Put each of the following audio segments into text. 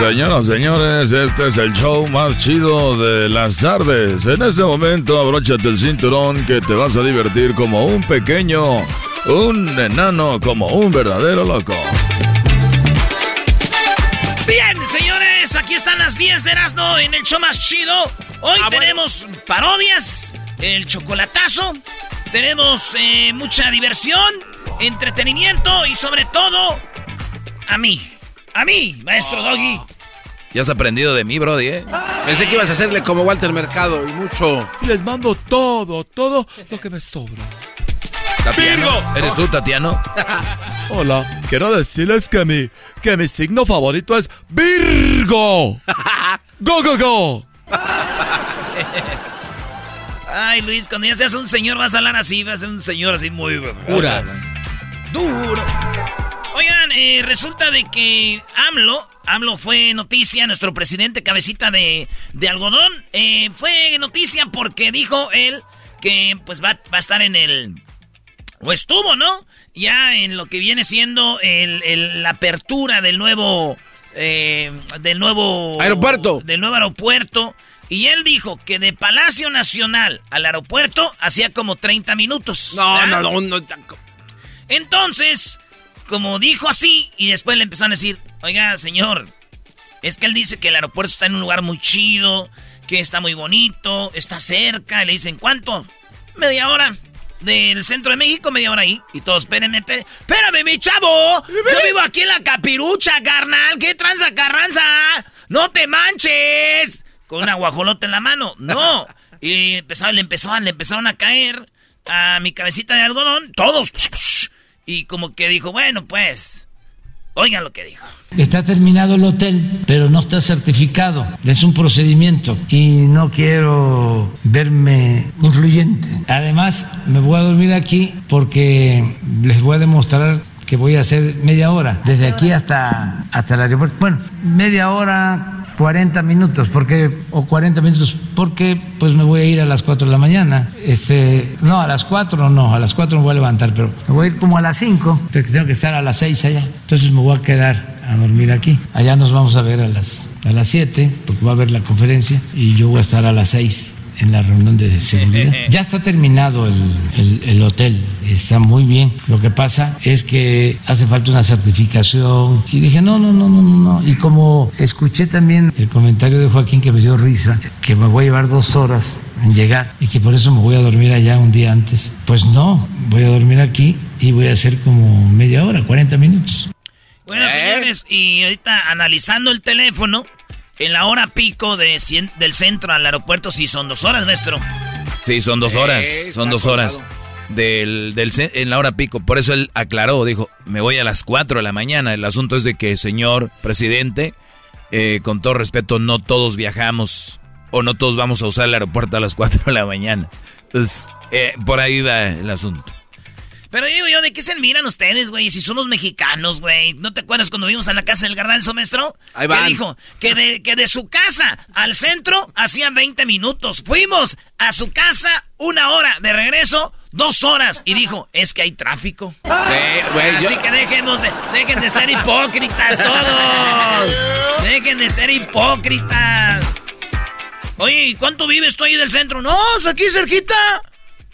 Señoras, señores, este es el show más chido de las tardes. En este momento, abróchate el cinturón que te vas a divertir como un pequeño, un enano, como un verdadero loco. Bien, señores, aquí están las 10 de Erasmo en el show más chido. Hoy tenemos parodias, el chocolatazo, tenemos eh, mucha diversión, entretenimiento y sobre todo, a mí. A mí, maestro Doggy. Ya has aprendido de mí, Brody, ¿eh? Pensé que ibas a hacerle como Walter Mercado y mucho. Les mando todo, todo lo que me sobra. Tatiano. ¿Eres tú, Tatiano? Hola, quiero decirles que mi, que mi signo favorito es Virgo. ¡Go, go, go! Ay, Luis, cuando ya seas un señor vas a hablar así, vas a ser un señor así muy... Puras. Duro. Oigan, eh, resulta de que AMLO, AMLO fue noticia, nuestro presidente cabecita de, de algodón, eh, fue noticia porque dijo él que pues va, va a estar en el... O estuvo, ¿no? Ya en lo que viene siendo el, el- la apertura del nuevo... eh, del nuevo... Aeropuerto. Del nuevo aeropuerto. Y él dijo que de Palacio Nacional al aeropuerto hacía como 30 minutos. No, ¿verdad? no, no, no. Entonces, como dijo así, y después le empezaron a decir, oiga, señor, es que él dice que el aeropuerto está en un lugar muy chido, que está muy bonito, está cerca, y le dicen, ¿cuánto? Media hora. Del centro de México, media hora ahí. Y todos, espérenme, espérame, mi chavo. Yo vivo aquí en la capirucha, carnal. ¿Qué tranza, carranza? No te manches. Con una guajolota en la mano. No. Y empezaron, le empezaron, le empezaron a caer a mi cabecita de algodón. Todos. Y como que dijo, bueno, pues. Oigan lo que dijo. Está terminado el hotel, pero no está certificado. Es un procedimiento y no quiero verme influyente. Además, me voy a dormir aquí porque les voy a demostrar que voy a hacer media hora, desde aquí hasta, hasta el aeropuerto. Bueno, media hora, 40 minutos, porque, o 40 minutos, porque pues me voy a ir a las 4 de la mañana. Este, no, a las 4 no, a las 4 me voy a levantar, pero me voy a ir como a las 5, porque tengo que estar a las 6 allá. Entonces me voy a quedar a dormir aquí. Allá nos vamos a ver a las, a las 7, porque va a haber la conferencia, y yo voy a estar a las 6 en la reunión de seguridad. Ya está terminado el, el- el hotel, está muy bien. Lo que pasa es que hace falta una certificación. Y dije, no, no, no, no, no. Y como escuché también el comentario de Joaquín que me dio risa, que me voy a llevar dos horas en llegar y que por eso me voy a dormir allá un día antes. Pues no, voy a dormir aquí y voy a hacer como media hora, 40 minutos. Bueno, señores, y ahorita analizando el teléfono, en la hora pico de cien- del centro al aeropuerto, sí son dos horas, maestro. Sí, son dos Eh, horas. está Son dos horas. Del, del, en la hora pico. Por eso él aclaró, dijo, me voy a las 4 de la mañana. El asunto es de que, señor presidente, eh, con todo respeto, no todos viajamos o no todos vamos a usar el aeropuerto a las 4 de la mañana. Entonces, eh, por ahí va el asunto. Pero digo yo, ¿de qué se miran ustedes, güey? Si somos mexicanos, güey. ¿No te acuerdas cuando vimos a la casa del garbanzo, maestro? Ahí va. Que dijo que de, que de su casa al centro hacía 20 minutos. Fuimos a su casa una hora, de regreso dos horas. Y dijo, es que hay tráfico. Sí, güey. Así que dejemos de, dejen de ser hipócritas todos. Dejen de ser hipócritas. Oye, ¿y cuánto vives tú ahí del centro? No, es aquí cerquita.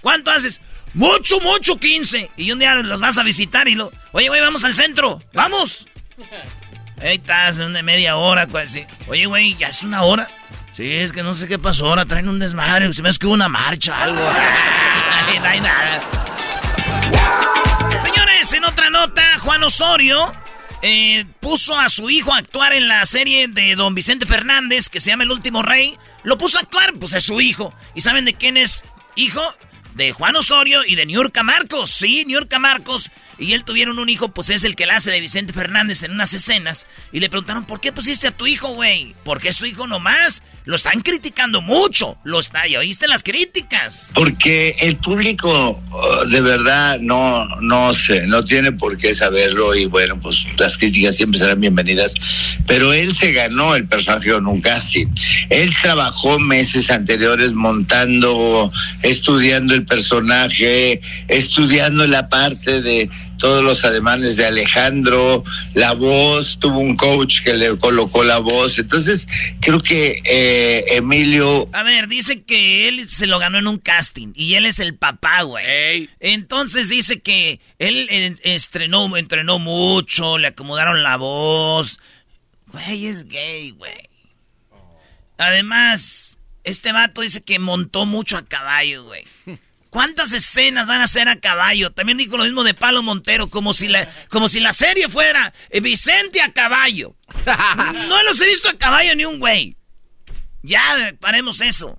¿Cuánto haces? Mucho, mucho, 15. Y un día los vas a visitar y lo. Oye, güey, vamos al centro. ¡Vamos! Ahí estás, de media hora. Pues, Oye, güey, ya es una hora. Sí, es que no sé qué pasó ahora. Traen un desmadre. Se me es que hubo una marcha algo. no hay nada. Señores, en otra nota, Juan Osorio eh, puso a su hijo a actuar en la serie de Don Vicente Fernández, que se llama El Último Rey. Lo puso a actuar, pues es su hijo. ¿Y saben de quién es hijo? De Juan Osorio y de Niurka Marcos. Sí, Niurka Marcos y él tuvieron un hijo, pues es el que la hace de Vicente Fernández en unas escenas. Y le preguntaron, ¿por qué pusiste a tu hijo, güey? Porque es tu hijo nomás. Lo están criticando mucho. Lo está, ¿y oíste las críticas? Porque el público oh, de verdad no, no sé, no tiene por qué saberlo. Y bueno, pues las críticas siempre serán bienvenidas. Pero él se ganó el personaje en un casting. Él trabajó meses anteriores montando, estudiando el personaje, estudiando la parte de todos los ademanes de Alejandro, la voz, tuvo un coach que le colocó la voz. Entonces, creo que eh, Emilio... A ver, dice que él se lo ganó en un casting y él es el papá, güey. Entonces dice que él estrenó, entrenó mucho, le acomodaron la voz. Güey, es gay, güey. Además, este vato dice que montó mucho a caballo, güey. ¿Cuántas escenas van a hacer a caballo? También dijo lo mismo de Palo Montero, como si la, como si la serie fuera Vicente a caballo. No los he visto a caballo ni un güey. Ya, paremos eso.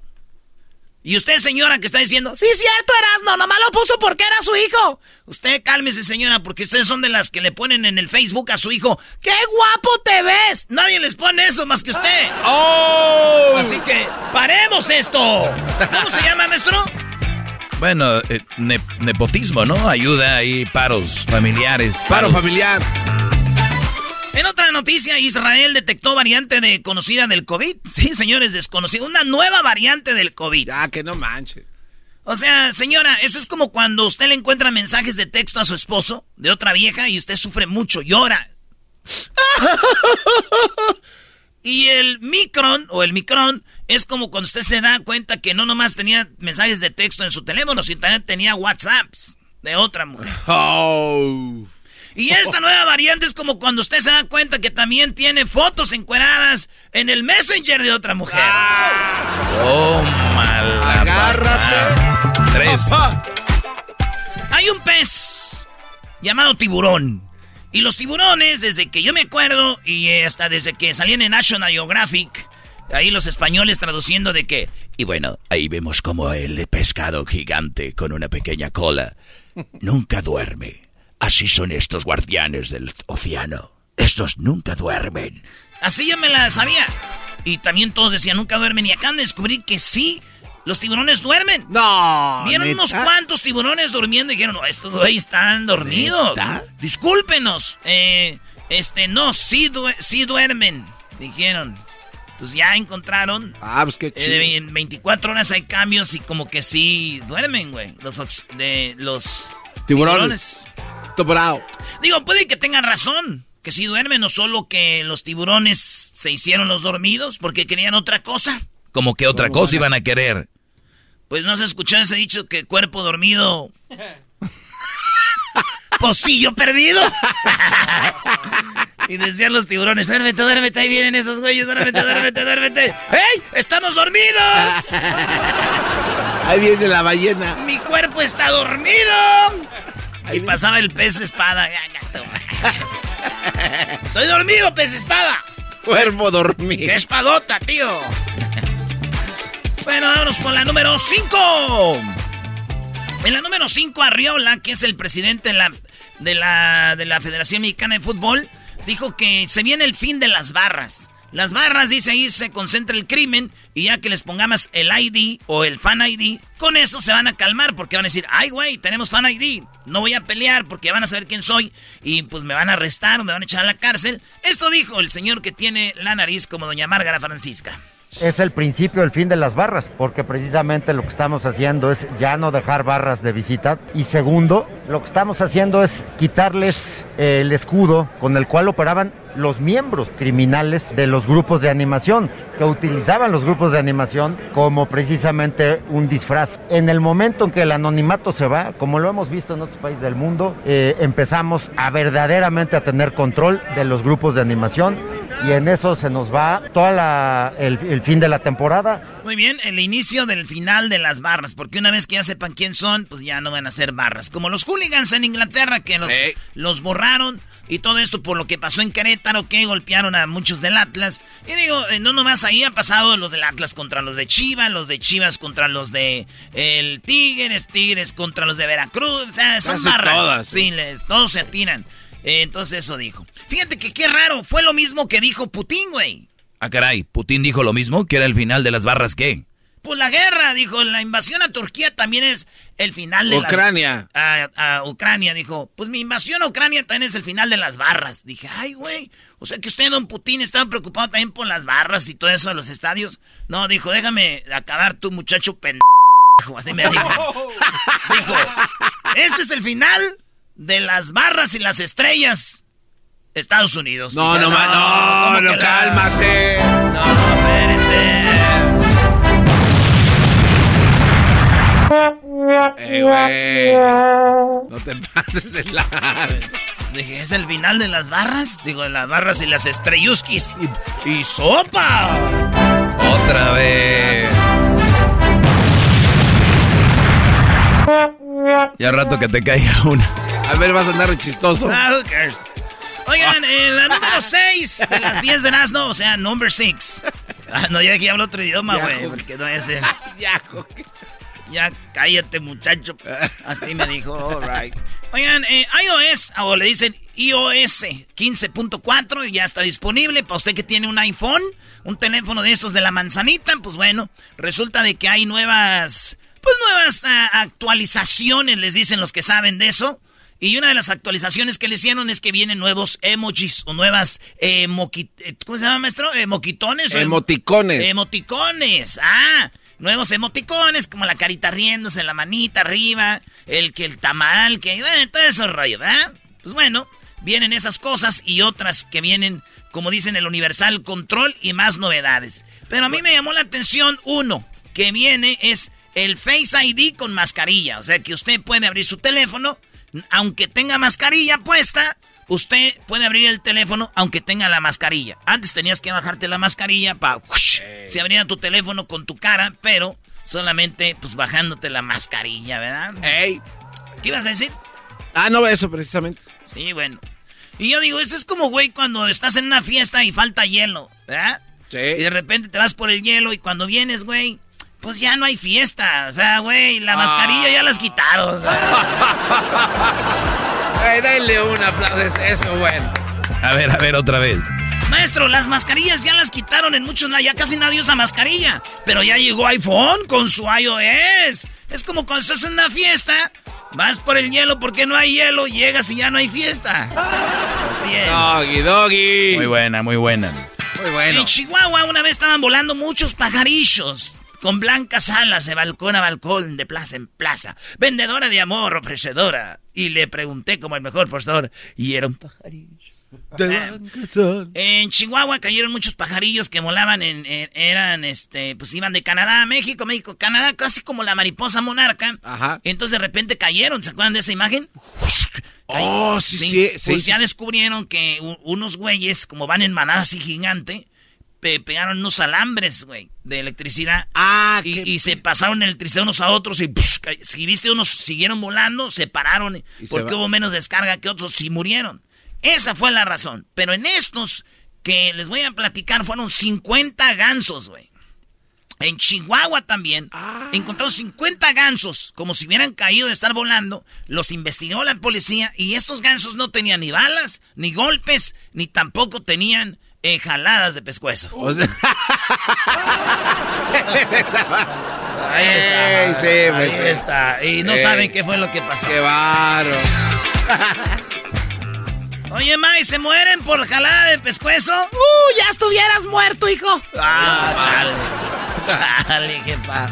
Y usted, señora, que está diciendo, sí, cierto, Erasno, nomás lo puso porque era su hijo. Usted cálmese, señora, porque ustedes son de las que le ponen en el Facebook a su hijo, ¡qué guapo te ves! Nadie les pone eso más que usted. ¡Oh! Así que, paremos esto. ¿Cómo se llama, maestro? Bueno, eh, nepotismo, ¿no? Ayuda ahí, paros familiares. Paro familiar. En otra noticia, Israel detectó variante de conocida del COVID. Sí, señores, desconocida. Una nueva variante del COVID. Ah, que no manches. O sea, señora, eso es como cuando usted le encuentra mensajes de texto a su esposo de otra vieja y usted sufre mucho, llora. Y el micron o el micron es como cuando usted se da cuenta que no nomás tenía mensajes de texto en su teléfono, sino también tenía WhatsApps de otra mujer. Oh. Y esta nueva variante es como cuando usted se da cuenta que también tiene fotos encueradas en el Messenger de otra mujer. Oh, mala Agárrate. Tres. Hay un pez llamado tiburón. Y los tiburones, desde que yo me acuerdo, y hasta desde que salían en National Geographic, ahí los españoles traduciendo de que... Y bueno, ahí vemos como el pescado gigante con una pequeña cola nunca duerme. Así son estos guardianes del océano. Estos nunca duermen. Así ya me la sabía. Y también todos decían, nunca duermen. Y acá descubrí que sí, los tiburones duermen. No. Vieron unos cuantos tiburones durmiendo y dijeron, no, estos ahí están dormidos. Discúlpenos. Eh, este, no, sí, sí duermen. Dijeron. Entonces ya encontraron. Ah, pues qué chido. Eh, en 24 horas hay cambios y como que sí duermen, güey. Los, de, los tiburones. tiburones. Digo, puede que tengan razón. Que sí duermen, no solo que los tiburones se hicieron los dormidos porque querían otra cosa. Como que otra cosa iban a querer. Pues no se escuchó ese dicho que cuerpo dormido. Pocillo perdido. y decían los tiburones, duérmete, duérmete, ahí vienen esos güeyes, duérmete, duérmete, duérmete. ¡Ey! ¡Estamos dormidos! ahí viene la ballena. Mi cuerpo está dormido. y pasaba el pez espada. Soy dormido, pez espada. Cuerpo dormido. ¡Qué espadota, tío! Bueno, vámonos con la número 5. En la número 5, Arriola, que es el presidente de la, de, la, de la Federación Mexicana de Fútbol, dijo que se viene el fin de las barras. Las barras, dice ahí, se concentra el crimen y ya que les pongamos el ID o el fan ID, con eso se van a calmar porque van a decir, ay, güey, tenemos fan ID, no voy a pelear porque van a saber quién soy y pues me van a arrestar o me van a echar a la cárcel. Esto dijo el señor que tiene la nariz como doña Márgara Francisca es el principio, el fin de las barras, porque precisamente lo que estamos haciendo es ya no dejar barras de visita. Y segundo, lo que estamos haciendo es quitarles eh, el escudo con el cual operaban los miembros criminales de los grupos de animación, que utilizaban los grupos de animación como precisamente un disfraz. En el momento en que el anonimato se va, como lo hemos visto en otros países del mundo, eh, empezamos a verdaderamente a tener control de los grupos de animación y en eso se nos va todo el, el, fin de la temporada. Muy bien, el inicio del final de las barras, porque una vez que ya sepan quién son, pues ya no van a ser barras. Como los hooligans en Inglaterra que los, los borraron y todo esto por lo que pasó en Querétaro, que golpearon a muchos del Atlas. Y digo, eh, no nomás ahí ha pasado los del Atlas contra los de Chivas, los de Chivas contra los de el Tigres, Tigres contra los de Veracruz. O sea, son barras. Todas. Sí, les, todos se atiran. Eh, entonces eso dijo. Fíjate que qué raro, fue lo mismo que dijo Putin, güey. Ah, caray, ¿Putin dijo lo mismo? ¿Que era el final de las barras qué? Pues la guerra, dijo, la invasión a Turquía también es el final de Ucrania. Las... A, a, Ucrania, dijo, pues mi invasión a Ucrania también es el final de las barras. Dije, ay, güey, o sea que usted, don Putin, estaba preocupado también por las barras y todo eso de los estadios. No, dijo, déjame acabar tu muchacho pendejo. Así me dijo. dijo, este es el final de las barras y las estrellas. Estados Unidos. No, no, no, no, cálmate. No, espérese. Eh, güey. No te pases de la. Dije, ¿es el final de las barras? Digo, de las barras y las estrelluskis. Y, y sopa. Otra vez. Ya rato que te caiga una. A ver, vas a andar chistoso. Ah, who cares? Oigan, la número 6 de las 10 de Nazno, o sea, number 6. Ah, no, ya que hablo otro idioma, güey, porque no es el... ya, ya, cállate, muchacho. Así me dijo, alright. Oigan, eh, iOS, o le dicen iOS 15.4, y ya está disponible para usted que tiene un iPhone, un teléfono de estos de la manzanita, pues bueno, resulta de que hay nuevas, pues nuevas uh, actualizaciones, les dicen los que saben de eso. Y una de las actualizaciones que le hicieron es que vienen nuevos emojis o nuevas eh, ¿cómo se llama, maestro? ¿Emoquitones? Emoticones. Emoticones. Ah, nuevos emoticones como la carita riéndose, la manita arriba, el que el tamal, que eh, todo eso rollo, ¿verdad? Pues bueno, vienen esas cosas y otras que vienen, como dicen, el Universal Control y más novedades. Pero a mí me llamó la atención uno que viene es el Face ID con mascarilla, o sea que usted puede abrir su teléfono aunque tenga mascarilla puesta, usted puede abrir el teléfono aunque tenga la mascarilla. Antes tenías que bajarte la mascarilla para... Se abría tu teléfono con tu cara, pero solamente pues bajándote la mascarilla, ¿verdad? Ey. ¿Qué ibas a decir? Ah, no, eso precisamente. Sí, bueno. Y yo digo, eso es como, güey, cuando estás en una fiesta y falta hielo, ¿verdad? Sí. Y de repente te vas por el hielo y cuando vienes, güey, pues ya no hay fiesta. O sea, güey, la mascarilla ya las quitaron. Ay, dale un aplauso, eso, bueno. A ver, a ver, otra vez. Maestro, las mascarillas ya las quitaron en muchos ya casi nadie usa mascarilla. Pero ya llegó iPhone con su iOS. Es como cuando estás en una fiesta, vas por el hielo porque no hay hielo, llegas y ya no hay fiesta. Así es. Doggy, doggy. Muy buena, muy buena. Muy bueno. En Chihuahua una vez estaban volando muchos pajarillos con blancas alas de balcón a balcón, de plaza en plaza, vendedora de amor, ofrecedora. Y le pregunté como el mejor postor, y era un pajarillo. en Chihuahua cayeron muchos pajarillos que volaban en, eran este pues iban de Canadá a México, México, Canadá, casi como la mariposa monarca. Ajá. Entonces de repente cayeron, ¿se acuerdan de esa imagen? Oh, sí, sí, sí. Pues ya descubrieron que unos güeyes como van en manada así gigante, pegaron unos alambres, güey, de electricidad. Ah, y, se pasaron electricidad unos a otros y si viste unos siguieron volando, se pararon porque hubo menos descarga que otros y murieron. Esa fue la razón. Pero en estos que les voy a platicar fueron 50 gansos, güey. En Chihuahua también ah. encontraron 50 gansos, como si hubieran caído de estar volando. Los investigó la policía y estos gansos no tenían ni balas, ni golpes, ni tampoco tenían eh, jaladas de pescuezo. ahí está. sí, ahí pues, sí. está. Y no Ey. saben qué fue lo que pasó. Qué baro. Oye, May, ¿se mueren por jalada de pescuezo? ¡Uh, ya estuvieras muerto, hijo! Ah, chale. Chale, qué pa.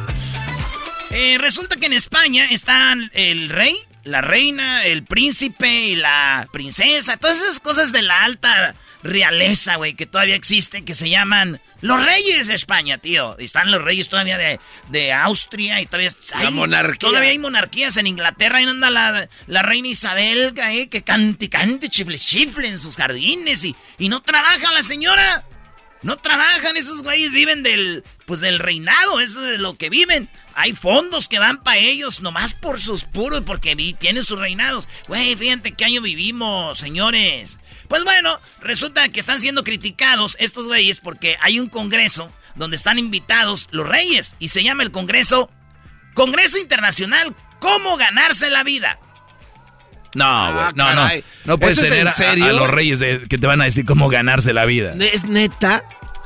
Eh, resulta que en España están el rey, la reina, el príncipe y la princesa. Todas esas cosas de la alta realeza, güey, que todavía existen, que se llaman los reyes de España, tío. Y están los reyes todavía de, de Austria y todavía... La monarquía. Todavía hay monarquías en Inglaterra. Ahí anda la, la reina Isabel, eh, que cante, cante, chifle, chifle en sus jardines. Y, y no trabaja la señora. No trabajan, esos güeyes viven del, pues del reinado, eso es de lo que viven. Hay fondos que van para ellos, nomás por sus puros, porque vi- tienen sus reinados. Güey, fíjate qué año vivimos, señores. Pues bueno, resulta que están siendo criticados estos güeyes porque hay un congreso donde están invitados los reyes y se llama el congreso Congreso Internacional ¿Cómo ganarse la vida? No, güey. Ah, no, no. caray. No puedes ¿Eso es tener en a- los reyes de- que te van a decir cómo ganarse la vida. ¿Es neta?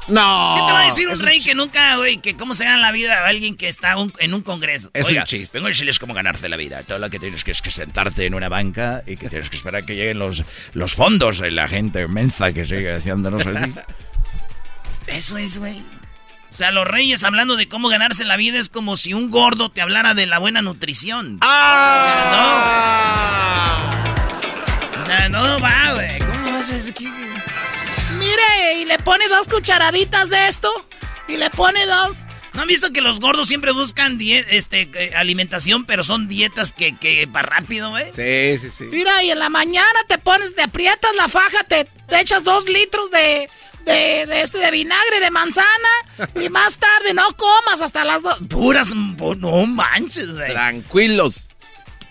No. ¿Qué te va a decir un rey que nunca, güey, que cómo se gana la vida a alguien que está un- en un congreso? Es Oiga, un chiste. Vengo a decirles cómo ganarse la vida. Todo lo que tienes que es que sentarte en una banca y que tienes que esperar que lleguen los, los fondos y la gente mensa que sigue haciéndonos así. Eso es, güey. O sea, los reyes hablando de cómo ganarse la vida es como si un gordo te hablara de la buena nutrición. O sea, no. O sea, no va, güey. ¿Cómo vas a decir Mire, y le pone dos cucharaditas de esto. Y le pone dos. ¿No han visto que los gordos siempre buscan este, eh, alimentación, pero son dietas que, que para rápido, güey? Sí, sí, sí. Mira, y en la mañana te pones, te aprietas la faja, te, te echas dos litros de, de, de este, de vinagre de manzana. Y más tarde no comas hasta las dos. Puras, no manches, güey. Tranquilos.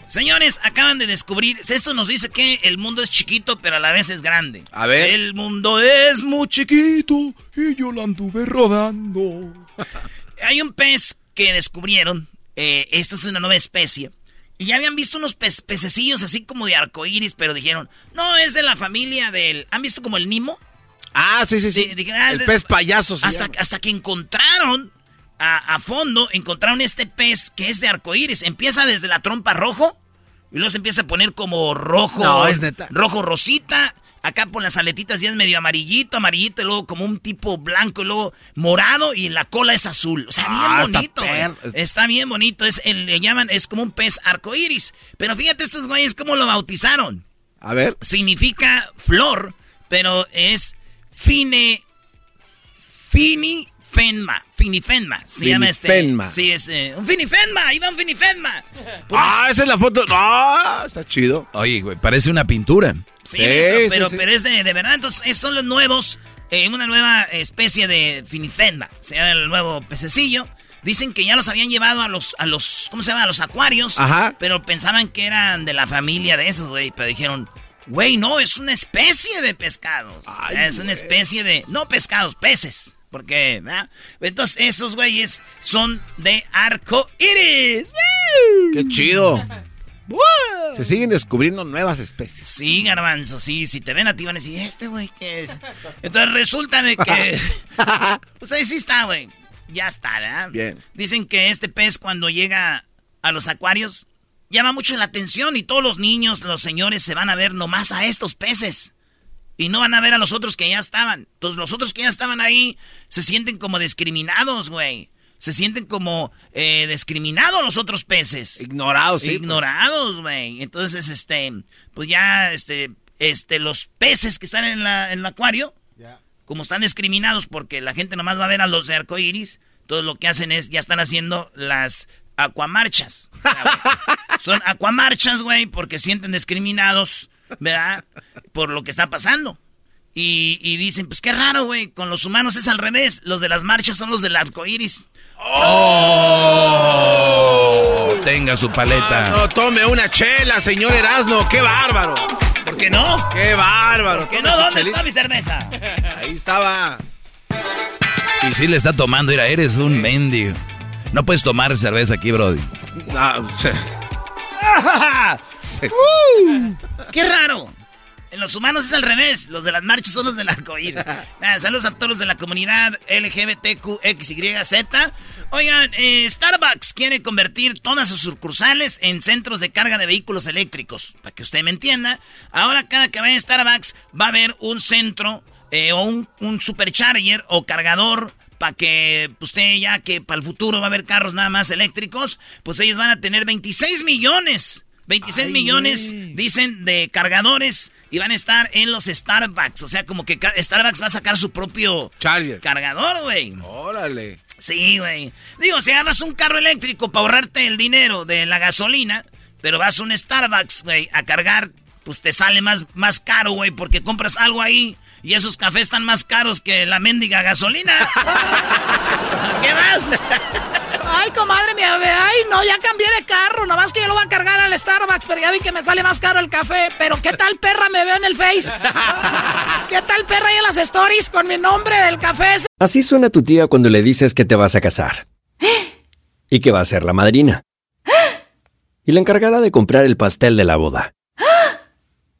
Señores, acaban de descubrir, esto nos dice que el mundo es chiquito, pero a la vez es grande. A ver. El mundo es muy chiquito. Y yo la anduve rodando. Hay un pez que descubrieron, eh, esta es una nueva especie, y ya habían visto unos pez- pececillos así como de arcoíris, pero dijeron, no, es de la familia del... ¿Han visto como el Nimo? Ah, sí, sí, sí. Dijeron, ah, el pez payaso. se Hasta, llama. hasta que encontraron a, a fondo, encontraron este pez que es de arcoíris. Empieza desde la trompa rojo y luego se empieza a poner como rojo. No, es neta. Rojo rosita. Acá por las aletitas ya es medio amarillito, amarillito, y luego como un tipo blanco, y luego morado, y la cola es azul. O sea, bien Ah, está bonito. per- Está bien bonito. Es el, le llaman, es como un pez arcoíris. Pero fíjate estos güeyes cómo lo bautizaron. A ver. Significa flor, pero es fine. Finifenma. Finifenma. Se llama este. Finifenma. Sí, es eh, un finifenma. Va un finifenma. Pues, Ah, esa es la foto. No, está chido. Oye, güey, parece una pintura. sí, sí, listo, sí, pero, sí. pero es de, de verdad. Entonces, esos son los nuevos. eh, una nueva especie de finifenma. Se llama el nuevo pececillo. Dicen que ya los habían llevado a los, a los, ¿cómo se llama? A los acuarios. Ajá. Pero pensaban que eran de la familia de esos, güey. Pero dijeron, güey, no, es una especie de pescados. O sea, es una especie de, no pescados, peces. Porque, ¿verdad? Entonces, esos güeyes son de arco iris. Qué chido. Se siguen descubriendo nuevas especies. Sí, garbanzo, sí. Si te ven a ti van a decir, ¿este güey qué es? Entonces resulta de que... pues ahí sí está, güey. Ya está, ¿verdad? Bien. Dicen que este pez cuando llega a los acuarios llama mucho la atención y todos los niños, los señores se van a ver nomás a estos peces. Y no van a ver a los otros que ya estaban. Entonces los otros que ya estaban ahí se sienten como discriminados, güey. Se sienten como eh, discriminados los otros peces. Ignorados, sí. pues. Ignorados, güey. Entonces, este, pues ya, este, este, los peces que están en, la, en el acuario, como están discriminados porque la gente nomás va a ver a los de arcoíris, todo lo que hacen es, ya están haciendo las acuamarchas. Son acuamarchas, güey, porque sienten discriminados, ¿verdad? Por lo que está pasando. Y, y dicen, pues qué raro, güey, con los humanos es al revés. Los de las marchas son los del arcoíris. ¡Oh! Tenga su paleta. Ah, no, tome una chela, señor Erasno. ¡Qué bárbaro! ¿Por qué no? ¡Qué bárbaro! ¿Qué Tome no? ¿Dónde chelita. está mi cerveza? Ahí estaba. Y si le está tomando, mira, eres un mendigo. No puedes tomar cerveza aquí, Brody. Ah, sí. Sí. ¡Qué raro! En los humanos es al revés. Los de las marchas son los del arcoíris. saludos a todos los de la comunidad LGBTQXYZ. Oigan, eh, Starbucks quiere convertir todas sus sucursales en centros de carga de vehículos eléctricos. Para que usted me entienda. Ahora cada que vaya a Starbucks va a haber un centro eh, o un, un supercharger o cargador para que pues, usted ya que para el futuro va a haber carros nada más eléctricos, pues ellos van a tener 26 millones. 26 millones, dicen, de cargadores y van a estar en los Starbucks. O sea, como que Starbucks va a sacar su propio Charger. cargador, güey. Órale. Sí, güey. Digo, si agarras un carro eléctrico para ahorrarte el dinero de la gasolina, pero vas a un Starbucks, güey, a cargar, pues te sale más, más caro, güey, porque compras algo ahí y esos cafés están más caros que la mendiga gasolina. ¿Qué más? Ay, comadre, ave, ay, no, ya cambié de carro, nomás que yo lo voy a cargar al Starbucks, pero ya vi que me sale más caro el café. Pero ¿qué tal perra me veo en el Face? ¿Qué tal perra ahí en las stories con mi nombre del café? Así suena tu tía cuando le dices que te vas a casar. y que va a ser la madrina. y la encargada de comprar el pastel de la boda.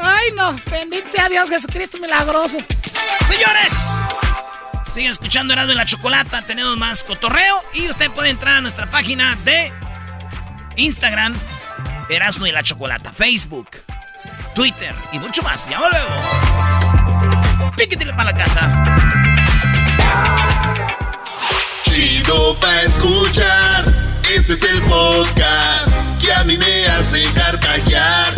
¡Ay! ¡Ay, no! Bendito sea Dios Jesucristo milagroso. Señores, siguen escuchando Erasmo y la Chocolata. Tenemos más cotorreo. Y usted puede entrar a nuestra página de Instagram, Erasmo y la Chocolata, Facebook, Twitter y mucho más. Ya volvemos. Píquetele para la casa. Chido pa' escuchar. Este es el podcast que a mí me hace carcajear.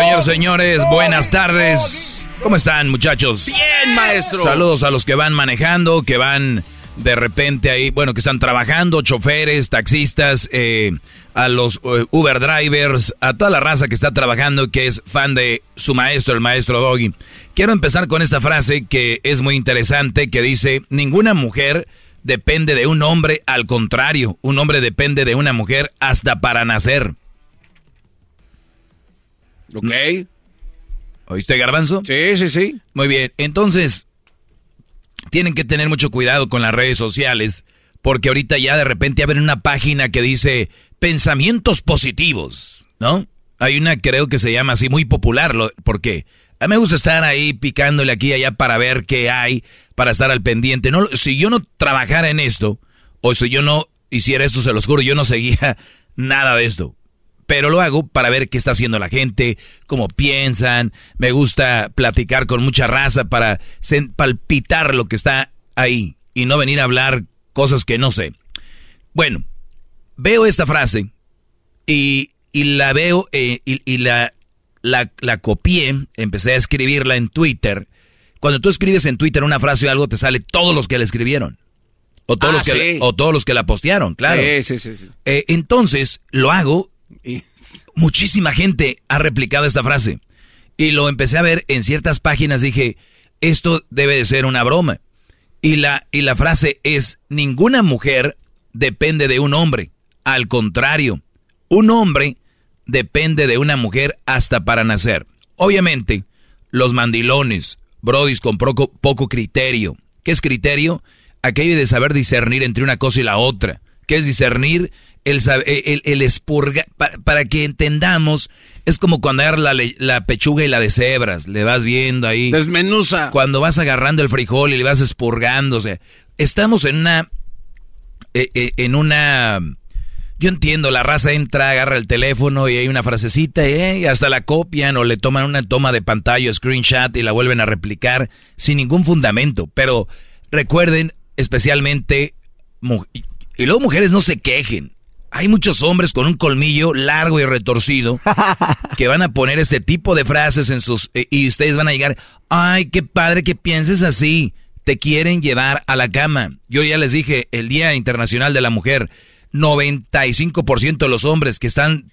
Señores, señores, buenas tardes. ¿Cómo están, muchachos? Bien, maestro. Saludos a los que van manejando, que van de repente ahí, bueno, que están trabajando, choferes, taxistas, eh, a los eh, Uber drivers, a toda la raza que está trabajando, que es fan de su maestro, el maestro Doggy. Quiero empezar con esta frase que es muy interesante, que dice, ninguna mujer depende de un hombre, al contrario, un hombre depende de una mujer hasta para nacer. Ok. ¿Oíste, Garbanzo? Sí, sí, sí. Muy bien, entonces, tienen que tener mucho cuidado con las redes sociales, porque ahorita ya de repente abren una página que dice pensamientos positivos, ¿no? Hay una creo que se llama así muy popular, porque a mí me gusta estar ahí picándole aquí y allá para ver qué hay, para estar al pendiente. No, si yo no trabajara en esto, o si yo no hiciera esto, se los juro, yo no seguía nada de esto. Pero lo hago para ver qué está haciendo la gente, cómo piensan. Me gusta platicar con mucha raza para palpitar lo que está ahí y no venir a hablar cosas que no sé. Bueno, veo esta frase y, la veo eh, y, la, la, la, copié, empecé a escribirla en Twitter Cuando tú escribes en Twitter una frase o algo, te sale todos los que la escribieron. O todos, Ah, los, que sí. o todos los que la postearon, claro. Sí, sí, sí, sí. Eh, entonces, lo hago. Muchísima gente ha replicado esta frase. Y lo empecé a ver en ciertas páginas. Dije, esto debe de ser una broma. Y la, y la frase es, ninguna mujer depende de un hombre. Al contrario, un hombre depende de una mujer hasta para nacer. Obviamente, los mandilones, brodis con poco, poco criterio. ¿Qué es criterio? Aquello de saber discernir entre una cosa y la otra. ¿Qué es discernir? El, el, para que entendamos, es como cuando agarras la, la pechuga y la de cebras, le vas viendo ahí. Desmenuza. Cuando vas agarrando el frijol y le vas expurgando, o sea, estamos en una, eh, eh, en una, yo entiendo, la raza entra, agarra el teléfono y hay una frasecita eh, y hasta la copian o le toman una toma de pantalla, screenshot y la vuelven a replicar sin ningún fundamento. Pero recuerden, especialmente, y luego mujeres no se quejen. Hay muchos hombres con un colmillo largo y retorcido que van a poner este tipo de frases en sus... eh, y ustedes van a llegar, ay, qué padre que pienses así. Te quieren llevar a la cama. Yo ya les dije, el Día Internacional de la Mujer, 95% de los hombres que están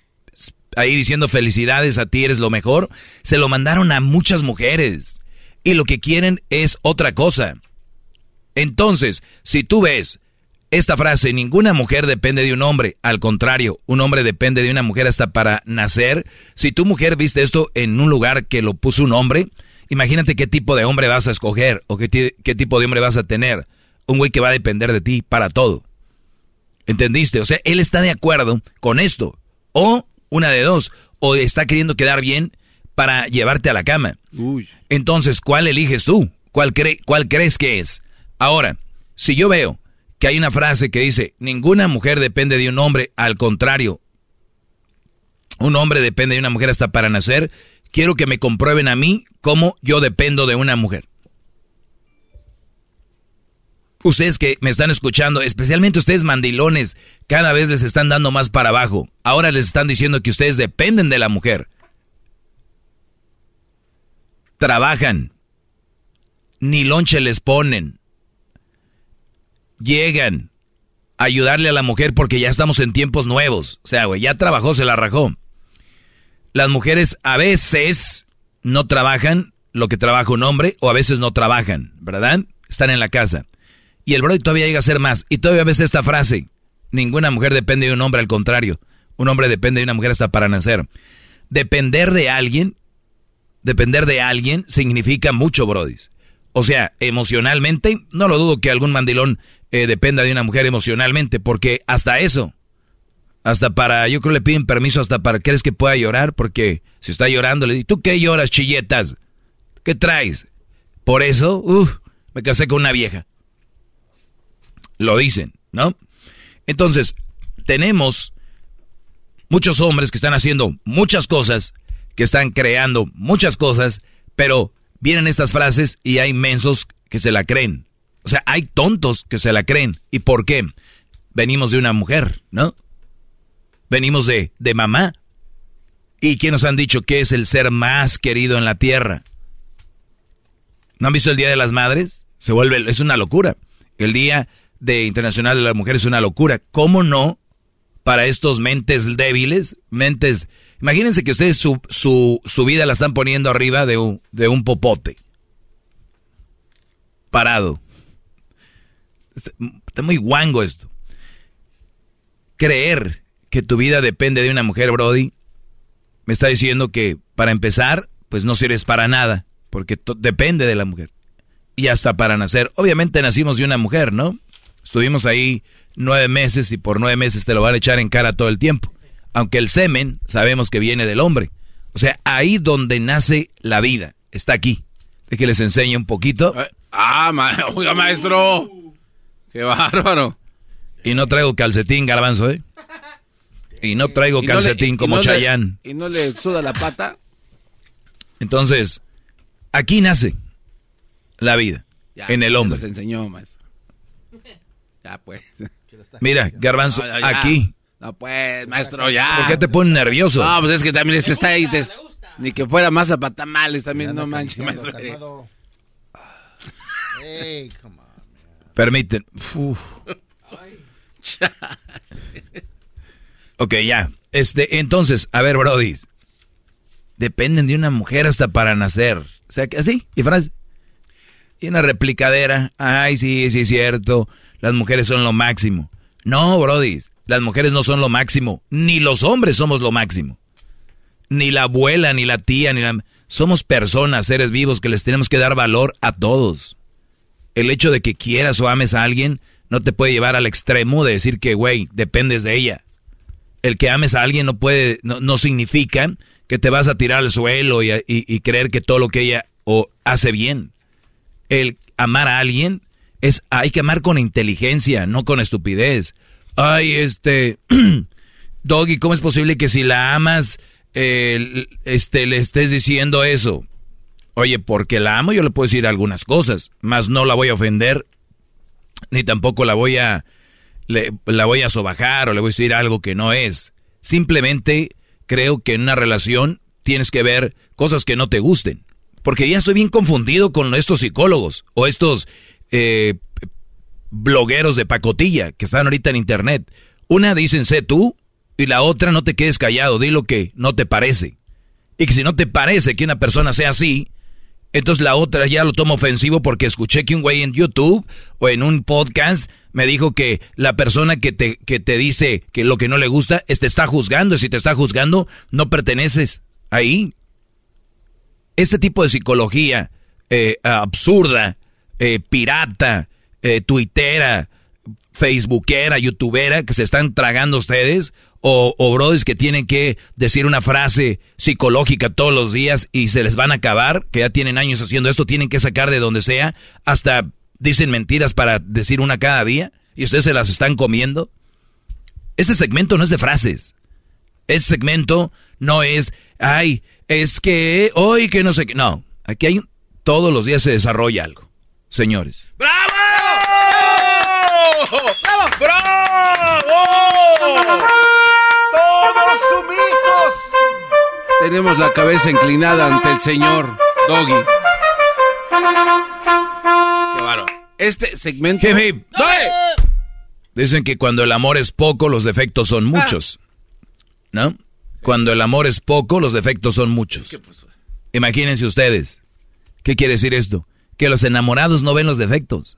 ahí diciendo felicidades a ti, eres lo mejor, se lo mandaron a muchas mujeres. Y lo que quieren es otra cosa. Entonces, si tú ves esta frase, ninguna mujer depende de un hombre, al contrario, un hombre depende de una mujer hasta para nacer. Si tu mujer viste esto en un lugar que lo puso un hombre, imagínate qué tipo de hombre vas a escoger o qué, qué tipo de hombre vas a tener. Un güey que va a depender de ti para todo. ¿Entendiste? O sea, él está de acuerdo con esto. O una de dos, o está queriendo quedar bien para llevarte a la cama. Entonces, ¿cuál eliges tú? ¿Cuál, cre- ¿Cuál crees que es? Ahora, si yo veo que hay una frase que dice, ninguna mujer depende de un hombre, al contrario, un hombre depende de una mujer hasta para nacer, quiero que me comprueben a mí cómo yo dependo de una mujer. Ustedes que me están escuchando, especialmente ustedes mandilones, cada vez les están dando más para abajo. Ahora les están diciendo que ustedes dependen de la mujer. Trabajan. Ni lonche les ponen. Llegan a ayudarle a la mujer porque ya estamos en tiempos nuevos. O sea, güey, ya trabajó, se la rajó. Las mujeres a veces no trabajan lo que trabaja un hombre o a veces no trabajan, ¿verdad? Están en la casa. Y el brother todavía llega a ser más. Y todavía ves esta frase. Ninguna mujer depende de un hombre, al contrario. Un hombre depende de una mujer hasta para nacer. Depender de alguien, depender de alguien significa mucho, brodis. O sea, emocionalmente, no lo dudo que algún mandilón eh, dependa de una mujer emocionalmente, porque hasta eso, hasta para, yo creo le piden permiso hasta para, ¿crees que pueda llorar? Porque si está llorando, le digo, ¿tú qué lloras, chilletas? ¿Qué traes? Por eso, uff, me casé con una vieja. Lo dicen, ¿no? Entonces, tenemos muchos hombres que están haciendo muchas cosas, que están creando muchas cosas, pero vienen estas frases y hay mensos que se la creen. O sea, hay tontos que se la creen. ¿Y por qué? Venimos de una mujer, ¿no? Venimos de, de mamá. ¿Y quién nos han dicho que es el ser más querido en la tierra? ¿No han visto el Día de las Madres? Se vuelve, es una locura. El Día de Internacional de la Mujer es una locura. ¿Cómo no? Para estos mentes débiles, mentes... Imagínense que ustedes su, su, su vida la están poniendo arriba de un, de un popote. Parado. Está, está muy guango esto. Creer que tu vida depende de una mujer, Brody, me está diciendo que para empezar, pues no sirves para nada, porque depende de la mujer. Y hasta para nacer. Obviamente nacimos de una mujer, ¿no? Estuvimos ahí nueve meses y por nueve meses te lo van a echar en cara todo el tiempo. Aunque el semen sabemos que viene del hombre. O sea, ahí donde nace la vida, está aquí. De que les enseñe un poquito. Ah, ma- oiga, maestro. Qué bárbaro. Y no traigo calcetín, garbanzo, ¿eh? Y no traigo Y no le- calcetín como no Chayán. ¿Y no le suda la pata? Entonces, aquí nace la vida, Ya, en el hombre. Nos enseñó, maestro. Ya, pues. Mira, garbanzo, No, ya, ya. aquí. No, pues, maestro, ya. ¿Por qué te pones nervioso? No, pues es que también este está ahí. te- Ni que fuera masa para tamales también, no manches, maestro. Hey, come on, Permiten. ok, ya. Este, entonces, a ver, Brody. Dependen de una mujer hasta para nacer. O sea, que así, y frase. Y una replicadera. Ay, sí, sí es cierto. Las mujeres son lo máximo. No, Brody. Las mujeres no son lo máximo. Ni los hombres somos lo máximo. Ni la abuela, ni la tía, ni la... Somos personas, seres vivos, que les tenemos que dar valor a todos. El hecho de que quieras o ames a alguien no te puede llevar al extremo de decir que, güey, dependes de ella. El que ames a alguien no puede, no, significa que te vas a tirar al suelo y, y creer que todo lo que ella o hace bien. El amar a alguien es, hay que amar con inteligencia, no con estupidez. Ay, este, Doggy, ¿cómo es posible que si la amas este, le estés diciendo eso. Oye, porque la amo yo le puedo decir algunas cosas, mas no la voy a ofender, ni tampoco la voy a, la voy a sobajar o le voy a decir algo que no es. Simplemente creo que en una relación tienes que ver cosas que no te gusten. Porque ya estoy bien confundido con estos psicólogos o estos eh, blogueros de pacotilla que están ahorita en internet. Una dicen, sé tú, y la otra no te quedes callado, di lo que no te parece. Y que si no te parece que una persona sea así, entonces la otra ya lo toma ofensivo porque escuché que un güey en YouTube o en un podcast me dijo que la persona que te, que te dice que lo que no le gusta te está juzgando. Y si te está juzgando, no perteneces ahí. Este tipo de psicología eh, absurda, eh, pirata, eh, tuitera, facebookera, youtubera que se están tragando ustedes, o, o que tienen que decir una frase psicológica todos los días y se les van a acabar, que ya tienen años haciendo esto, tienen que sacar de donde sea, hasta dicen mentiras para decir una cada día y ustedes se las están comiendo. Ese segmento no es de frases. Ese segmento no es, ay, es que hoy que no sé qué. No, aquí hay, todos los días se desarrolla algo, señores. ¡Bravo! ¡Bravo! ¡Bravo! ¡Todos sumisos! Tenemos la cabeza inclinada ante el señor Doggy. Qué bárbaro. Este segmento. Dicen que cuando el amor es poco, los defectos son muchos. ¿No? Cuando el amor es poco, los defectos son muchos. Imagínense ustedes. ¿Qué quiere decir esto? Que los enamorados no ven los defectos.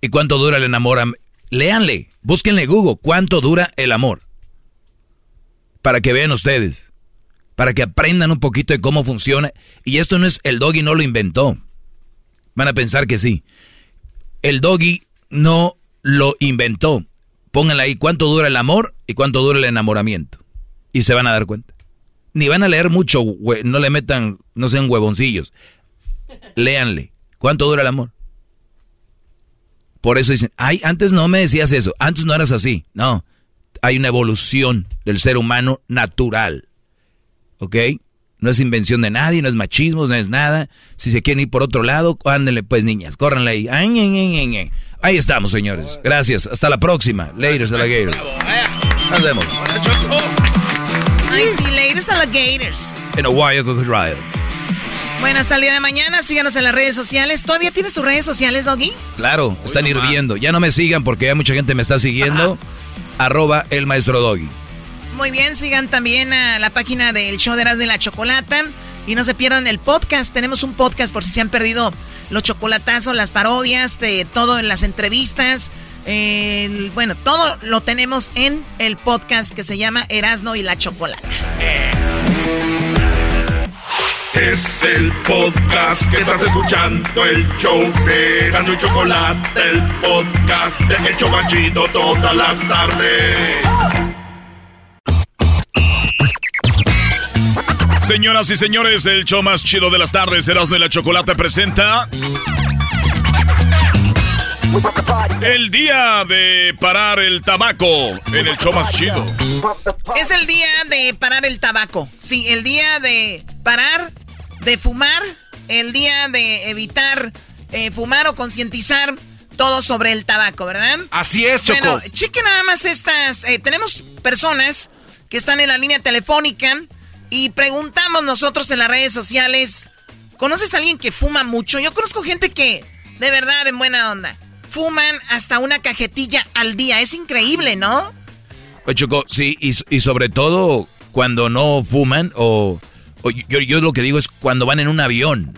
¿Y cuánto dura el enamoramiento? Léanle, búsquenle Google, ¿cuánto dura el amor? Para que vean ustedes, para que aprendan un poquito de cómo funciona. Y esto no es, el doggy no lo inventó. Van a pensar que sí. El doggy no lo inventó. Pónganle ahí cuánto dura el amor y cuánto dura el enamoramiento. Y se van a dar cuenta. Ni van a leer mucho, no le metan, no sean huevoncillos. Léanle. ¿Cuánto dura el amor? Por eso dicen, ay, antes no me decías eso, antes no eras así. No, hay una evolución del ser humano natural. ¿Ok? No es invención de nadie, no es machismo, no es nada. Si se quieren ir por otro lado, ándenle pues niñas, córranle ahí. Ahí estamos, señores. Gracias. Hasta la próxima. Ladies Alligators. Nos vemos. Ay, sí, Ladies Alligators. En Ohio. Bueno, hasta el día de mañana, síganos en las redes sociales. ¿Todavía tienes tus redes sociales, Doggy? Claro, están hirviendo. Ya no me sigan porque ya mucha gente me está siguiendo. Arroba el maestro Doggy. Muy bien, sigan también a la página del show de Erasmo y la Chocolata. Y no se pierdan el podcast. Tenemos un podcast por si se han perdido los chocolatazos, las parodias, de todo en las entrevistas. bueno, todo lo tenemos en el podcast que se llama Erasno y la Chocolata. Es el podcast que estás escuchando, el show de Gano y Chocolate, el podcast de El Chocachito todas las tardes. Señoras y señores, el show más chido de las tardes, Erasmo y la Chocolate presenta... El día de parar el tabaco en el show más chido. Es el día de parar el tabaco. Sí, el día de parar de fumar, el día de evitar eh, fumar o concientizar todo sobre el tabaco, ¿verdad? Así es, Choco. Bueno, cheque nada más estas. Eh, tenemos personas que están en la línea telefónica y preguntamos nosotros en las redes sociales ¿Conoces a alguien que fuma mucho? Yo conozco gente que, de verdad, en buena onda, fuman hasta una cajetilla al día. Es increíble, ¿no? Pues Choco, sí, y, y sobre todo cuando no fuman o, yo, yo, lo que digo es cuando van en un avión.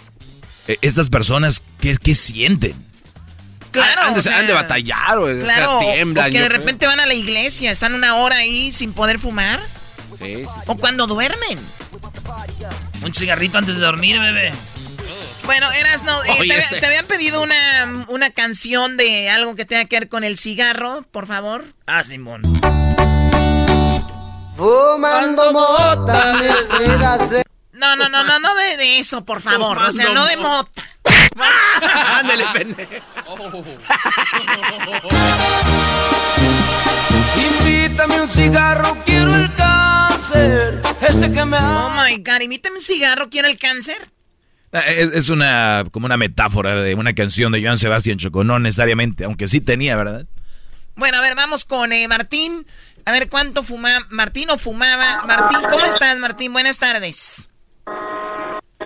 E, estas personas, ¿qué, qué sienten? Claro, han, de, han de batallar, o, claro, sea, tiemblan. O que de repente van a la iglesia, están una hora ahí sin poder fumar. Sí, sí, sí. O cuando duermen. Un cigarrito antes de dormir, bebé. Bueno, eras no, eh, te, este. te, habían pedido una, una canción de algo que tenga que ver con el cigarro, por favor. Ah, Simón. Fumando mota, No, no, no, no, no de, de eso, por favor. Fumando o sea, no de mota. Ándale, pendejo. Invítame un cigarro, quiero el cáncer. Ese que me Oh my god, invítame un cigarro, quiero el cáncer. Es, es, una como una metáfora de una canción de Joan Sebastián Choco, no necesariamente, aunque sí tenía, ¿verdad? Bueno, a ver, vamos con eh, Martín. A ver cuánto fumaba. Martín o fumaba. Martín, ¿cómo estás, Martín? Buenas tardes.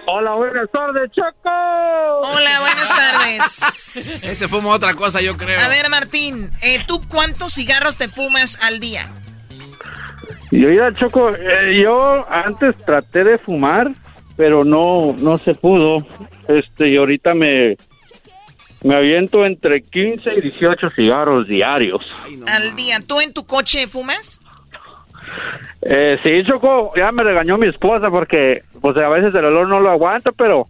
Hola, buenas tardes, Choco. Hola, buenas tardes. Ese fuma otra cosa, yo creo. A ver, Martín, eh, ¿tú cuántos cigarros te fumas al día? Yo, mira, Choco, eh, yo antes traté de fumar, pero no, no se pudo. Este, y ahorita me, me aviento entre 15 y 18 cigarros diarios. Al día. ¿Tú en tu coche fumas? Eh, sí, Choco, ya me regañó mi esposa porque, pues a veces el olor no lo aguanto, pero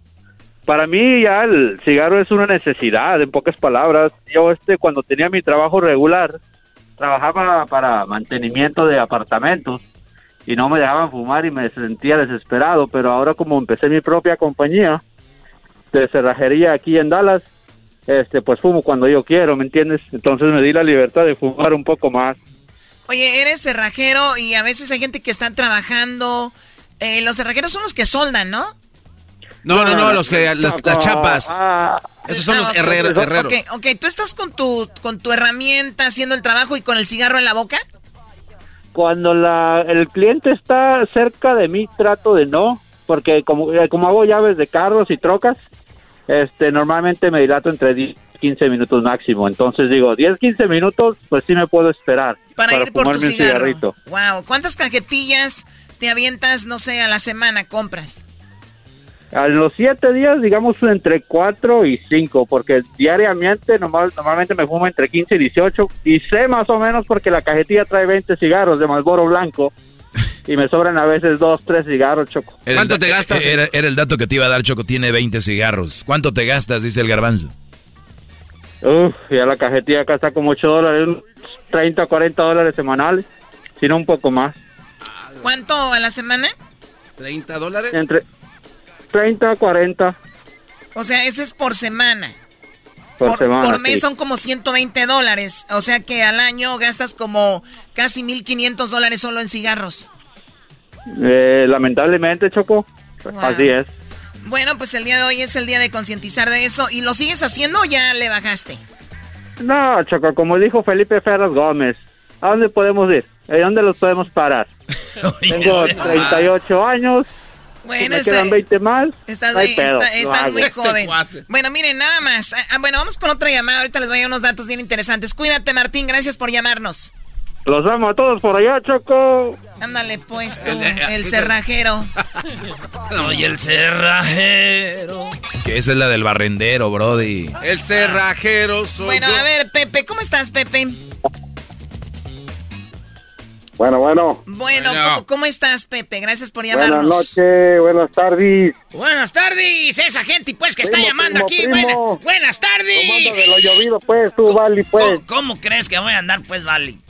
para mí ya el cigarro es una necesidad, en pocas palabras. Yo, este, cuando tenía mi trabajo regular, trabajaba para mantenimiento de apartamentos y no me dejaban fumar y me sentía desesperado, pero ahora como empecé mi propia compañía de cerrajería aquí en Dallas, este, pues fumo cuando yo quiero, ¿me entiendes? Entonces me di la libertad de fumar un poco más. Oye, eres cerrajero y a veces hay gente que está trabajando. Eh, los cerrajeros son los que soldan, ¿no? No, no, no, los que las, las chapas. Ah, Esos son Ah, los herreros. herreros. Ok, ok, tú estás con tu, con tu herramienta haciendo el trabajo y con el cigarro en la boca. Cuando la, el cliente está cerca de mí, trato de no, porque como, eh, como hago llaves de carros y trocas, este, normalmente me dilato entre 10 y 15 minutos máximo. Entonces digo, 10, 15 minutos, pues sí me puedo esperar Para, ir por tu un cigarrito. Wow, ¿cuántas cajetillas te avientas, no sé, a la semana compras? A los 7 días, digamos, entre 4 y 5, porque diariamente normal, normalmente me fumo entre 15 y 18, y sé más o menos porque la cajetilla trae 20 cigarros de Malboro blanco, y me sobran a veces 2, 3 cigarros, choco. Era el da- Era, era el dato que te iba a dar, Choco. Tiene 20 cigarros. ¿Cuánto te gastas? Dice el garbanzo. Uf, ya la cajetilla acá está como 8 dólares, unos 30 40 dólares semanales, si no un poco más. ¿Cuánto a la semana? ¿30 dólares? Entre 30 40 O sea, ese es por semana. por, semana. por mes sí. son como 120 dólares. O sea que al año gastas como casi 1.500 dólares solo en cigarros. Eh, lamentablemente, Choco, así es. Bueno, pues el día de hoy es el día de concientizar de eso. ¿Y lo sigues haciendo o ya le bajaste? No, Choco, como dijo Felipe Ferraz Gómez, ¿a dónde podemos ir? ¿A dónde los podemos parar? Tengo 38 años, si Bueno, me está- quedan 20 más, Estás, no hay de- pedo, está- lo estás hago. muy joven. Bueno, miren, nada más. Ah, ah, bueno, vamos con otra llamada. Ahorita les voy a dar unos datos bien interesantes. Cuídate, Martín. Gracias por llamarnos. Los amo a todos por allá, Choco. Ándale, pues, tú, El de- el cerrajero. Soy el cerrajero. Que esa es la del barrendero, Brody. El cerrajero soy Bueno, yo. a ver, Pepe, ¿cómo estás, Pepe? Bueno, bueno. Bueno. ¿cómo, cómo estás, Pepe? Gracias por Buenas llamarnos. noches, buenas tardes. Buenas tardes, esa gente pues que está llamando primo, aquí. primo. Buena- buenas tardes. De lo llovido, pues, tú, Vali, pues. ¿Cómo crees que voy a andar, pues, Vali?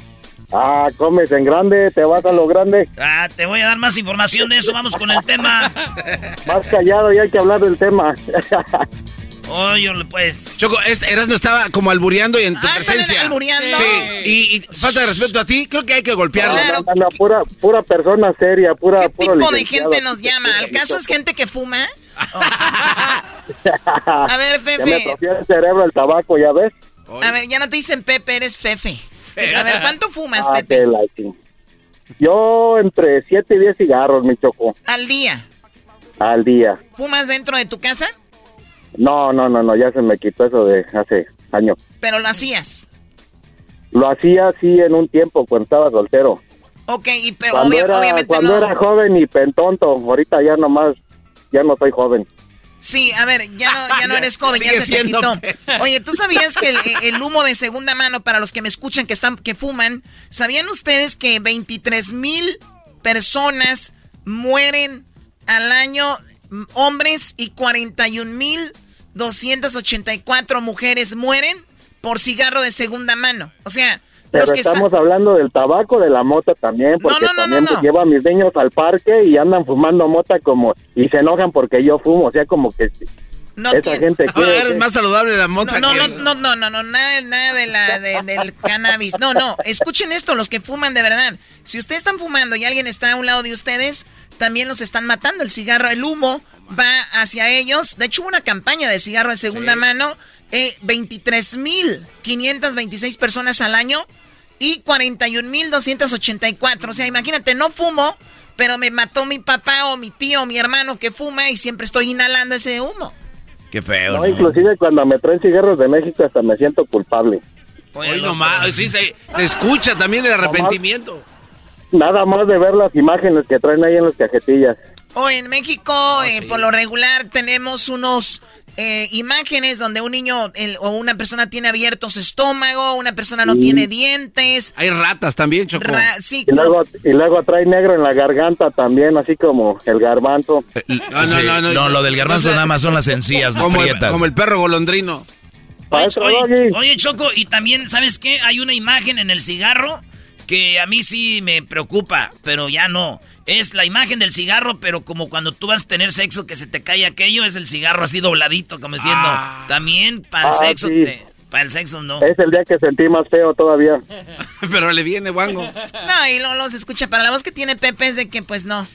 Ah, comes en grande, te vas a lo grande. Ah, te voy a dar más información de eso. Vamos con el tema. Más callado y hay que hablar del tema. Oye, pues. Choco, este Erasmo estaba como albureando y en tu Ah, presencia. albureando. Sí, y, y falta de respeto a ti, creo que hay que golpearlo. No, no, pura, pura persona seria, pura, ¿Qué puro tipo de gente nos llama? ¿Al caso es gente que fuma? A ver, Ya me Fefe. el cerebro el tabaco, ¿ya ves? A ver, ya no te dicen Pepe, eres Fefe. A ver, ¿cuánto fumas, Ah, Pepe? Yo entre 7 y 10 cigarros, mi choco. Al día. al día. ¿Fumas dentro de tu casa? No, no, no, no, ya se me quitó eso de hace años. Pero lo hacías. Lo hacía así en un tiempo cuando estaba soltero. Ok, y pero Cuando, obvia- era, obviamente cuando no. era joven y pentonto, ahorita ya nomás, ya no soy joven. Sí, a ver, ya no, ya no eres joven, ya se te quitó. Oye, ¿tú sabías que el, el humo de segunda mano, para los que me escuchan que están, que fuman, ¿sabían ustedes que 23 mil personas mueren al año, mm, hombres, y 41 mil 284 mujeres mueren por cigarro de segunda mano? O sea, Pero que estamos hablando del tabaco, de la mota también, porque no, no, también no, pues, llevo a mis niños al parque y andan fumando mota como y se enojan porque yo fumo, o sea, como que No esa tiene- gente Ahora quiere eres más saludable la mota No, no, que- no, no, no, no, nada, nada de la, de- del cannabis. No, no, escuchen esto, los que fuman de verdad. Si ustedes están fumando y alguien está a un lado de ustedes, también los están matando. El cigarro, el humo va hacia ellos. De hecho, hubo una campaña de cigarro de segunda mano. Eh, 23.526 personas al año y 41.284. O sea, imagínate, no fumo, pero me mató mi papá o mi tío o mi hermano que fuma y siempre estoy inhalando ese humo. Qué feo. No, inclusive cuando me traen cigarros de México hasta me siento culpable. Hoy nomás, sí, se, se escucha también el arrepentimiento. Nada más de ver las imágenes que traen ahí en las cajetillas. O en México, eh, por lo regular, tenemos unos eh, imágenes donde un niño el- o una persona tiene abierto su estómago, una persona no Sí. tiene dientes. Hay ratas también, Choco. Ra- sí, Y luego, y luego trae negro en la garganta también, así como el garbanzo. No, no, no, no. No, lo del garbanzo nada más son las encías Como el, como el perro golondrino. Oye, oye, oye, Choco, y también, ¿sabes qué? Hay una imagen en el cigarro que a mí sí me preocupa, pero ya no. Es la imagen del cigarro, pero como cuando tú vas a tener sexo que se te cae aquello, es el cigarro así dobladito, como diciendo, también para el Ah, sexo, sí. te- para el sexo no. Es el día que sentí más feo todavía. Pero le viene, Wango. No, y luego se escucha. Para la voz que tiene Pepe es de que, pues no.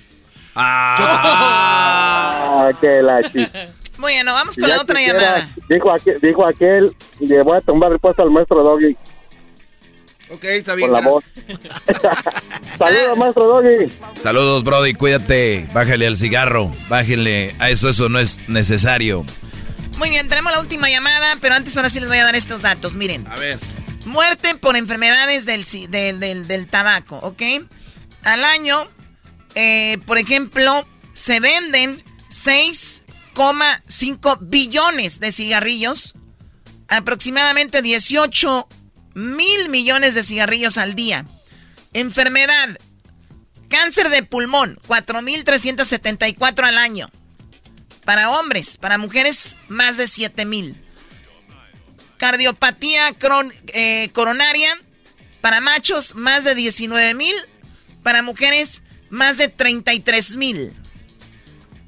Ah, que la chi- Bueno, vamos con Ya la otra quisiera, llamada. Dijo aquel, dijo aquel, le voy a tumbar el puesto al maestro Doggy Ok, está bien. con la voz. Saludos, maestro Doggy. Saludos, Brody, cuídate. Bájale al cigarro. Bájale a eso, eso no es necesario. Muy bien, tenemos la última llamada, pero antes ahora sí les voy a dar estos datos. Miren. A ver. Muerte por enfermedades del, del- del tabaco, ¿ok? Al año, eh, por ejemplo, se venden 6,5 billones de cigarrillos, aproximadamente 18 mil millones de cigarrillos al día. Enfermedad, cáncer de pulmón, 4.374 al año. Para hombres, para mujeres, más de 7 mil. Cardiopatía cron- eh, coronaria, para machos, más de 19 mil. Para mujeres, más de 33 mil.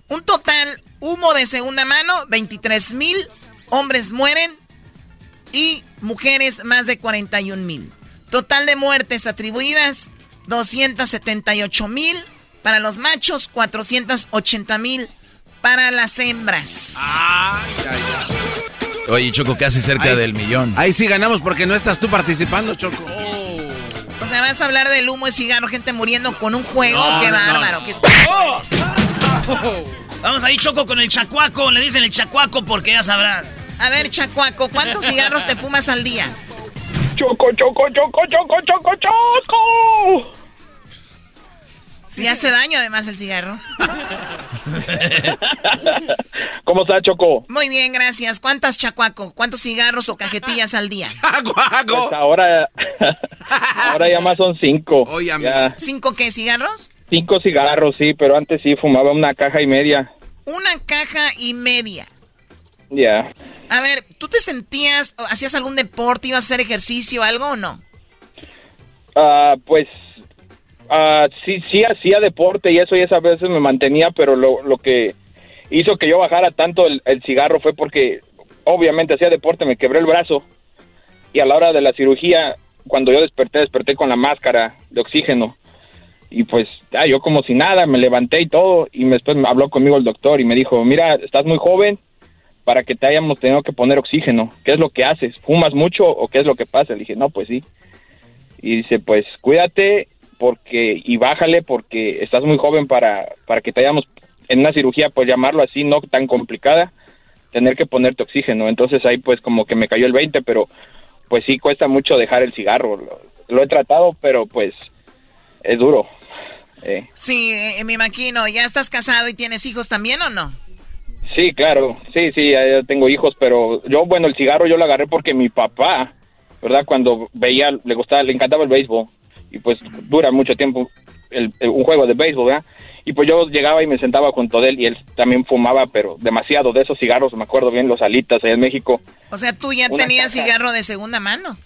Un total, humo de segunda mano, 23 mil. Hombres mueren y mujeres, más de 41 mil. Total de muertes atribuidas, 278 mil. Para los machos, 480 mil. Para las hembras. Oye, Choco, casi cerca Ahí- del millón. Ahí sí ganamos porque no estás tú participando, Choco. O sea, vas a hablar del humo de cigarro, gente muriendo con un juego. No, ¡Qué no, no, bárbaro! no. qué Vamos ahí, Choco, con el chacuaco. Le dicen el chacuaco porque ya sabrás. A ver, Chacuaco, ¿cuántos cigarros te fumas al día? Choco, choco, choco, choco, choco, choco. Sí, hace daño además el cigarro. ¿Cómo está, Choco? Muy bien, gracias. ¿Cuántas, Chacuaco? ¿Cuántos cigarros o cajetillas al día? Pues ahora, ahora ya más son cinco. Ya. ¿Cinco qué, cigarros? Cinco cigarros, sí, pero antes sí fumaba una caja y media. Una caja y media. Ya. A ver, ¿tú te sentías, hacías algún deporte, ibas a hacer ejercicio, algo o no? Ah, pues ah, sí, sí hacía deporte y eso y esas veces me mantenía, pero lo, lo que hizo que yo bajara tanto el, el cigarro fue porque obviamente hacía deporte, me quebré el brazo y a la hora de la cirugía, cuando yo desperté, desperté con la máscara de oxígeno y pues ya, yo como si nada, me levanté y todo y después me habló conmigo el doctor y me dijo, mira, estás muy joven para que te hayamos tenido que poner oxígeno, ¿qué es lo que haces? ¿Fumas mucho o qué es lo que pasa? Le dije, no, pues sí. Y dice, pues cuídate porque y bájale porque estás muy joven para, para que te hayamos en una cirugía, pues llamarlo así, no tan complicada, tener que ponerte oxígeno. Entonces ahí pues como que me cayó el 20, pero pues sí cuesta mucho dejar el cigarro. Lo, he tratado, pero pues es duro. Eh. Sí, eh, me imagino. ¿Ya estás casado y tienes hijos también o no? Sí, claro. Sí, sí, ya tengo hijos, pero yo, bueno, el cigarro yo lo agarré porque mi papá, ¿verdad? Cuando veía, le gustaba, le encantaba el béisbol y pues dura mucho tiempo el, un juego de béisbol, ¿verdad? Y pues yo llegaba y me sentaba junto a él y él también fumaba, pero demasiado de esos cigarros, me acuerdo bien, los alitas allá en México. O sea, tú ya tenías cigarro de segunda mano.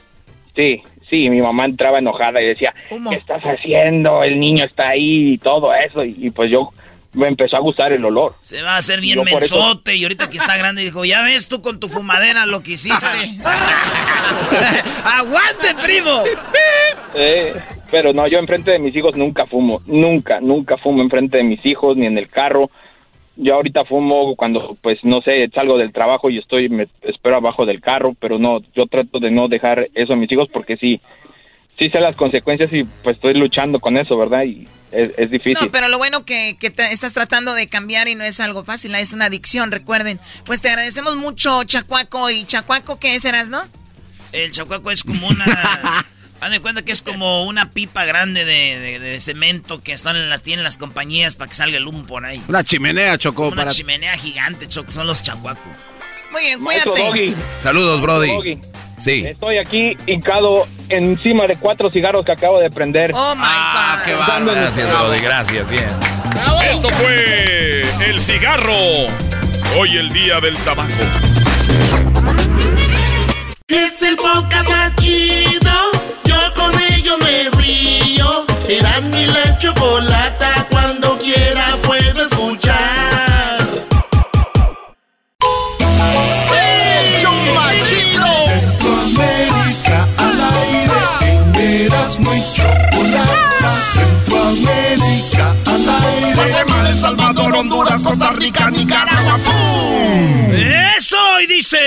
Sí, sí, mi mamá entraba enojada y decía, ¿qué estás haciendo? El niño está ahí y todo eso. Y, pues yo me empezó a gustar el olor. Se va a hacer bien mensote y ahorita que está grande dijo, ya ves tú con tu fumadera lo que hiciste. ¡Aguante, primo! pero no, yo enfrente de mis hijos nunca fumo, nunca, nunca fumo enfrente de mis hijos ni en el carro yo ahorita fumo cuando, pues, no sé, salgo del trabajo y estoy, me espero abajo del carro, pero no, yo trato de no dejar eso a mis hijos porque sí, sí sé las consecuencias y pues estoy luchando con eso, ¿verdad? Y es, difícil. No, pero lo bueno que, que estás tratando de cambiar y no es algo fácil, es una adicción, recuerden. Pues te agradecemos mucho, Chacuaco. ¿Y Chacuaco qué serás, no? El Chacuaco es como una... Haz de cuenta que es como una pipa grande de, cemento que están en las, tienen las compañías para que salga el humo por ahí. Una chimenea, Chocó. Una chimenea gigante, Choco. Son los chacuacos. Muy bien, cuídate. Saludos, Brody. Sí. Estoy aquí hincado encima de cuatro cigarros que acabo de prender. Oh my ah, qué bárbaro. Gracias, Brody. Gracias, bien. Esto fue el cigarro. Hoy el día del tabaco. Es el podcast más con ello me río. Eras mi la chocolata, ¡Eso! Y dice...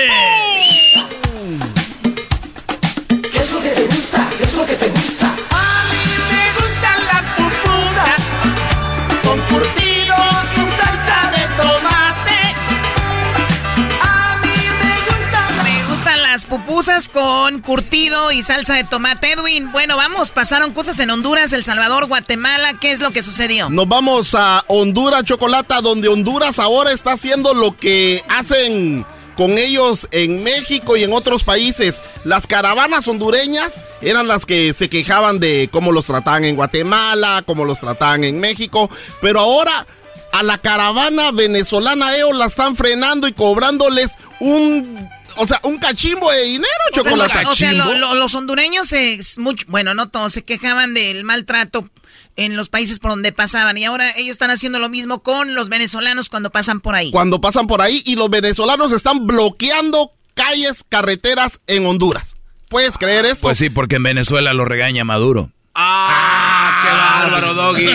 pupusas con curtido y salsa de tomate. Edwin, bueno, vamos, pasaron cosas en Honduras, El Salvador, Guatemala. ¿Qué es lo que sucedió? Nos vamos a Honduras, Chocolata, donde Honduras ahora está haciendo lo que hacen con ellos en México y en otros países. Las caravanas hondureñas eran las que se quejaban de cómo los trataban en Guatemala, cómo los trataban en México, pero ahora a la caravana venezolana ellos la están frenando y cobrándoles un o sea, un cachimbo de dinero, chocolate. O sea, los hondureños, es mucho, bueno, no todos, se quejaban del maltrato en los países por donde pasaban. Y ahora ellos están haciendo lo mismo con los venezolanos cuando pasan por ahí. Cuando pasan por ahí y los venezolanos están bloqueando calles, carreteras en Honduras. ¿Puedes creer esto? Pues sí, porque en Venezuela lo regaña Maduro. ¡Ah! ¡Qué bárbaro, Doggy!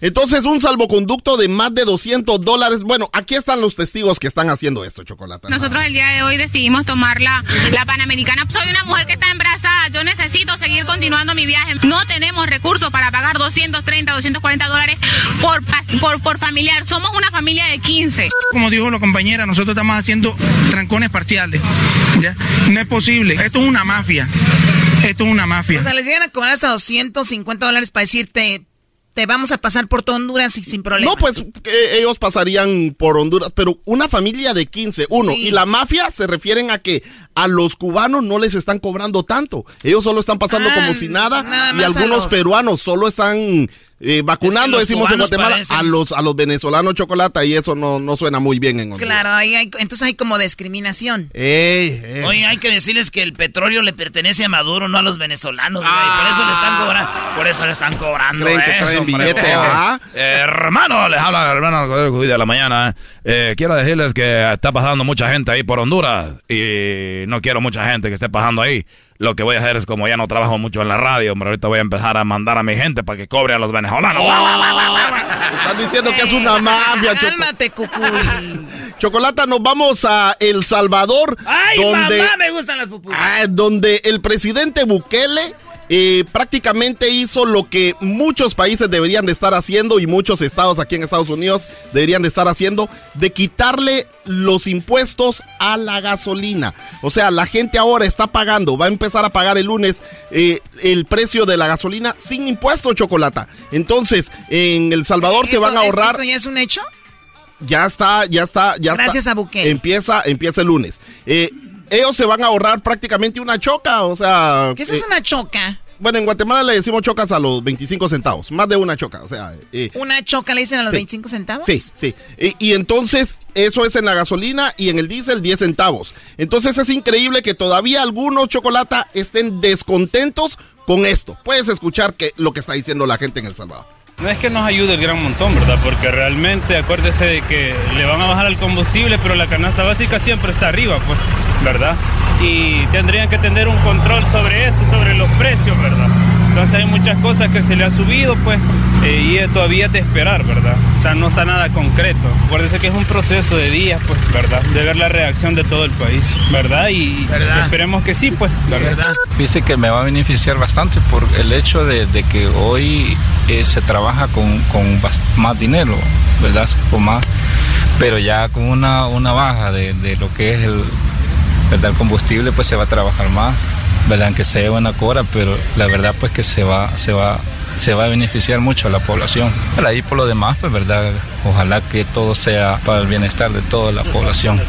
Entonces, un salvoconducto de más de 200 dólares. Bueno, aquí están los testigos que están haciendo esto, Chocolate. Nosotros el día de hoy decidimos tomar la, la Panamericana. Soy una mujer que está embarazada. Yo necesito seguir continuando mi viaje. No tenemos recursos para pagar 230, 240 dólares por, por, por familiar. Somos una familia de 15. Como dijo la compañera, nosotros estamos haciendo trancones parciales. ¿ya? No es posible. Esto es una mafia. Esto es una mafia. O sea, les llegan a cobrar hasta 250 dólares para decirte, te vamos a pasar por todo Honduras y sin problema. No, pues ellos pasarían por Honduras, pero una familia de 15, uno. Y la mafia se refieren a que a los cubanos no les están cobrando tanto. Ellos solo están pasando ah, como si nada, y algunos peruanos solo están eh, vacunando, decimos en Guatemala, a los, a los venezolanos chocolate y eso no, no suena muy bien en Honduras. Claro, ahí hay, entonces hay como discriminación. Oye, hay que decirles que el petróleo le pertenece a Maduro, no a los venezolanos, por eso le están cobrando, por eso le están cobrando eso, billete, ¿ah? hermano, les habla hermano de la mañana. Eh, quiero decirles que está pasando mucha gente ahí por Honduras y no quiero mucha gente que esté pasando ahí. Lo que voy a hacer es como ya no trabajo mucho en la radio, hombre, ahorita voy a empezar a mandar a mi gente para que cobre a los venezolanos. Están diciendo que es una mafia. Cálmate, cucuy. Chocolata, nos vamos a El Salvador. ¡Ay, donde, mamá, me gustan las pupusas! Ah, donde el presidente Bukele eh, prácticamente hizo lo que muchos países deberían de estar haciendo y muchos estados aquí en Estados Unidos deberían de estar haciendo, de quitarle los impuestos a la gasolina. O sea, la gente ahora está pagando, va a empezar a pagar el lunes eh, el precio de la gasolina sin impuestos, Chocolata. Entonces, en El Salvador se van a ahorrar... ¿Esto ya es un hecho? Ya está, ya está, ya Gracias a Bukele. Empieza, empieza el lunes. Eh, ellos se van a ahorrar prácticamente una choca, o sea... ¿Qué es eh, una choca? Bueno, en Guatemala le decimos chocas a los 25 centavos, más de una choca, o sea... Eh, ¿Una choca le dicen a los sí. 25 centavos? Sí, sí. Y, y entonces, eso es en la gasolina y en el diésel 10 centavos. Entonces es increíble que todavía algunos chocolata estén descontentos con esto. Puedes escuchar que, lo que está diciendo la gente en El Salvador. No es que nos ayude el gran montón, ¿verdad? Porque realmente acuérdese de que le van a bajar el combustible, pero la canasta básica siempre está arriba, pues, ¿verdad? Y tendrían que tener un control sobre eso, sobre los precios, ¿verdad? Entonces hay muchas cosas que se le ha subido, pues, eh, y todavía es de esperar, ¿verdad? O sea, no está nada concreto. Acuérdese que es un proceso de días, pues, ¿verdad? De ver la reacción de todo el país, ¿verdad? Y esperemos que sí, pues, ¿verdad? Dice que me va a beneficiar bastante por el hecho de, de que hoy eh, se trabaja con, con más dinero, ¿verdad? Con más, pero ya con una, una baja de, de lo que es el, ¿verdad? el combustible, pues se va a trabajar más, ¿verdad? Aunque sea una cora, pero la verdad pues que se va, se va, se va a beneficiar mucho a la población. Pero ahí por lo demás, pues verdad, ojalá que todo sea para el bienestar de toda la población.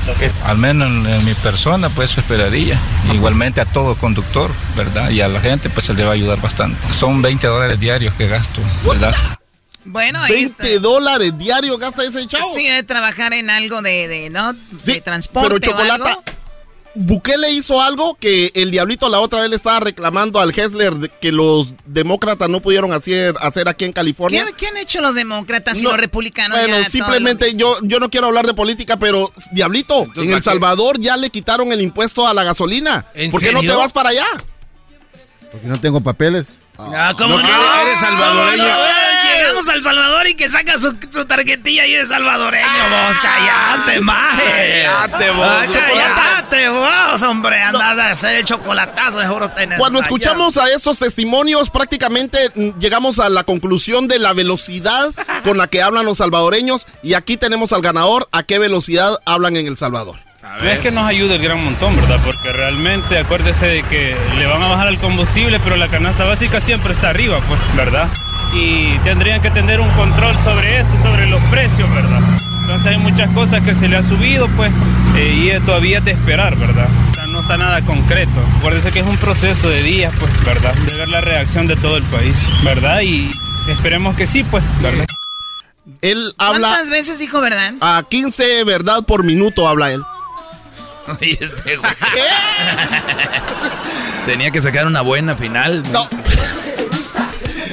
Al menos en, en mi persona, pues eso esperaría. Igualmente a todo conductor, ¿verdad? Y a la gente, pues se le va a ayudar bastante. Son 20 dólares diarios que gasto, ¿verdad? Bueno, ahí está. 20 dólares diario gasta ese chavo. Sí, de trabajar en algo de, de ¿no? De transporte Pero algo. Bukele hizo algo que el diablito la otra vez le estaba reclamando al Hessler de que los demócratas no pudieron hacer, hacer aquí en California. ¿Qué, qué han hecho los demócratas y No, los republicanos? Bueno, simplemente yo, yo no quiero hablar de política, pero Diablito, en ¿para El? Salvador ya le quitaron el impuesto a la gasolina. ¿En ¿Por qué no te vas para allá? Porque no tengo papeles. Ah, ¿cómo No, no? que eres salvadoreño. No, no, al Salvador y que saca su, su tarjetilla ahí de salvadoreño, vos. Cállate, maje. Cállate, vos. Ah, cállate, vos, hombre. Andas a hacer el chocolatazo de oro tener. Cuando escuchamos a estos testimonios, prácticamente mm, llegamos a la conclusión de la velocidad con la que hablan los salvadoreños. Y aquí tenemos al ganador, a qué velocidad hablan en El Salvador. No es que nos ayude el gran montón, ¿verdad? Porque realmente acuérdese de que le van a bajar el combustible, pero la canasta básica siempre está arriba, pues, ¿verdad? Y tendrían que tener un control sobre eso, sobre los precios, ¿verdad? Entonces hay muchas cosas que se le ha subido, pues, eh, y todavía es de esperar, ¿verdad? O sea, no está nada concreto. Acuérdese que es un proceso de días, pues, ¿verdad? De ver la reacción de todo el país, ¿verdad? Y esperemos que sí, pues, ¿verdad? Él habla ¿Cuántas veces dijo verdad? a 15 verdad por minuto, habla él. Oye, este güey. Tenía que sacar una buena final. No.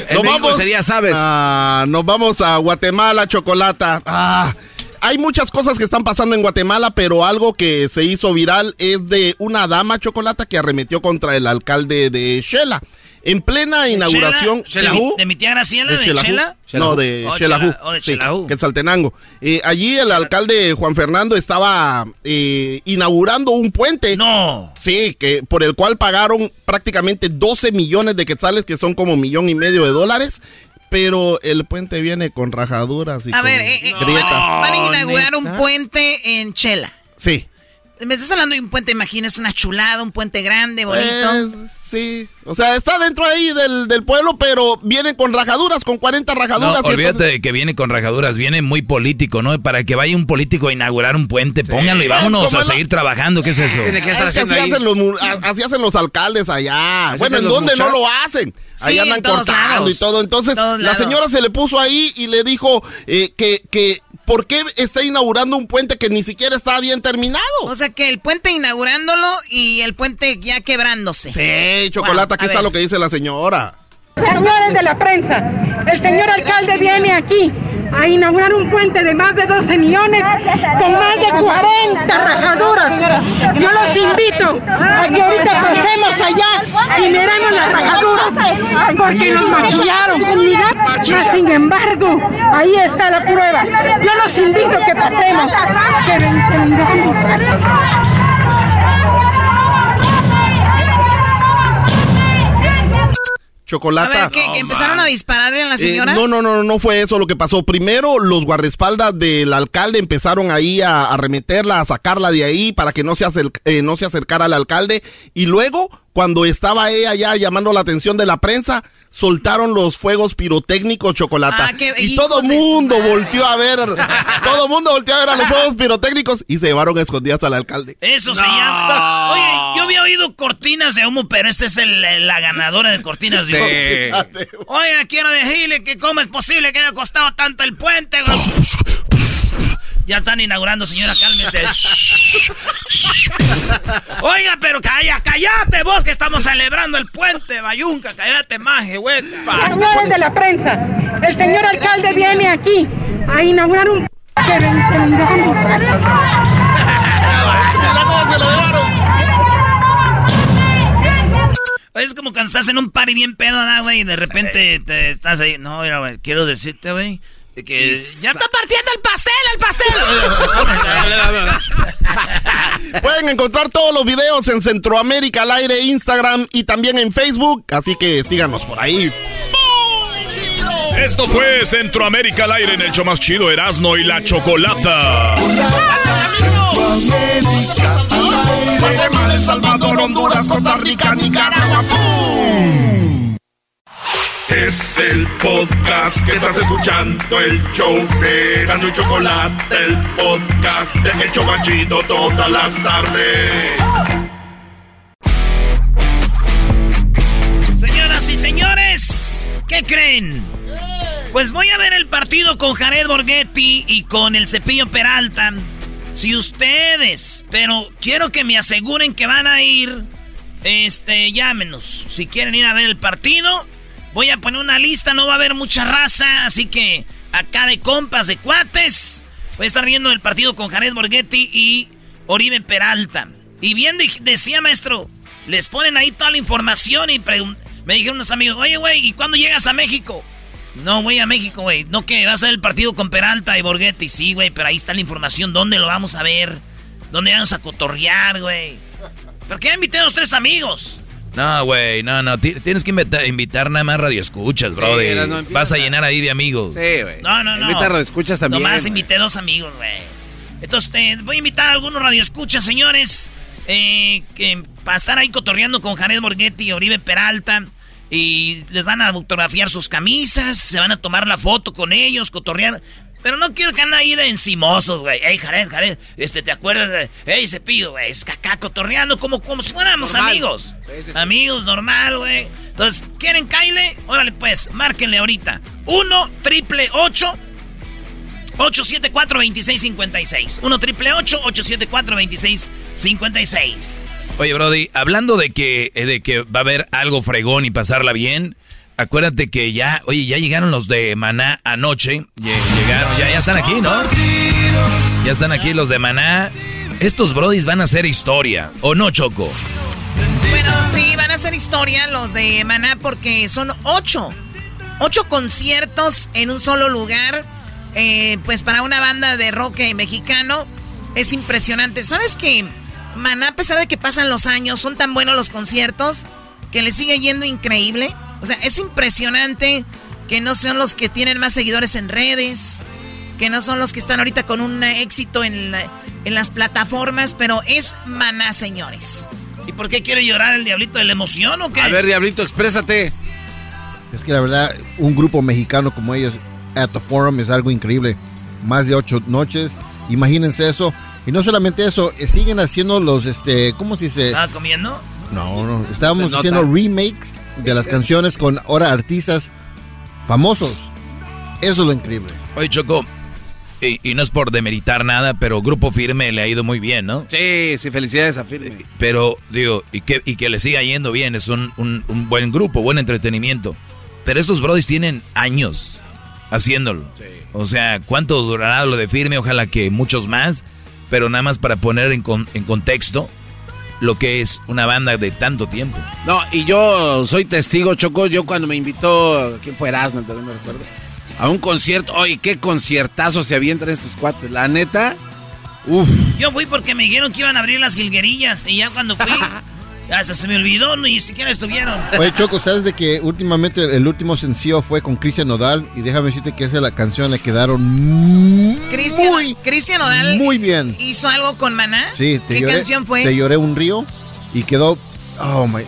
En México sería, ¿sabes? Ah, nos vamos a Guatemala, Chocolata. Ah, hay muchas cosas que están pasando en Guatemala, pero algo que se hizo viral es de una dama, Chocolata, que arremetió contra el alcalde de Shela. En plena inauguración... ¿Chela? Sí. ¿De mi tía Graciela? ¿De, Xelajú. Chela? No, de Oh, Xelajú. Chela- oh, de Sí, Xelajú. Quetzaltenango. Eh, allí el alcalde Juan Fernando estaba eh, inaugurando un puente. No. Sí, que por el cual pagaron prácticamente 12 millones de quetzales, que son como millón y medio de dólares. Pero el puente viene con rajaduras y A con ver, eh, eh, grietas. van a inaugurar un puente en Chela. Sí. Me estás hablando de un puente, imagínese una chulada, un puente grande, bonito. Pues, sí. O sea, está dentro ahí del, del pueblo, pero viene con rajaduras, con 40 No, rajaduras. y olvídate entonces- de que viene con rajaduras, viene muy político, ¿no? Para que vaya un político a inaugurar un puente, pónganlo y vámonos a la- seguir trabajando, ¿qué es eso? Tiene que estar Es que haciendo así ahí. hacen, los, así hacen los alcaldes allá. Así bueno, ¿en dónde no lo hacen? Ahí Sí, andan cortando lados. y todo. Entonces, la señora se le puso ahí y le dijo eh, que, que ¿por qué está inaugurando un puente que ni siquiera está bien terminado? O sea que el puente inaugurándolo y el puente ya quebrándose. Sí, chocolate, Wow, aquí está ver. lo que dice la señora. Señores de la prensa, el señor alcalde viene aquí a inaugurar un puente de más de 12 millones con más de 40 rajaduras. Yo los invito a que ahorita pasemos allá y miremos las rajaduras porque nos maquillaron. Sin embargo, ahí está la prueba. Yo los invito a que pasemos. Chocolata. A ver, ¿qué, que empezaron a dispararle a las Eh, señoras? no, no, no, no fue eso lo que pasó. Primero, los guardaespaldas del alcalde empezaron ahí a, a remeterla, a sacarla de ahí para que no se, acer- eh, no se acercara al alcalde. Y luego, cuando estaba ella ya llamando la atención de la prensa, soltaron los fuegos pirotécnicos, Chocolata. Ah, qué y todo mundo volteó a ver, todo mundo volteó a ver a los fuegos pirotécnicos y se llevaron a escondidas al alcalde. Eso se llama. Oye, yo había oído cortinas de humo, pero esta es el- la ganadora de cortinas de humo. Oiga, quiero decirle que cómo es posible que haya costado tanto el puente. Ya están inaugurando, señora, cálmese. Oiga, pero calla, cállate vos que estamos celebrando el puente, Bayunca, cállate maje, güey. Señores de la prensa, el señor alcalde viene aquí a inaugurar un... que Es como cuando estás en un party bien pedo, ¿no, güey? Y de repente te estás ahí. No, mira, güey, quiero decirte, güey, que ya ¡Está partiendo el pastel, el pastel! Pueden encontrar todos los videos en Centroamérica al aire, Instagram y también en Facebook. Así que síganos por ahí. Esto fue Centroamérica al aire en el show más chido Erasmo y la Chocolata. Guatemala, El Salvador, Honduras, Costa Rica, Nicaragua. ¡Pum! Es el podcast que estás escuchando, el show de Gano y Chocolate, el podcast de El Chobachito todas las tardes. Señoras y señores, ¿qué creen? Pues voy a ver el partido con Jared Borghetti y con el Cepillo Peralta. Si ustedes, pero quiero que me aseguren que van a ir, este, llámenos. Si quieren ir a ver el partido, voy a poner una lista, no va a haber mucha raza, así que acá de compas, de cuates, voy a estar viendo el partido con Jared Borghetti y Oribe Peralta. Y bien de- decía maestro, les ponen ahí toda la información y me dijeron unos amigos, oye güey, ¿y cuándo llegas a México? No, güey, a México, güey. No que va a ser el partido con Peralta y Borghetti. Sí, güey, pero ahí está la información. ¿Dónde lo vamos a ver? ¿Dónde vamos a cotorrear, güey? ¿Por qué invité a los tres amigos? No, güey, no, no. ti- Tienes que invitar, invitar nada más radioescuchas, empieza. Vas a llenar ahí de amigos. Sí, güey. No, no, no. Invita radioescuchas también, Nomás güey. invité dos amigos, güey. Entonces, eh, voy a invitar a algunos radioescuchas, señores, eh, que, para estar ahí cotorreando con Jared Borghetti y Oribe Peralta. Y les van a fotografiar sus camisas, se van a tomar la foto con ellos, cotorrear. Pero no quiero que anden ahí de encimosos, güey. Ey, Jared, Jared, este, ¿te acuerdas de...? Ey, Cepillo, güey, es acá cotorreando como, como si fuéramos Normal. amigos. Sí, sí, sí. Amigos, normal, güey. Entonces, ¿quieren Kyle? Órale, pues, márquenle ahorita. 1 triple 8 874-2656. 1 triple 874-2656. Oye, Brody, hablando de que, eh, de que va a haber algo fregón y pasarla bien, acuérdate que ya, oye, ya llegaron los de Maná anoche. Lle- Llegaron, ya, ya están aquí, ¿no? Ya están aquí los de Maná. Estos Brodis van a hacer historia, ¿o no, Choco? Bueno, sí, van a hacer historia los de Maná porque son ocho. Ocho conciertos en un solo lugar. eh, pues para una banda de rock mexicano es impresionante. ¿Sabes que Maná, a pesar de que pasan los años, son tan buenos los conciertos que le sigue yendo increíble? O sea, es impresionante que no son los que tienen más seguidores en redes, que no son los que están ahorita con un éxito en, la- en las plataformas, pero es Maná, señores. ¿Y por qué quiere llorar el diablito de la emoción o qué? A ver, Diablito, exprésate. Es que la verdad, un grupo mexicano como ellos, at the Forum, es algo increíble. Más de ocho noches, imagínense eso. Y no solamente eso, eh, siguen haciendo los, este, ¿cómo se dice? ¿Estaba comiendo? No, no, estábamos haciendo remakes de las canciones con ahora artistas famosos. Eso es lo increíble. Oye, Choco, y, y no es por demeritar nada, pero Grupo Firme le ha ido muy bien, ¿no? Sí, sí, felicidades a Firme. Pero, digo, y que, y que le siga yendo bien, es un, un- un buen grupo, buen entretenimiento. Pero esos brodis tienen años haciéndolo. O sea, ¿cuánto durará lo de Firme? Ojalá que muchos más, pero nada más para poner en, con- en contexto lo que es una banda de tanto tiempo. No, y yo soy testigo, Choco. Yo cuando me invitó, ¿quién fue Erasmo? También me recuerdo. A un concierto. Oye, qué conciertazo se avientan estos cuates. La neta, uff. Yo fui porque me dijeron que iban a abrir las jilguerillas y ya cuando fui, Hasta se me olvidó, ni siquiera estuvieron. Oye, Choco, ¿sabes de que últimamente el último sencillo fue con Cristian Nodal? Y déjame decirte que esa es la canción le quedaron muy, Cristian, Cristian Nodal muy bien. hizo algo con Maná. Sí, te ¿Qué lloré, canción fue? Te lloré un río y quedó, oh my,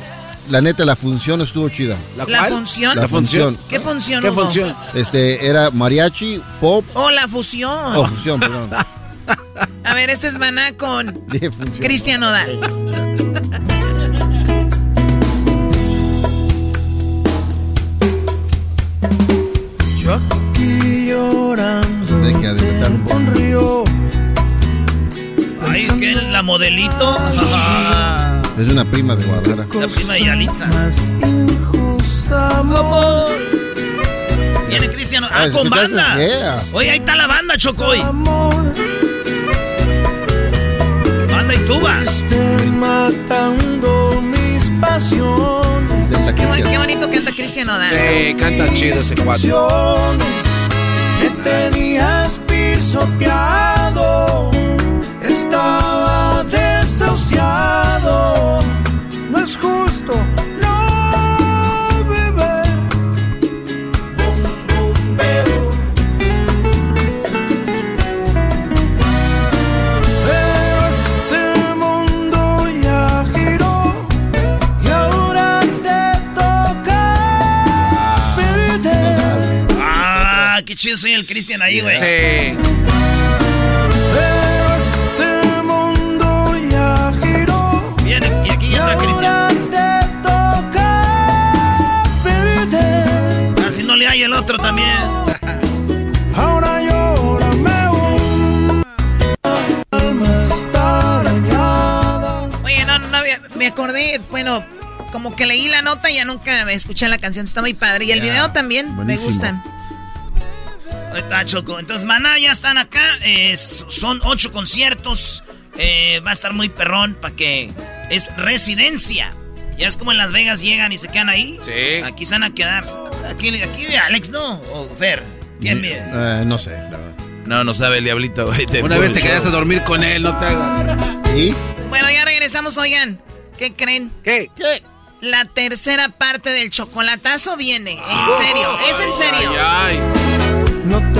la neta, la función estuvo chida. ¿La función? La, ¿La función. función? ¿Qué función ¿Qué hubo? función? Este, era mariachi, pop. Oh, la fusión. Oh, fusión, perdón. A ver, este es Maná con Cristian Nodal. llorando un río. Ay, que la modelito. Es una prima de Guadalajara. La prima de Yalitza. Amor. Viene Cristiano. Ah, Ah, con banda. yeah. Oye, ahí está la banda, Chocoy. Banda y tubas. matando mis pasiones. Qué, qué bonito canta Cristian Nodal. Sí, canta chido ese cuadro. Me tenías pisoteado, estaba desahuciado. No es justo, chido soy el Cristian ahí, güey. Sí. Este mundo ya giró. Viene, y aquí entra Cristian. Así no le hay el otro también. Ahora alma está dañada. Oye, no, no, me- me acordé, bueno, como que leí la nota y ya nunca me escuché la canción, está muy padre. Y el video también, me gustan. Ahí está Choco. Entonces, Maná ya están acá. eh, son ocho conciertos. eh, va a estar muy perrón para que es residencia. Ya es como en Las Vegas llegan y se quedan ahí. Sí. Aquí se van a quedar. Aquí, aquí Alex, ¿no? O Fer. ¿Quién vive? Eh, no sé, la verdad. No, no sabe el diablito, güey. Una vez te show. quedaste a dormir con él, no te hagas. ¿Y? Bueno, ya regresamos, oigan. ¿Qué creen? ¿Qué? ¿Qué? La tercera parte del chocolatazo viene. En serio, es en serio. No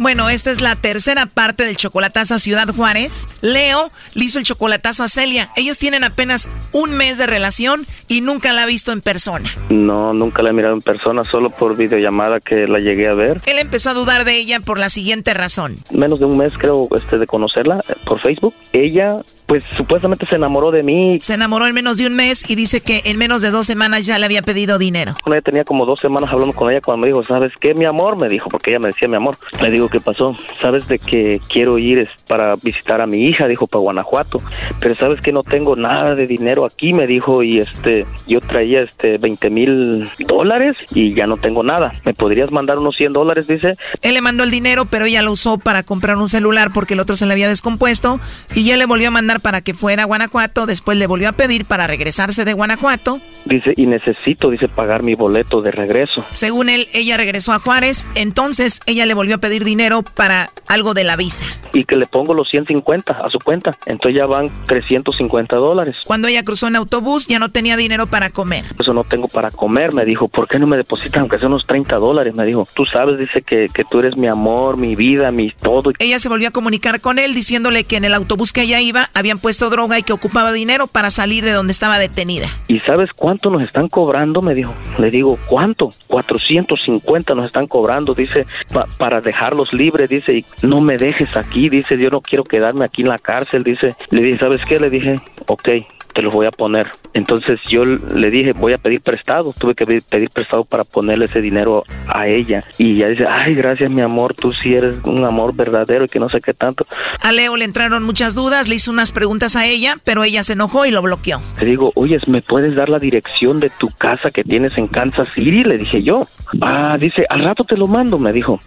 Bueno, esta es la tercera parte del chocolatazo a Ciudad Juárez. Leo le hizo el chocolatazo a Celia. Ellos tienen apenas un mes de relación y nunca la ha visto en persona. No, nunca la he mirado en persona, solo por videollamada que la llegué a ver. Él empezó a dudar de ella por la siguiente razón. Menos de un mes creo este, de conocerla eh, por Facebook. Ella, pues supuestamente se enamoró de mí. Se enamoró en menos de un mes y dice que en menos de dos semanas ya le había pedido dinero. Ella tenía como dos semanas hablando con ella cuando me dijo, ¿sabes qué, mi amor? Me dijo, porque ella me decía mi amor. Le digo, ¿qué pasó? ¿Sabes de que quiero ir es, para visitar a mi hija? Dijo, para Guanajuato. Pero ¿sabes que no tengo nada de dinero aquí? Me dijo, y este, yo traía este 20 mil dólares y ya no tengo nada. ¿Me podrías mandar unos 100 dólares? Dice. Él le mandó el dinero, pero ella lo usó para comprar un celular porque el otro se le había descompuesto y él le volvió a mandar para que fuera a Guanajuato. Después le volvió a pedir para regresarse de Guanajuato. Dice, y necesito, dice, pagar mi boleto de regreso. Según él, ella regresó a Juárez. Entonces ella le volvió a pedir dinero para algo de la visa. Y que le pongo los 150 a su cuenta. Entonces ya van 350 dólares. Cuando ella cruzó en autobús, ya no tenía dinero para comer. Eso no tengo para comer, me dijo. ¿Por qué no me depositan aunque sea unos 30 dólares? Me dijo. Tú sabes, dice que, que tú eres mi amor, mi vida, mi todo. Ella se volvió a comunicar con él diciéndole que en el autobús que ella iba habían puesto droga y que ocupaba dinero para salir de donde estaba detenida. ¿Y sabes cuánto nos están cobrando? Me dijo. Le digo, ¿cuánto? 450 nos están cobrando, dice, pa- para dejarlos libres, dice, y no me dejes aquí, dice, yo no quiero quedarme aquí en la cárcel, dice. Le dije, ¿sabes qué? Le dije, ok, te los voy a poner. Entonces yo le dije, voy a pedir prestado. Tuve que pedir prestado para ponerle ese dinero a ella. Y ella dice, ay, gracias mi amor, tú sí eres un amor verdadero y que no sé qué tanto. A Leo le entraron muchas dudas, le hizo unas preguntas a ella, pero ella se enojó y lo bloqueó. Le digo, oye, ¿me puedes dar la dirección de tu casa que tienes en Kansas City? Le dije yo. Ah, dice, al rato te lo mando, me dijo.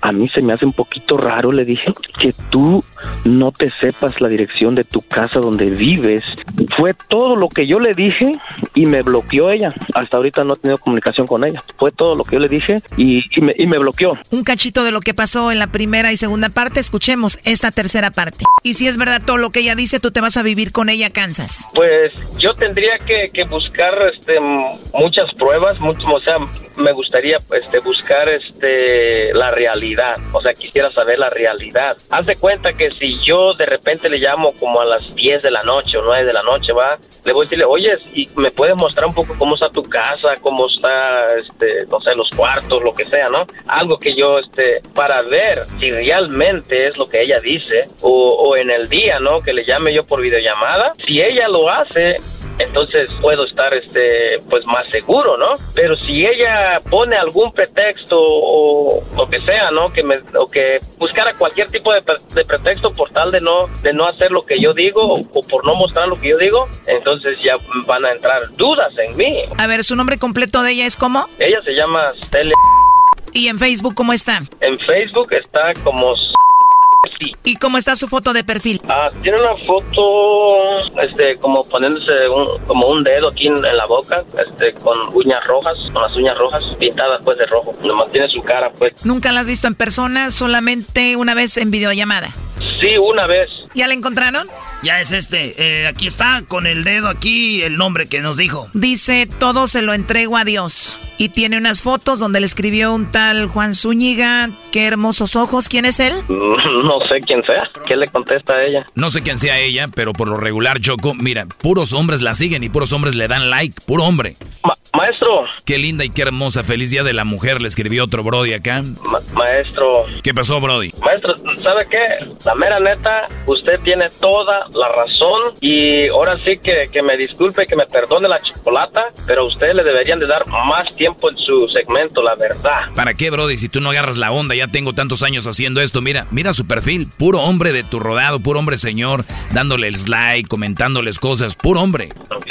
A mí se me hace un poquito raro, le dije, que tú no te sepas la dirección de tu casa donde vives. Fue todo lo que yo le dije y me bloqueó ella. Hasta ahorita no he tenido comunicación con ella. Fue todo lo que yo le dije y, me, y me bloqueó. Un cachito de lo que pasó en la primera y segunda parte, escuchemos esta tercera parte. Y si es verdad todo lo que ella dice, tú te vas a vivir con ella Kansas. Pues yo tendría que, que buscar este, muchas pruebas, mucho, o sea, me gustaría este, buscar este, la realidad. O sea, quisiera saber la realidad. Haz de cuenta que si yo de repente le llamo como a las 10 de la noche o 9 de la noche, va, le voy a decirle, oye, ¿y me puedes mostrar un poco cómo está tu casa, cómo está, este, no sé, los cuartos, lo que sea, ¿no? Algo que yo, este, para ver si realmente es lo que ella dice o, o en el día, ¿no? Que le llame yo por videollamada. Si ella lo hace, entonces puedo estar este pues más seguro, ¿no? Pero si ella pone algún pretexto o lo que sea, ¿no? Que me o que buscara cualquier tipo de, pretexto por tal de no de no hacer lo que yo digo o, por no mostrar lo que yo digo, entonces ya van a entrar dudas en mí. A ver, su nombre completo de ella es cómo? Ella se llama Stella. ¿Y en Facebook cómo está? En Facebook está como ¿Y cómo está su foto de perfil? Ah, tiene una foto, este, como poniéndose como un dedo aquí en, la boca, este, con uñas rojas, con las uñas rojas pintadas pues de rojo. Nomás tiene su cara pues. ¿Nunca la has visto en persona? Solamente una vez en videollamada. Sí, una vez. ¿Ya la encontraron? Ya es este. Eh, aquí está, con el dedo aquí, el nombre que nos dijo. Dice, todo se lo entrego a Dios. Y tiene unas fotos donde le escribió un tal Juan Zúñiga. Qué hermosos ojos. ¿Quién es él? No sé quién sea. ¿Qué le contesta a ella? No sé quién sea ella, pero por lo regular, Choco, mira, puros hombres la siguen y puros hombres le dan like. Puro hombre. maestro. Qué linda y qué hermosa. Feliz día de la mujer, le escribió otro Brody acá. maestro. ¿Qué pasó, Brody? Maestro, ¿sabe qué? La mera neta, usted tiene toda la razón y ahora sí que, que me disculpe, que me perdone la chocolata, pero a usted le deberían de dar más tiempo en su segmento, la verdad. ¿Para qué, Brody? Si tú no agarras la onda, ya tengo tantos años haciendo esto. Mira, mira su perfil, puro hombre de tu rodado, puro hombre señor, dándole el like, comentándoles cosas, puro hombre. Ok.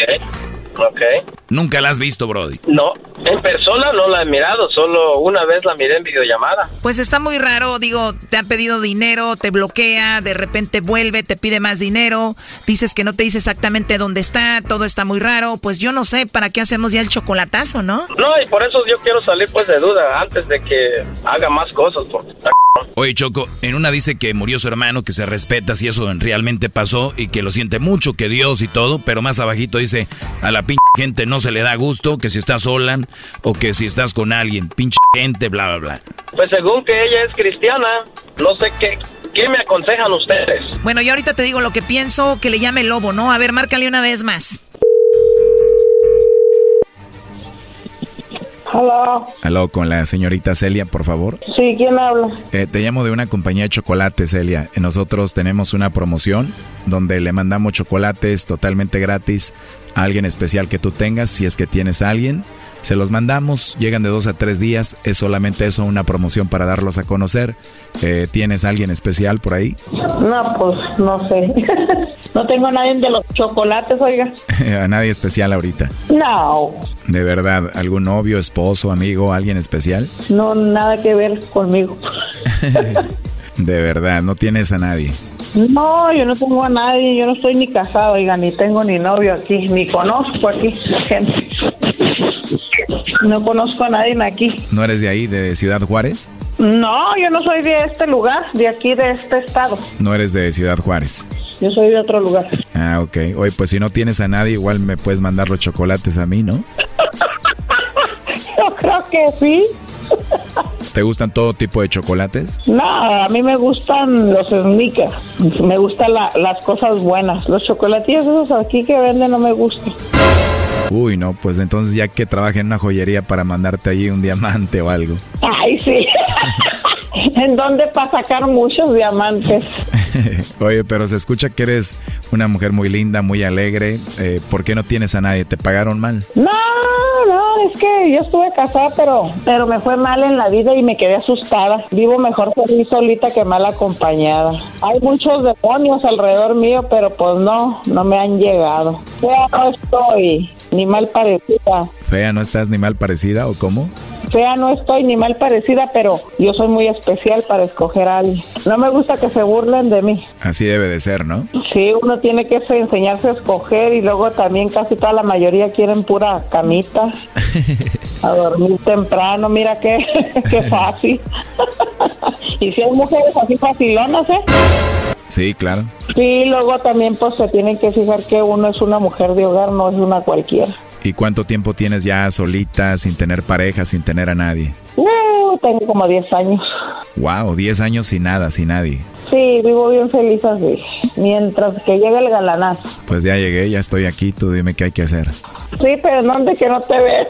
Ok. ¿Nunca la has visto, Brody? No, en persona no la he mirado, solo una vez la miré en videollamada. Pues está muy raro, digo, te ha pedido dinero, te bloquea, de repente vuelve, te pide más dinero, dices que no te dice exactamente dónde está, todo está muy raro, pues yo no sé, ¿para qué hacemos ya el chocolatazo, no? No, y por eso yo quiero salir pues de duda antes de que haga más cosas, porque está... Oye, Choco, en una dice que murió su hermano, que se respeta si eso realmente pasó y que lo siente mucho, que Dios y todo, pero más abajito dice, a la pinche gente no se le da gusto, que si estás sola o que si estás con alguien, pinche gente, bla, bla, bla. Pues según que ella es cristiana, no sé qué, ¿qué me aconsejan ustedes? Bueno, yo ahorita te digo lo que pienso, que le llame lobo, ¿no? A ver, márcale una vez más. Hola. Aló, con la señorita Celia, por favor. Sí, ¿quién habla? Eh, te llamo de una compañía de chocolate, Celia. Nosotros tenemos una promoción donde le mandamos chocolates totalmente gratis a alguien especial que tú tengas, si es que tienes a alguien. Se los mandamos, llegan de dos a tres días, es solamente eso, una promoción para darlos a conocer. Eh, ¿Tienes a alguien especial por ahí? No, pues no sé. no tengo a nadie de los chocolates, oiga. ¿A nadie especial ahorita? No. ¿De verdad? ¿Algún novio, esposo, amigo, alguien especial? No, nada que ver conmigo. de verdad, no tienes a nadie. No, yo no tengo a nadie, yo no estoy ni casado, oiga, ni tengo ni novio aquí, ni conozco aquí gente. No conozco a nadie aquí. ¿No eres de ahí, de Ciudad Juárez? No, yo no soy de este lugar, de aquí, de este estado. ¿No eres de Ciudad Juárez? Yo soy de otro lugar. Ah, ok. Oye, pues si no tienes a nadie, igual me puedes mandar los chocolates a mí, ¿no? yo creo que sí. ¿Te gustan todo tipo de chocolates? No, a mí me gustan los sneakers. Me gustan las cosas buenas. Los chocolatillos esos aquí que venden no me gustan. Uy, no, pues entonces ya que trabaja en una joyería para mandarte allí un diamante o algo. Ay, sí. ¿En dónde para sacar muchos diamantes? Oye, pero se escucha que eres una mujer muy linda, muy alegre. Eh, ¿Por qué no tienes a nadie? ¿Te pagaron mal? No, no, es que yo estuve casada, pero, pero me fue mal en la vida y me quedé asustada. Vivo mejor feliz solita que mal acompañada. Hay muchos demonios alrededor mío, pero pues no, no me han llegado. Ya no estoy ni mal parecida. ¿Fea no estás ni mal parecida o cómo? Fea no estoy ni mal parecida, pero yo soy muy especial para escoger a alguien. No me gusta que se burlen de mí. Así debe de ser, ¿no? Sí, uno tiene que enseñarse a escoger y luego también casi toda la mayoría quieren pura camita. a dormir temprano, mira qué, qué fácil. y si hay mujeres así facilonas, ¿eh? Sí, claro. Sí, luego también pues se tienen que fijar que uno es una mujer de hogar, no es una cualquiera. ¿Y cuánto tiempo tienes ya solita, sin tener pareja, sin tener a nadie? Uh, tengo como 10 años. Wow, 10 años sin nada, sin nadie. Sí, vivo bien feliz así. Mientras que llegue el galanazo. Pues ya llegué, ya estoy aquí, tú dime qué hay que hacer. Sí, pero ¿dónde que no te veo?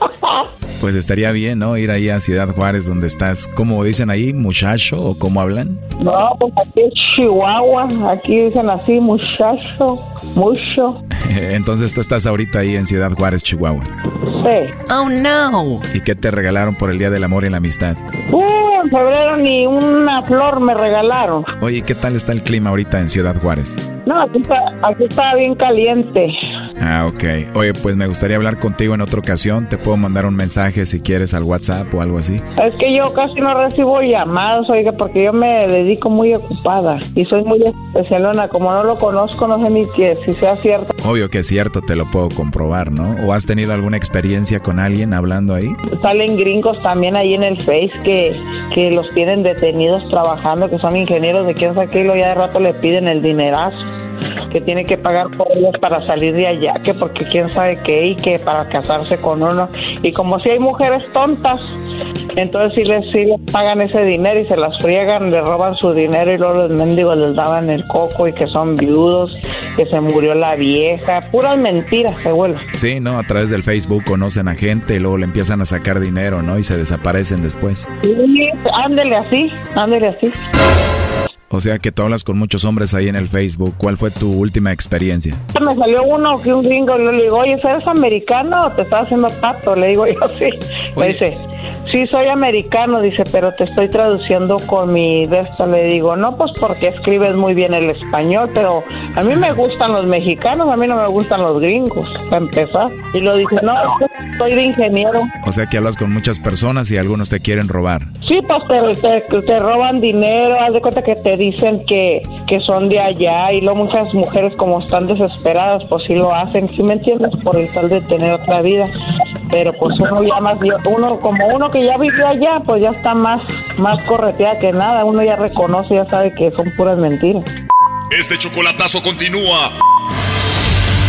pues estaría bien, ¿no? Ir ahí a Ciudad Juárez, donde estás, ¿cómo dicen ahí? ¿Muchacho o cómo hablan? No, pues aquí es Chihuahua, aquí dicen así, muchacho, mucho. Entonces tú estás ahorita ahí en Ciudad Juárez, Chihuahua. Sí. Oh, no. ¿Y qué te regalaron por el Día del Amor y la Amistad? Uh, en febrero ni una flor me regalaron. Oye, ¿qué tal está el clima ahorita en Ciudad Juárez? No, aquí está, aquí está bien caliente. Ah, ok. Oye, pues me gustaría hablar contigo en otra ocasión. Te puedo mandar un mensaje si quieres al WhatsApp o algo así. Es que yo casi no recibo llamados, oiga, porque yo me dedico muy ocupada y soy muy especialona. Como no lo conozco, no sé ni que si sea cierto. Obvio que es cierto, te lo puedo comprobar, ¿no? ¿O has tenido alguna experiencia con alguien hablando ahí? Salen gringos también ahí en el Face que, que los tienen detenidos trabajando, que son ingenieros de quién sabe qué, y luego ya de rato le piden el dinerazo que tiene que pagar por ellos para salir de allá, que porque quién sabe qué y que para casarse con uno. Y como si hay mujeres tontas, entonces sí les, sí les pagan ese dinero y se las friegan, le roban su dinero y luego los mendigos les daban el coco y que son viudos, que se murió la vieja, puras mentiras se vuelven. Sí, ¿no? A través del Facebook conocen a gente y luego le empiezan a sacar dinero, ¿no? Y se desaparecen después. Sí, ándele así, ándele así. O sea que tú hablas con muchos hombres ahí en el Facebook. ¿Cuál fue tu última experiencia? Me salió uno que un gringo le digo, oye, ¿eres americano o te estás haciendo pato? Le digo yo, sí. Me dice, sí, soy americano, dice, pero te estoy traduciendo con mi de esta. Le digo, no, pues porque escribes muy bien el español, pero a mí me gustan los mexicanos, a mí no me gustan los gringos, para empezar. Y lo dice, no, soy de ingeniero. O sea que hablas con muchas personas y algunos te quieren robar. Sí, pues te, te, te roban dinero, haz de cuenta que te dicen que, que son de allá y luego muchas mujeres como están desesperadas, pues sí lo hacen, ¿sí me entiendes? Por el tal de tener otra vida. Pero pues uno ya más, uno como uno que ya vivió allá, pues ya está más, más correteada que nada, uno ya reconoce, ya sabe que son puras mentiras. Este chocolatazo continúa.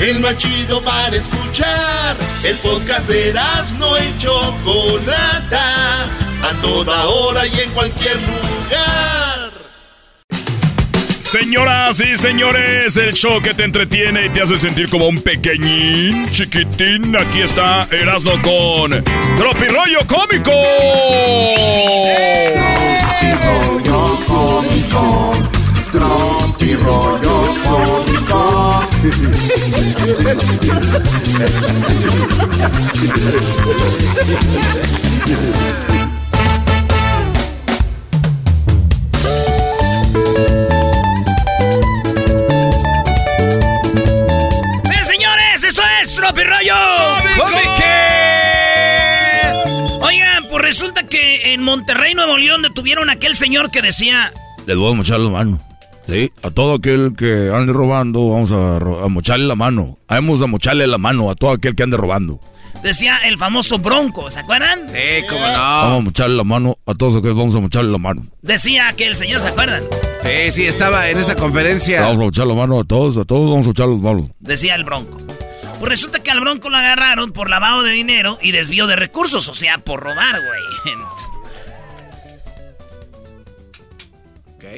el más chido para escuchar. El podcast de Erasmo y Chocolata, a toda hora y en cualquier lugar. Señoras y señores, el show que te entretiene y te hace sentir como un pequeñín, chiquitín. Aquí está Erasmo con Tropirollo Cómico. Tropirollo Cómico. Tropirollo Cómico. ¡Sí, señores! ¡Esto es Tropirollo! Oigan, pues resulta que en Monterrey, Nuevo León, detuvieron a aquel señor que decía... Les voy a mochar la mano. Sí, a todo aquel que ande robando, vamos a, ro- a mocharle la mano. Vamos a mocharle la mano a todo aquel que ande robando. Decía el famoso Bronco, ¿se acuerdan? Sí, cómo Vamos a mocharle la mano a todos aquellos, vamos a mocharle la mano. Decía aquel señor, ¿se acuerdan? Sí, sí, estaba en esa conferencia. Vamos a echar la mano a todos, a todos vamos a echar los manos. Decía el Bronco. Pues resulta que al Bronco lo agarraron por lavado de dinero y desvío de recursos, o sea, por robar, güey.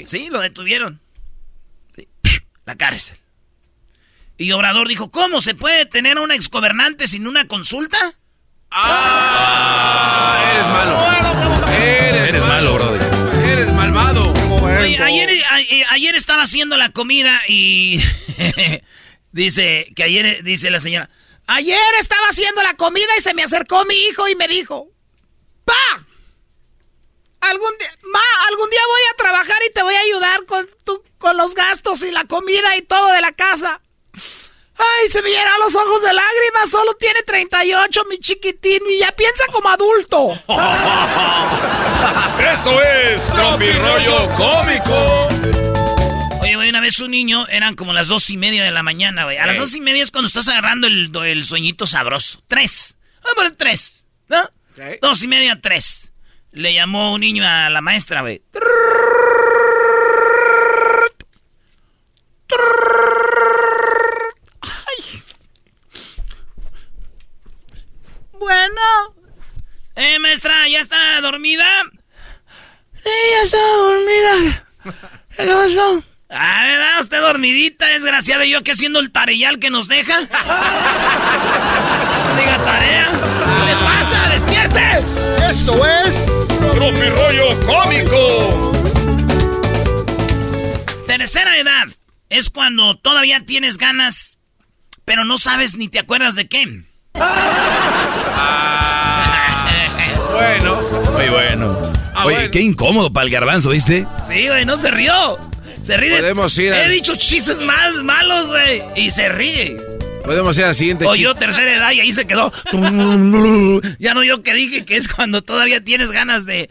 Sí, lo detuvieron. La cárcel. Y Obrador dijo, ¿cómo se puede tener a un exgobernante sin una consulta? ¡Ah! Eres malo. Eres, eres malo, brother. Eres malvado. ayer, ayer estaba haciendo la comida y dice que ayer, dice la señora, ayer estaba haciendo la comida y se me acercó mi hijo y me dijo, ¡Pa! Algún día, ma, algún día voy a trabajar y te voy a ayudar con, tu, con los gastos y la comida y todo de la casa. Ay, se me llenan los ojos de lágrimas. Solo tiene 38, mi chiquitín, y ya piensa como adulto. Esto es Tropi Rollo Cómico. Oye, güey, una vez un niño, eran como las dos y media de la mañana, güey. A las dos y media es cuando estás agarrando el, el sueñito sabroso. Tres. Vamos a poner tres, ¿no? Dos y media, tres. Le llamó un niño a la maestra, güey. Bueno. Eh, maestra, ¿ya está dormida? Sí, ya está dormida. ¿Qué pasó? Ah, ¿verdad? Usted dormidita, desgraciada. ¿Y yo que haciendo el tareyal que nos deja? Diga tarea. ¿Qué le pasa? ¡Despierte! Esto es... Tropi Rollo Cómico. Tercera edad. Es cuando todavía tienes ganas, pero no sabes ni te acuerdas de qué. bueno. Muy bueno. Ah, Oye, bueno. qué incómodo para el garbanzo, ¿viste? Sí, güey, no se rió. Se ríe. de- Podemos ir He al- dicho chistes mal, malos, güey. Y se ríe. Podemos ir al siguiente Oyó chiste. tercera edad y ahí se quedó. ya no yo que dije que es cuando todavía tienes ganas de.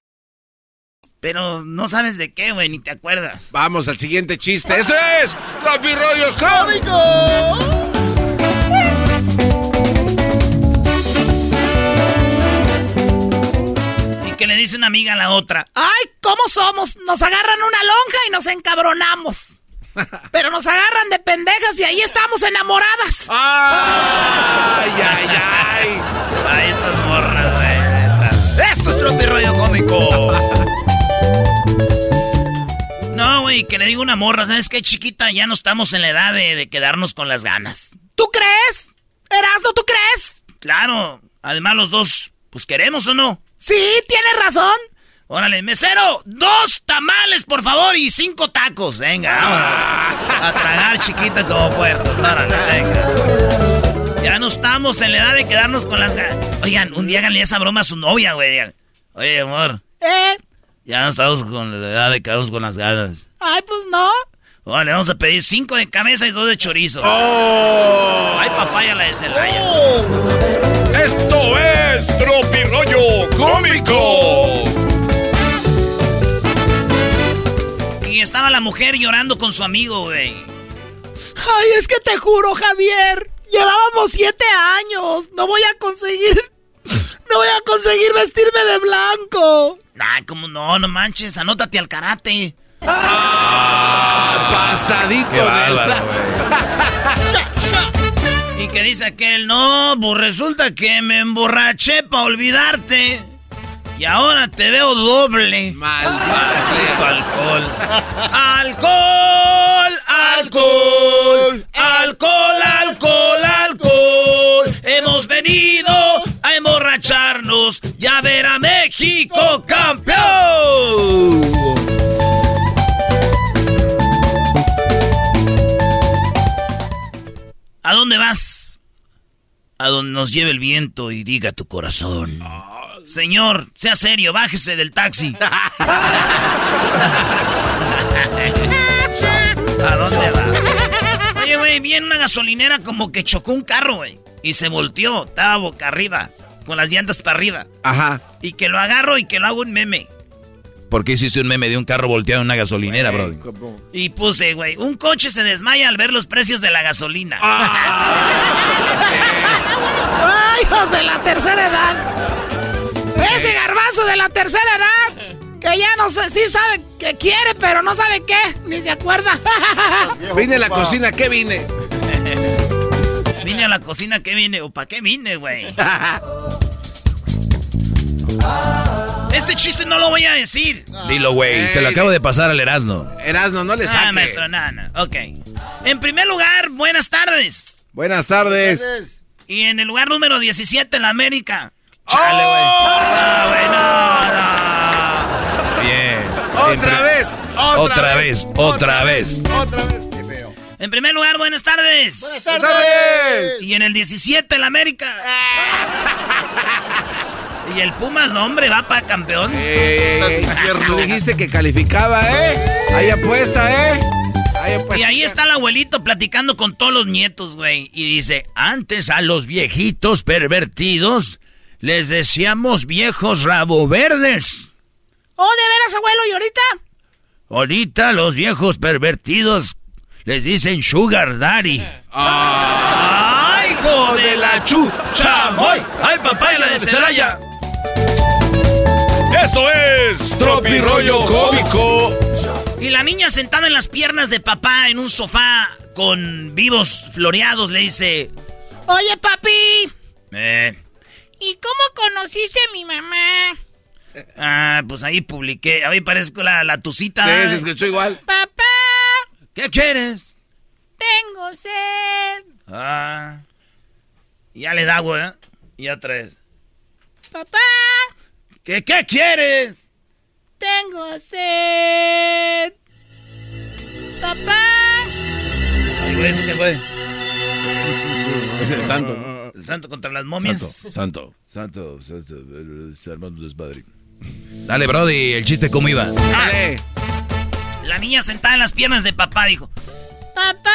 Pero no sabes de qué, güey, ni te acuerdas. Vamos al siguiente chiste. Esto es Tropi Rollo Cómico. Y que le dice una amiga a la otra. ¡Ay, cómo somos! Nos agarran una lonja y nos encabronamos. Pero nos agarran de pendejas y ahí estamos enamoradas. ¡Ay, ay, ay! Ay, estas morras, güey. Esto es Tropi Rollo Cómico. No, güey, que le digo una morra, ¿sabes qué, chiquita? Ya no estamos en la edad de, de quedarnos con las ganas. ¿Tú crees? Erasno, ¿tú crees? Claro. Además, los dos, pues queremos o no. Sí, tienes razón. Órale, mesero, dos tamales, por favor, y cinco tacos. Venga, vámonos. A tragar chiquita como puertos. Órale, venga. Ya no estamos en la edad de quedarnos con las ganas. Oigan, un día háganle esa broma a su novia, güey. Oye, amor, ¿Eh? Ya no estamos con la edad de quedarnos con las ganas. Ay, pues no. Órale, vamos a pedir cinco de cabeza y dos de chorizo. ¡Oh! Ay, papaya la de Celaya. Esto es Tropi Rollo Cómico. Y estaba la mujer llorando con su amigo, güey. Ay, es que te juro, Javier. Llevábamos siete años. No voy a conseguir. No voy a conseguir vestirme de blanco. Ay, cómo no, no manches, anótate al karate. Pasadito Qué bárbaro, Y que dice aquel, no, pues resulta que me emborraché para olvidarte. Y ahora te veo doble. Maldito alcohol. ¡Alcohol! alcohol, alcohol, alcohol, alcohol. Hemos venido emborracharnos y México campeón. ¿A dónde vas? A donde nos lleve el viento y diga tu corazón. Señor, sea serio, bájese del taxi. ¿A dónde va? Oye, güey, viene una gasolinera como que chocó un carro, güey. Y se volteó, estaba boca arriba, con las llantas para arriba. Ajá. Y que lo agarro y que lo hago un meme. ¿Por qué hiciste un meme de un carro volteado en una gasolinera, bro? Y puse, güey, un coche se desmaya al ver los precios de la gasolina. ¡Ay, hijos de la tercera edad! Ese garbanzo de la tercera edad, que ya no sé, sí sabe que quiere, pero no sabe qué, ni se acuerda. Vine a la cocina, ¿qué vine? A la cocina, ¿qué vine? ¿O para qué vine, güey? Ese chiste no lo voy a decir. Dilo, güey. Se lo acabo de pasar al Erasno. Erasno, no le saque. Ah, maestro, nada, Ok. En primer lugar, buenas tardes. Buenas tardes. Y en el lugar número 17 en la América. Chale, güey. No, güey, no, Bien. Otra vez. Otra, vez, otra vez. Otra vez. En primer lugar, buenas tardes. Buenas tardes. Y en el 17 el América. y el Pumas, no, hombre, va para campeón. Ey, Tú dijiste que calificaba, ¿eh? Ahí apuesta, ¿eh? Ahí apuesta. Y ahí está el abuelito platicando con todos los nietos, güey. Y dice, antes a los viejitos pervertidos les decíamos viejos rabo verdes. Oh, de veras, abuelo, ¿y ahorita? Ahorita los viejos pervertidos les dicen sugar daddy. ¡Ay, hijo de la chucha! ¡Ay, ay papá de la de Celaya! Esto es Tropi Rollo Cómico. Y la niña sentada en las piernas de papá en un sofá con vivos floreados le dice... Oye, papi, Eh, ¿y cómo conociste a mi mamá? ah, pues ahí publiqué. Ahí parezco la, la tucita. Sí, se escuchó igual. Papá, ¿Qué quieres? tengo sed. Ah. Ya le da agua, ¿eh? Y otra vez. Papá, ¿Qué, qué quieres? tengo sed. Papá. Ay, güey, ¿eso qué fue? Es el santo. El santo contra las momias. Santo, santo, santo, santo, armando desmadre. Dale, Brody, el chiste cómo iba. Dale. La niña sentada en las piernas de papá dijo... Papá,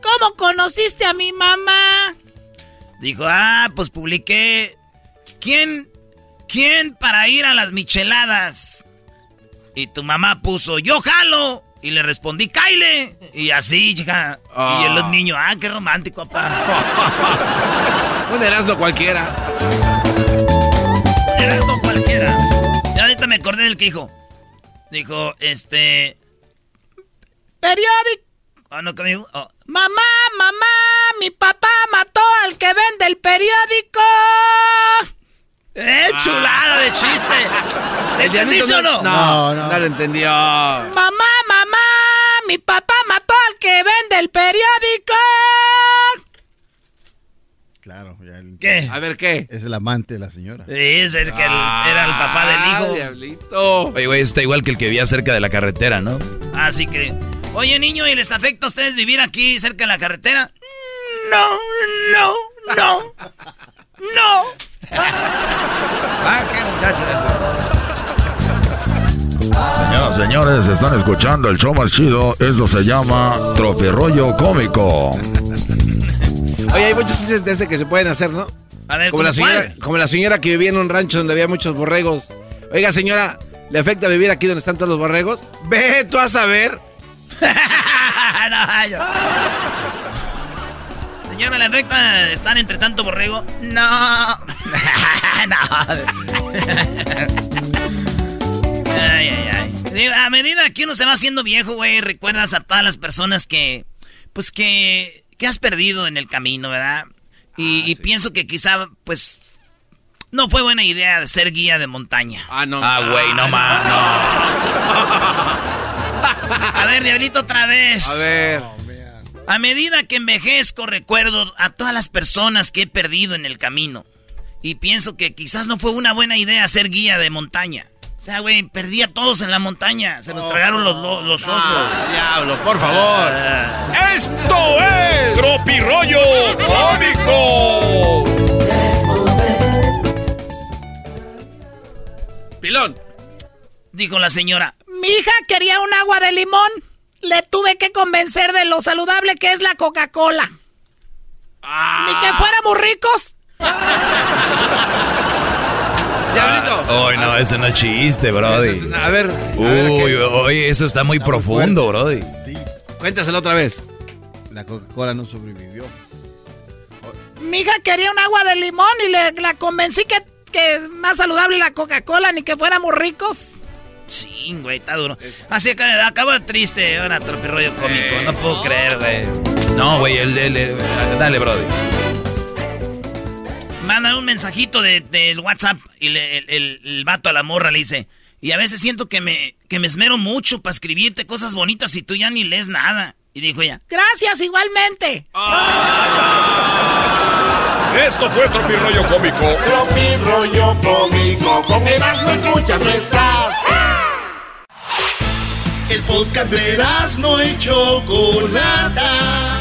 ¿cómo conociste a mi mamá? Dijo, ah, pues publiqué. ¿Quién? ¿Quién para ir a las micheladas? Y tu mamá puso, yo jalo. Y le respondí, Kyle. Y así, chica. Ah. Y los niños, ah, qué romántico, papá. Un Erasmo cualquiera. Eras no cualquiera. Ya ahorita me acordé del que dijo. Dijo, este. Periódico. Ah, no, ¿qué me dijo? Oh, Mamá, mamá, mi papá mató al que vende el periódico. ¡Eh, chulada de chiste! ¿Le entendiste o no? No, no, no lo entendió. Mamá, mamá, mi papá mató al que vende el periódico. ¿Qué? A ver, ¿qué? es el amante de la señora. Sí, es el que el- era el papá del Ah, hijo. diablito. Oye, güey, está igual que el que vivía cerca de la carretera, ¿no? Así que, oye niño, ¿y les afecta a ustedes vivir aquí cerca de la carretera? No, no, no, no. Ah, qué muchacho ese. Señoras, señores, están escuchando el show más chido. Esto se llama Tropirollo Cómico. Oye, hay muchos chistes de ese que se pueden hacer, ¿no? A ver, Como la, ¿cómo señora, cuál? como la señora que vivía en un rancho donde había muchos borregos. Oiga, señora, ¿le afecta vivir aquí donde están todos los borregos? Ve tú a saber. No, yo- Señora, ¿le afecta estar entre tanto borrego? No. no. ay, ay, ay. Digo, A medida que uno se va haciendo viejo, güey, recuerdas a todas las personas que, pues que, que has perdido en el camino, ¿verdad? Y, y pienso que quizá, pues, no fue buena idea ser guía de montaña. Ah, no. Ah, güey, no más, no. A ver, Diablito, otra vez. A ver. A medida que envejezco, recuerdo a todas las personas que he perdido en el camino. Y pienso que quizás no fue una buena idea ser guía de montaña. O sea, güey, perdí a todos en la montaña. Se los tragaron los, lo- los osos. Ah, diablo, por favor. Esto es Tropirollo Cómico. Pilón. Dijo la señora. Mi hija quería un agua de limón. Le tuve que convencer de lo saludable que es la Coca-Cola. Ni que fuéramos ricos. Ay, no, ese no es chiste, brody. A ver. Uy, oye, eso está muy profundo, brody. Cuéntaselo otra vez. La Coca-Cola no sobrevivió. Mi hija quería un agua de limón y le, la convencí que, que es más saludable la Coca-Cola, ni que fuéramos ricos. Sí, güey, está duro. Así que acaba triste ahora, tropirroyo cómico. No puedo creer, güey. No, güey, el, el- el- dale, brody. Mandan un mensajito de- del WhatsApp y le- el, el- el vato a la morra le dice, y a veces siento que me, que me esmero mucho para escribirte cosas bonitas y tú ya ni lees nada. Y dijo ella, Gracias, igualmente. Esto fue Tropirollo Cómico. Tropirollo cómico, con Erasmo escuchas no estás. El podcast de Erasmo y Chocolata.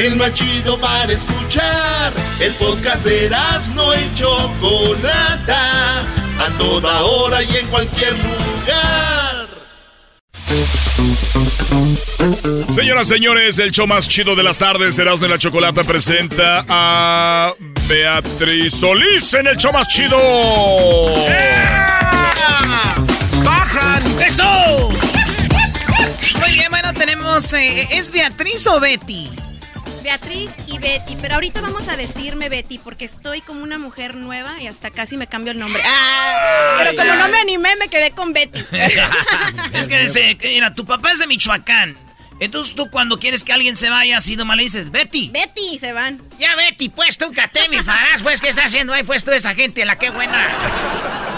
El más chido para escuchar. El podcast de Erasmo y Chocolata. A toda hora y en cualquier lugar. Señoras, señores, el show más chido de las tardes, Erasmo de la Chocolata, presenta a Beatriz Solís en el show más chido. ¡Bajan! ¡Eso! Muy bien, bueno, tenemos... eh, ¿Es Beatriz o Betty? Beatriz y Betty, pero ahorita vamos a decirme Betty porque estoy como una mujer nueva y hasta casi me cambio el nombre. Ah, pero como no me animé me quedé con Betty. es que mira, tu papá es de Michoacán. Entonces tú cuando quieres que alguien se vaya así nomás le dices, Betty. Betty, se van. Ya Betty, pues tú mi farás, pues, ¿qué está haciendo ahí? Pues toda esa gente, la que buena.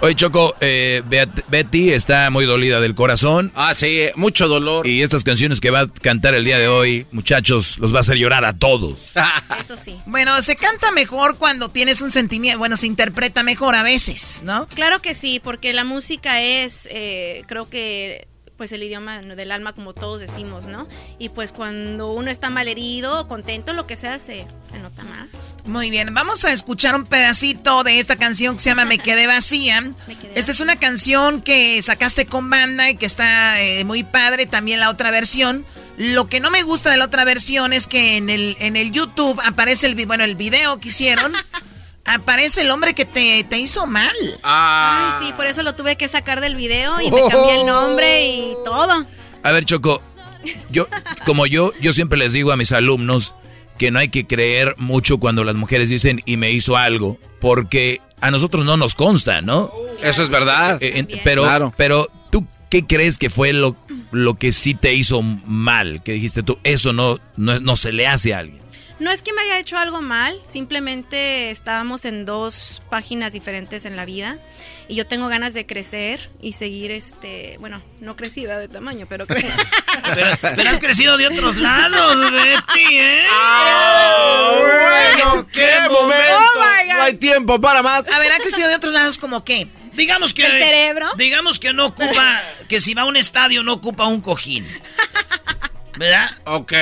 Oye, Choco, eh, Beat- Betty está muy dolida del corazón. Ah, sí, mucho dolor. Y estas canciones que va a cantar el día de hoy, muchachos, los va a hacer llorar a todos. Eso sí. Bueno, se canta mejor cuando tienes un sentimiento, bueno, se interpreta mejor a veces, ¿no? Claro que sí, porque la música es, eh, creo que, pues el idioma del alma, como todos decimos, ¿no? Y pues cuando uno está malherido, contento, lo que sea, se, se nota más. Muy bien, vamos a escuchar un pedacito de esta canción que se llama Me quedé vacía. Esta es una canción que sacaste con banda y que está eh, muy padre, también la otra versión. Lo que no me gusta de la otra versión es que en el, en el YouTube aparece el, bueno, el video que hicieron, aparece el hombre que te, te hizo mal. Ah. Ay, sí, por eso lo tuve que sacar del video y me cambié el nombre y todo. A ver, Choco, yo, como yo, yo siempre les digo a mis alumnos que no hay que creer mucho cuando las mujeres dicen y me hizo algo, porque a nosotros no nos consta, ¿no? Eso es verdad. Eh, en- pero, Claro. pero, ¿tú qué crees que fue lo, lo que sí te hizo mal? Que dijiste tú, eso no, no, no se le hace a alguien. No es que me haya hecho algo mal, simplemente estábamos en dos páginas diferentes en la vida y yo tengo ganas de crecer y seguir, este, bueno, no crecida de tamaño, pero cre- Pero, pero has crecido de otros lados, Betty, ¿eh? bueno, qué momento. Oh, my God. no hay tiempo para más. A ver, ha crecido de otros lados como qué? Digamos que... ¿El cerebro? Digamos que no ocupa... Que si va a un estadio no ocupa un cojín. ¿Verdad? Ok.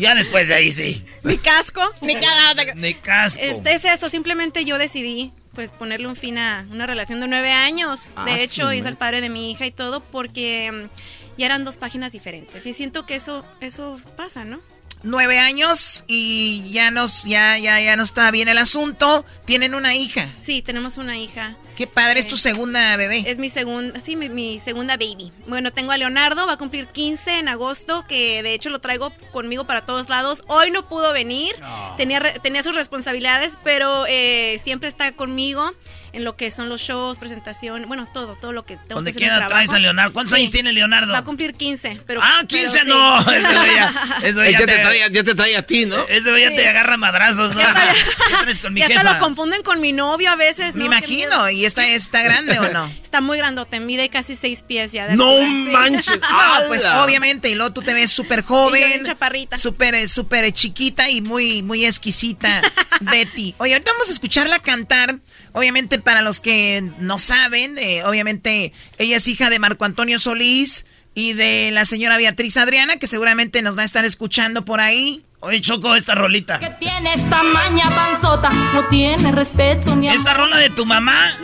Ya después de ahí sí. mi casco, mi cara. Ni casco. Este es eso, simplemente yo decidí pues ponerle un fin a una relación de nueve años. Ah, de hecho, sí, es man. el padre de mi hija y todo porque mm, ya eran dos páginas diferentes. Y siento que eso, eso pasa, ¿no? Nueve años y ya nos, ya, ya, ya no está bien el asunto. Tienen una hija. Sí, tenemos una hija. Qué padre, es tu segunda bebé. Es mi segunda, sí, mi, mi segunda baby. Bueno, tengo a Leonardo, va a cumplir 15 en agosto, que de hecho lo traigo conmigo para todos lados. Hoy no pudo venir, tenía, re- tenía sus responsabilidades, pero eh, siempre está conmigo en lo que son los shows, presentación, bueno, todo, todo lo que tengo Donde que hacer quiera traes a Leonardo. ¿Cuántos Sí. años tiene Leonardo? Va a cumplir 15, pero... ah, pero 15 sí. no. Ese güey ya, ya ya, te trae, ya te trae a ti, ¿no? Ese güey ya Sí. te agarra madrazos, ¿no? ¿Qué traes con mi Y hasta jefa? lo confunden con mi novio a veces, Me imagino, y está, está grande o no? Está muy grandote, mide casi seis pies ya. No manches. No, pues obviamente, y luego tú te ves súper joven. chaparrita. Súper, eh, súper eh, chiquita y muy, muy exquisita, Betty. Oye, ahorita vamos a escucharla cantar. Obviamente, para los que no saben, eh, obviamente, ella es hija de Marco Antonio Solís y de la señora Beatriz Adriana, que seguramente nos va a estar escuchando por ahí. Oye, Choco, esta rolita. Que tiene esta maña panzota, no tiene respeto ni Esta rola de tu mamá.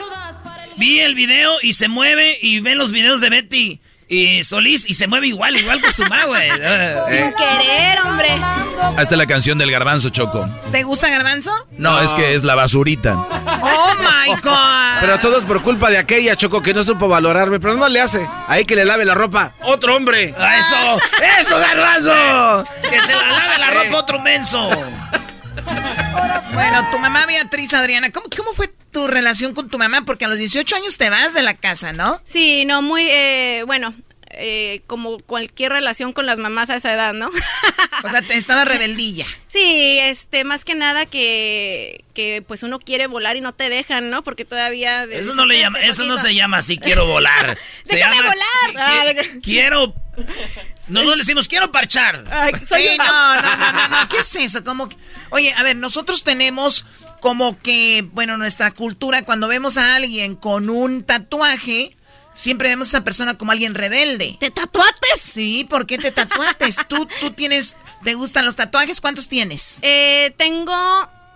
Vi el video y se mueve y ven los videos de Betty y Solís y se mueve igual, igual que su mamá, güey. Sin querer, hombre. Hasta la canción del garbanzo, Choco. ¿Te gusta garbanzo? No, es que es la basurita. Oh my God. Pero todo es por culpa de aquella, Choco, que no supo valorarme. Pero no le hace. Ahí que le lave la ropa. Otro hombre. Ah, ¡Eso! ¡Eso, garbanzo! ¡Que se la lave la ropa otro menso! Bueno, tu mamá Beatriz Adriana, ¿cómo, ¿cómo fue tu relación con tu mamá? Porque a los 18 años te vas de la casa, ¿no? Sí, no, muy, eh, bueno, eh, como cualquier relación con las mamás a esa edad, ¿no? o sea, te estaba rebeldilla. Sí, este, más que nada que, que pues uno quiere volar y no te dejan, ¿no? Porque todavía... Eso no le llama, eso no se llama así, quiero volar. Se ¡Déjame llama, volar! Ah, Quiero... Nosotros le decimos, quiero parchar. Ay, soy Sí, una- no, no, no, no, no, ¿qué es eso? Como que- Oye, a ver, nosotros tenemos como que, bueno, nuestra cultura, cuando vemos a alguien con un tatuaje, siempre vemos a esa persona como alguien rebelde. ¿Te tatuates? Sí, ¿por qué te tatuates? ¿Tú, tú tienes, te gustan los tatuajes? ¿Cuántos tienes? Eh, tengo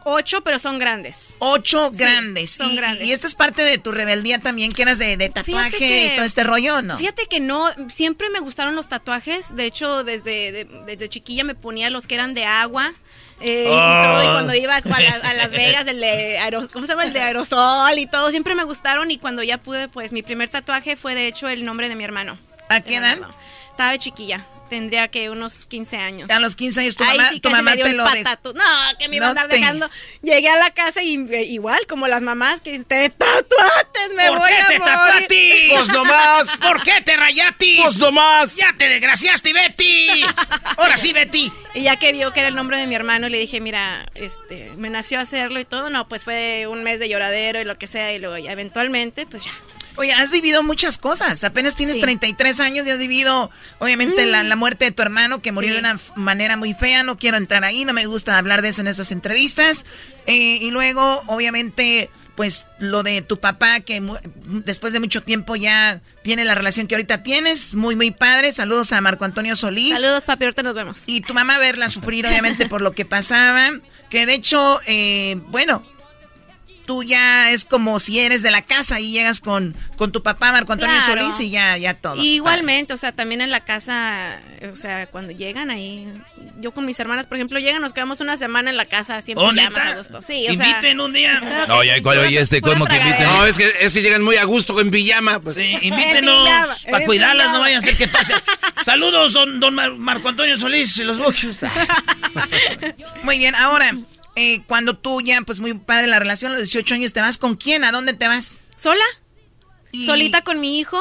ocho, pero son grandes. Ocho Sí, grandes. son y, grandes. y esto es parte de tu rebeldía también, que eras de, de tatuaje que- y todo este rollo, ¿no? Fíjate que no, siempre me gustaron los tatuajes. De hecho, desde, de- desde chiquilla me ponía los que eran de agua. Eh, y, Oh. todo, y cuando iba a, la- a Las Vegas, el de aeros- ¿cómo se llama? El de aerosol y todo, siempre me gustaron. Y cuando ya pude, pues mi primer tatuaje fue de hecho el nombre de mi hermano. ¿A qué edad? Estaba de chiquilla. Tendría que unos 15 años. A los 15 años tu mamá, sí tu mamá te el lo de... patatu- No, que me iba No a andar te- dejando. Llegué a la casa y eh, igual, como las mamás que te tatuates, me ¿Por voy qué a te morir. tatuatis? Pues nomás. ¿Por qué te rayatis? Pues nomás. ¡Ya te desgraciaste, Betty! ¡Ahora sí, Betty! Y ya que vio que era el nombre de mi hermano, le dije, mira, este, me nació hacerlo y todo. No, pues fue un mes de lloradero y lo que sea. Y luego ya eventualmente, pues ya. Oye, has vivido muchas cosas. Apenas tienes Sí. 33 años y has vivido, obviamente, la, la muerte de tu hermano que murió Sí. de una manera muy fea. No quiero entrar ahí, no me gusta hablar de eso en esas entrevistas. Eh, y luego, obviamente, pues lo de tu papá que después de mucho tiempo ya tiene la relación que ahorita tienes. Muy, muy padre. Saludos a Marco Antonio Solís. Saludos, papi, ahorita nos vemos. Y tu mamá verla sufrir, obviamente, por lo que pasaba. Que de hecho, eh, bueno, tú ya es como si eres de la casa y llegas con, con tu papá, Marco Antonio Claro. Solís, y ya, ya todo. Y igualmente, o sea, también en la casa, o sea, cuando llegan ahí, yo con mis hermanas, por ejemplo, llegan, nos quedamos una semana en la casa, siempre ¿Oh, llamas neta? a gusto. Sí, o sea, Inviten un día. claro No, ya, sí, ¿cuál- oye, este, ¿cómo que inviten? No, es que, es que llegan muy a gusto en pijama. Pues. Sí, En invítenos para cuidarlas, pijama. no vayan a ser que pase. Saludos, don, don Mar- Marco Antonio Solís y los buchos. Muy bien, ahora, eh, cuando tú ya, pues muy padre la relación, a los 18 años, ¿te vas con quién? ¿A dónde te vas? ¿Sola? Y- Solita con mi hijo.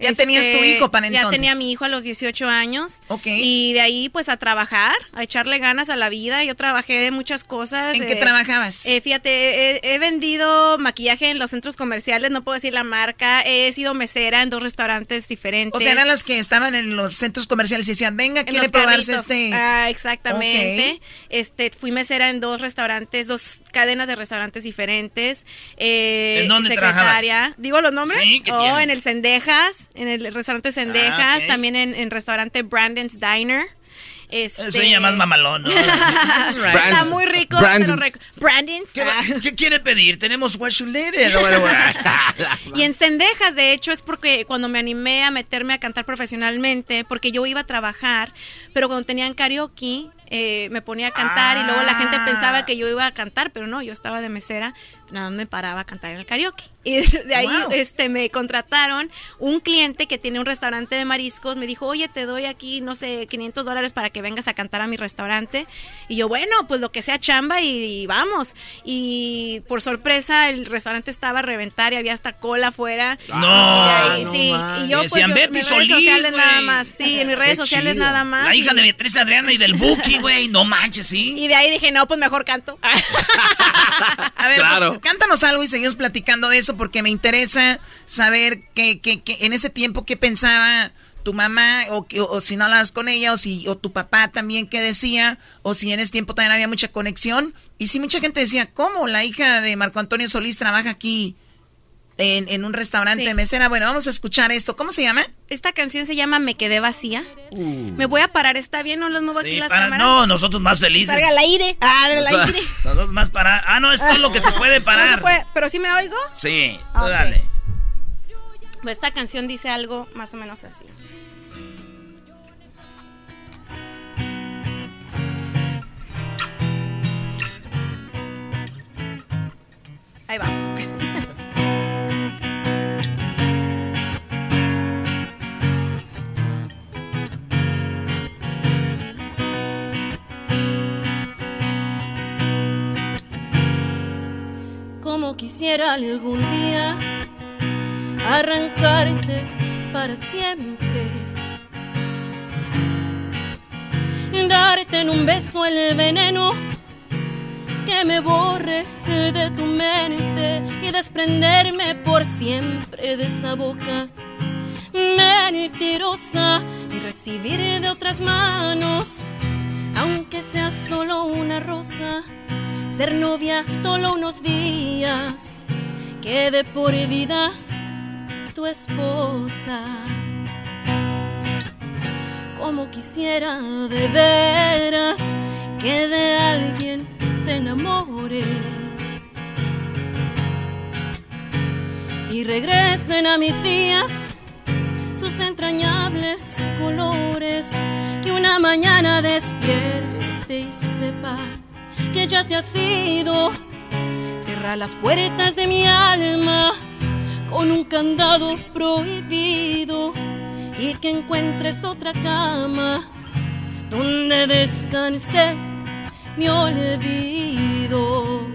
Ya tenías tu hijo para Ya entonces. tenía mi hijo a los 18 años. Ok. Y de ahí, pues, a trabajar, a echarle ganas a la vida. Yo trabajé de muchas cosas. ¿En qué eh, trabajabas? eh, fíjate, he, he vendido maquillaje en los centros comerciales, no puedo decir la marca. He sido mesera en dos restaurantes diferentes. o sea, eran las que estaban en los centros comerciales y decían, venga, En quiere probarse carritos. este... Ah, exactamente. Este, fui mesera en dos restaurantes, dos cadenas de restaurantes diferentes. Eh, ¿En dónde secretaria. ¿Digo los nombres? Sí, ¿qué Oh, tiene? en el Cendejas, en el restaurante Cendejas, Ah, también en, en restaurante Brandon's Diner. Este... Ese ya más mamalón, ¿no? Está muy rico, Brandon's. ¿Qué, qué quiere pedir? Tenemos what you. Y en Cendejas, de hecho, es porque cuando me animé a meterme a cantar profesionalmente, porque yo iba a trabajar, pero cuando tenían karaoke, eh, me ponía a cantar y luego la gente Ah. pensaba que yo iba a cantar, pero no, yo estaba de mesera, nada más me paraba a cantar en el karaoke. Y de, ahí Wow. este, me contrataron un cliente que tiene un restaurante de mariscos, me dijo, oye, te doy aquí, no sé, 500 dólares para que vengas a cantar a mi restaurante. Y yo, bueno, pues lo que sea chamba y, y vamos. Y por sorpresa, el restaurante estaba a reventar y había hasta cola afuera. No. Y ahí, no sí. man. Y yo, pues, Decían, yo, Betty mis Solís, redes sociales nada más. Sí, en mis redes Qué sociales chido. nada más. La hija y- de Beatriz Adriana y del Buki. Güey, no manches, sí. Y de ahí dije, no, pues mejor canto. A ver, cántanos algo y seguimos platicando de eso porque me interesa saber que, que, que en ese tiempo qué pensaba tu mamá o, o, si no hablabas con ella o si o tu papá también qué decía o si en ese tiempo también había mucha conexión. Y si mucha gente decía cómo la hija de Marco Antonio Solís trabaja aquí en, un restaurante de mesera. Bueno, vamos a escuchar esto. ¿Cómo se llama? Esta canción se llama Me quedé vacía. Uh. Me voy a parar, ¿está bien? ¿No los muevo aquí las cámaras? No, nosotros más felices. Salga al aire. Ah, del aire. Nosotros más para. Ah, no, esto es lo que se puede parar. ¿Pero sí me oigo? Sí, dale. Pues esta canción dice algo más o menos así. Ahí vamos. quisiera algún día arrancarte para siempre. Darte en un beso el veneno que me borre de tu mente y desprenderme por siempre de esa boca mentirosa y recibir de otras manos, aunque sea solo una rosa, ser novia solo unos días, quede por vida tu esposa. Como quisiera de veras que de alguien enamores y regresen a mis días sus entrañables colores. Que una mañana despierte y sepa ya te has ido. Cierra las puertas de mi alma con un candado prohibido y que encuentres otra cama donde descanse me olvido.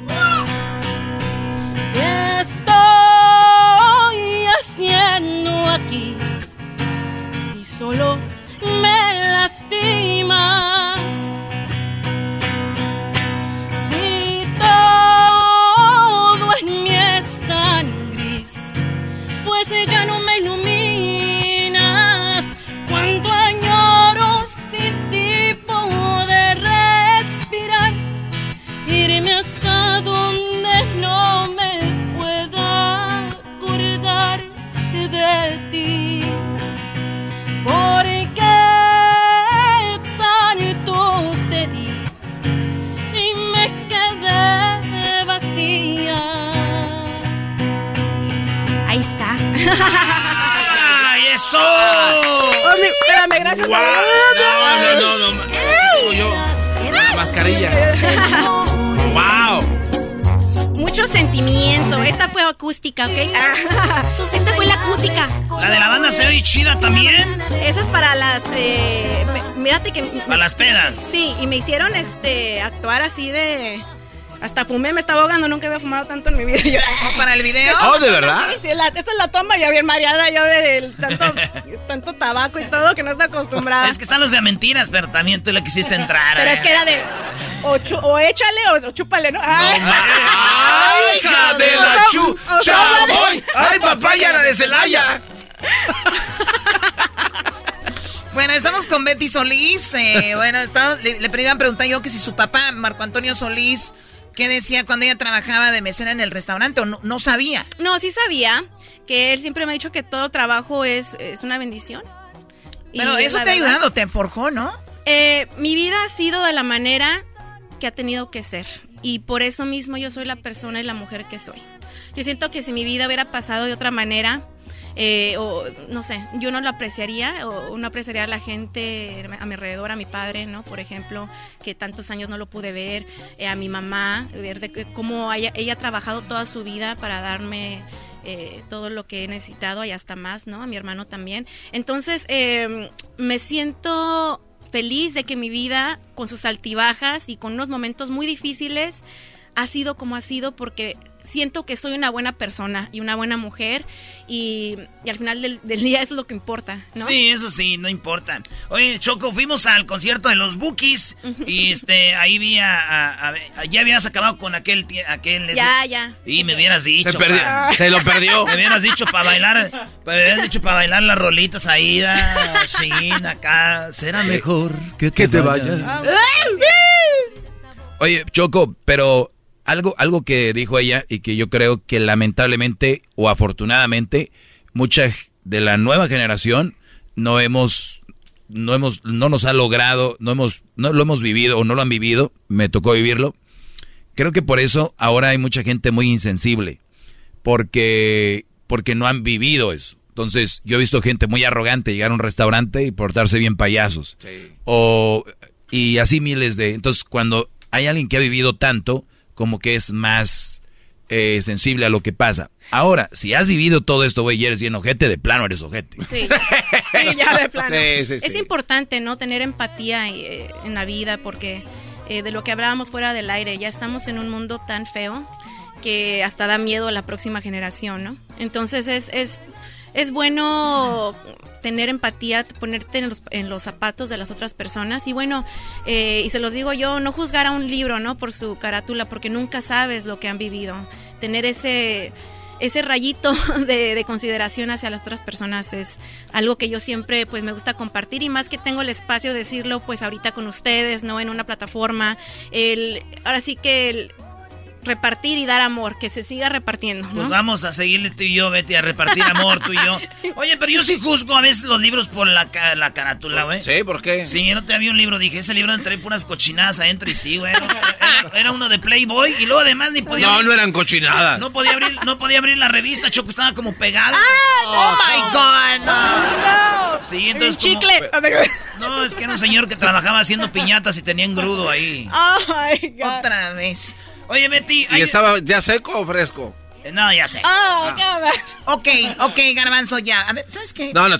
¿Qué estoy haciendo aquí? Si solo me lastimas. Gracias. No, no, no, no. Tengo yo la mascarilla. wow. Mucho sentimiento. Esta fue acústica, ¿ok? Esta fue la acústica. La de la banda se ve chida también. Esa es para las. Eh, mírate que. Para las pedas. Sí, y me hicieron este actuar así de hasta fumé, me estaba ahogando, nunca había fumado tanto en mi vida. ¿Para el video? Oh, ¿de verdad? Sí, esta es la toma, ya bien mareada yo de tanto, tanto tabaco y todo que no está acostumbrada. Es que están los de mentiras, pero también tú le quisiste entrar. Pero es que era de o, o échale o, chúpale, ¿no? ¡Ay, ¡Ay hija de la chu! ¡Ay, papaya, la de Celaya! Bueno, estamos con Betty Solís. Eh, bueno, le, le preguntar yo que si su papá, Marco Antonio Solís, ¿Qué decía cuando ella trabajaba de mesera en el restaurante o no, sabía? No, sí sabía, que él siempre me ha dicho que todo trabajo es, es una bendición. Pero eso te ha ayudado, te forjó, ¿no? Eh, mi vida ha sido de la manera que ha tenido que ser. Y por eso mismo yo soy la persona y la mujer que soy. Yo siento que si mi vida hubiera pasado de otra manera, eh, o no sé, yo no lo apreciaría o no apreciaría a la gente a mi alrededor, a mi padre, ¿no? Por ejemplo, que tantos años no lo pude ver, eh, a mi mamá, ver de cómo ella, ella, ha trabajado toda su vida para darme eh, todo lo que he necesitado y hasta más, ¿no? A mi hermano también. Entonces, em, me siento feliz de que mi vida, con sus altibajas y con unos momentos muy difíciles, ha sido como ha sido porque siento que soy una buena persona y una buena mujer y, al final del, día es lo que importa, ¿no? Sí, eso sí, no importa. Oye, Choco, fuimos al concierto de los Bookies y este ahí vi a, ya habías acabado con aquel aquel Ya, ya. Y me hubieras dicho. Se, perdió, se lo perdió. Me hubieras dicho para bailar, me hubieras dicho para bailar las rolitas ahí, Shin, acá, será mejor que te, te vayas. Oye, Choco, pero algo, algo que dijo ella y que yo creo que lamentablemente o afortunadamente mucha de la nueva generación no hemos no hemos no nos ha logrado, no hemos no lo hemos vivido o no lo han vivido, me tocó vivirlo. Creo que por eso ahora hay mucha gente muy insensible porque porque no han vivido eso. Entonces, yo he visto gente muy arrogante llegar a un restaurante y portarse bien payasos. O y así miles de. Entonces, cuando hay alguien que ha vivido tanto, como que es más eh, sensible a lo que pasa. Ahora, si has vivido todo esto, güey, y eres bien ojete, de plano eres ojete. Sí, sí ya de plano. es importante, ¿no? Tener empatía eh, en la vida porque eh, de lo que hablábamos fuera del aire, ya estamos en un mundo tan feo que hasta da miedo a la próxima generación, ¿no? Entonces es, es es bueno tener empatía, ponerte en los, en los zapatos de las otras personas y bueno, eh, y se los digo yo, no juzgar a un libro, ¿no? Por su carátula, porque nunca sabes lo que han vivido. Tener ese ese rayito de, de, consideración hacia las otras personas es algo que yo siempre pues me gusta compartir y más que tengo el espacio de decirlo pues ahorita con ustedes, ¿no? En una plataforma. El, ahora sí que el, repartir y dar amor, que se siga repartiendo. ¿no? Pues vamos a seguirle tú y yo, Betty, a repartir amor tú y yo. Oye, pero yo sí juzgo a veces los libros por la, la carátula, güey. Sí, ¿por qué? Sí, no te había un libro, dije, ese libro entré puras cochinadas adentro y sí, güey. Era, uno de Playboy y luego además ni podía. No, no eran cochinadas. No podía abrir, no podía abrir la revista, Choco, estaba como pegada. ¡Ah! ¡Oh, my God! No, no. Sí, entonces. chicle. no, es que era un señor que trabajaba haciendo piñatas y tenía engrudo ahí. ¡Oh, my God! Otra vez. Oye, Betty. ¿Y estaba ya seco o fresco? Eh, no, ya sé. Oh, ah. Ok, ok, garbanzo, ya. A ver, ¿sabes qué? No, no.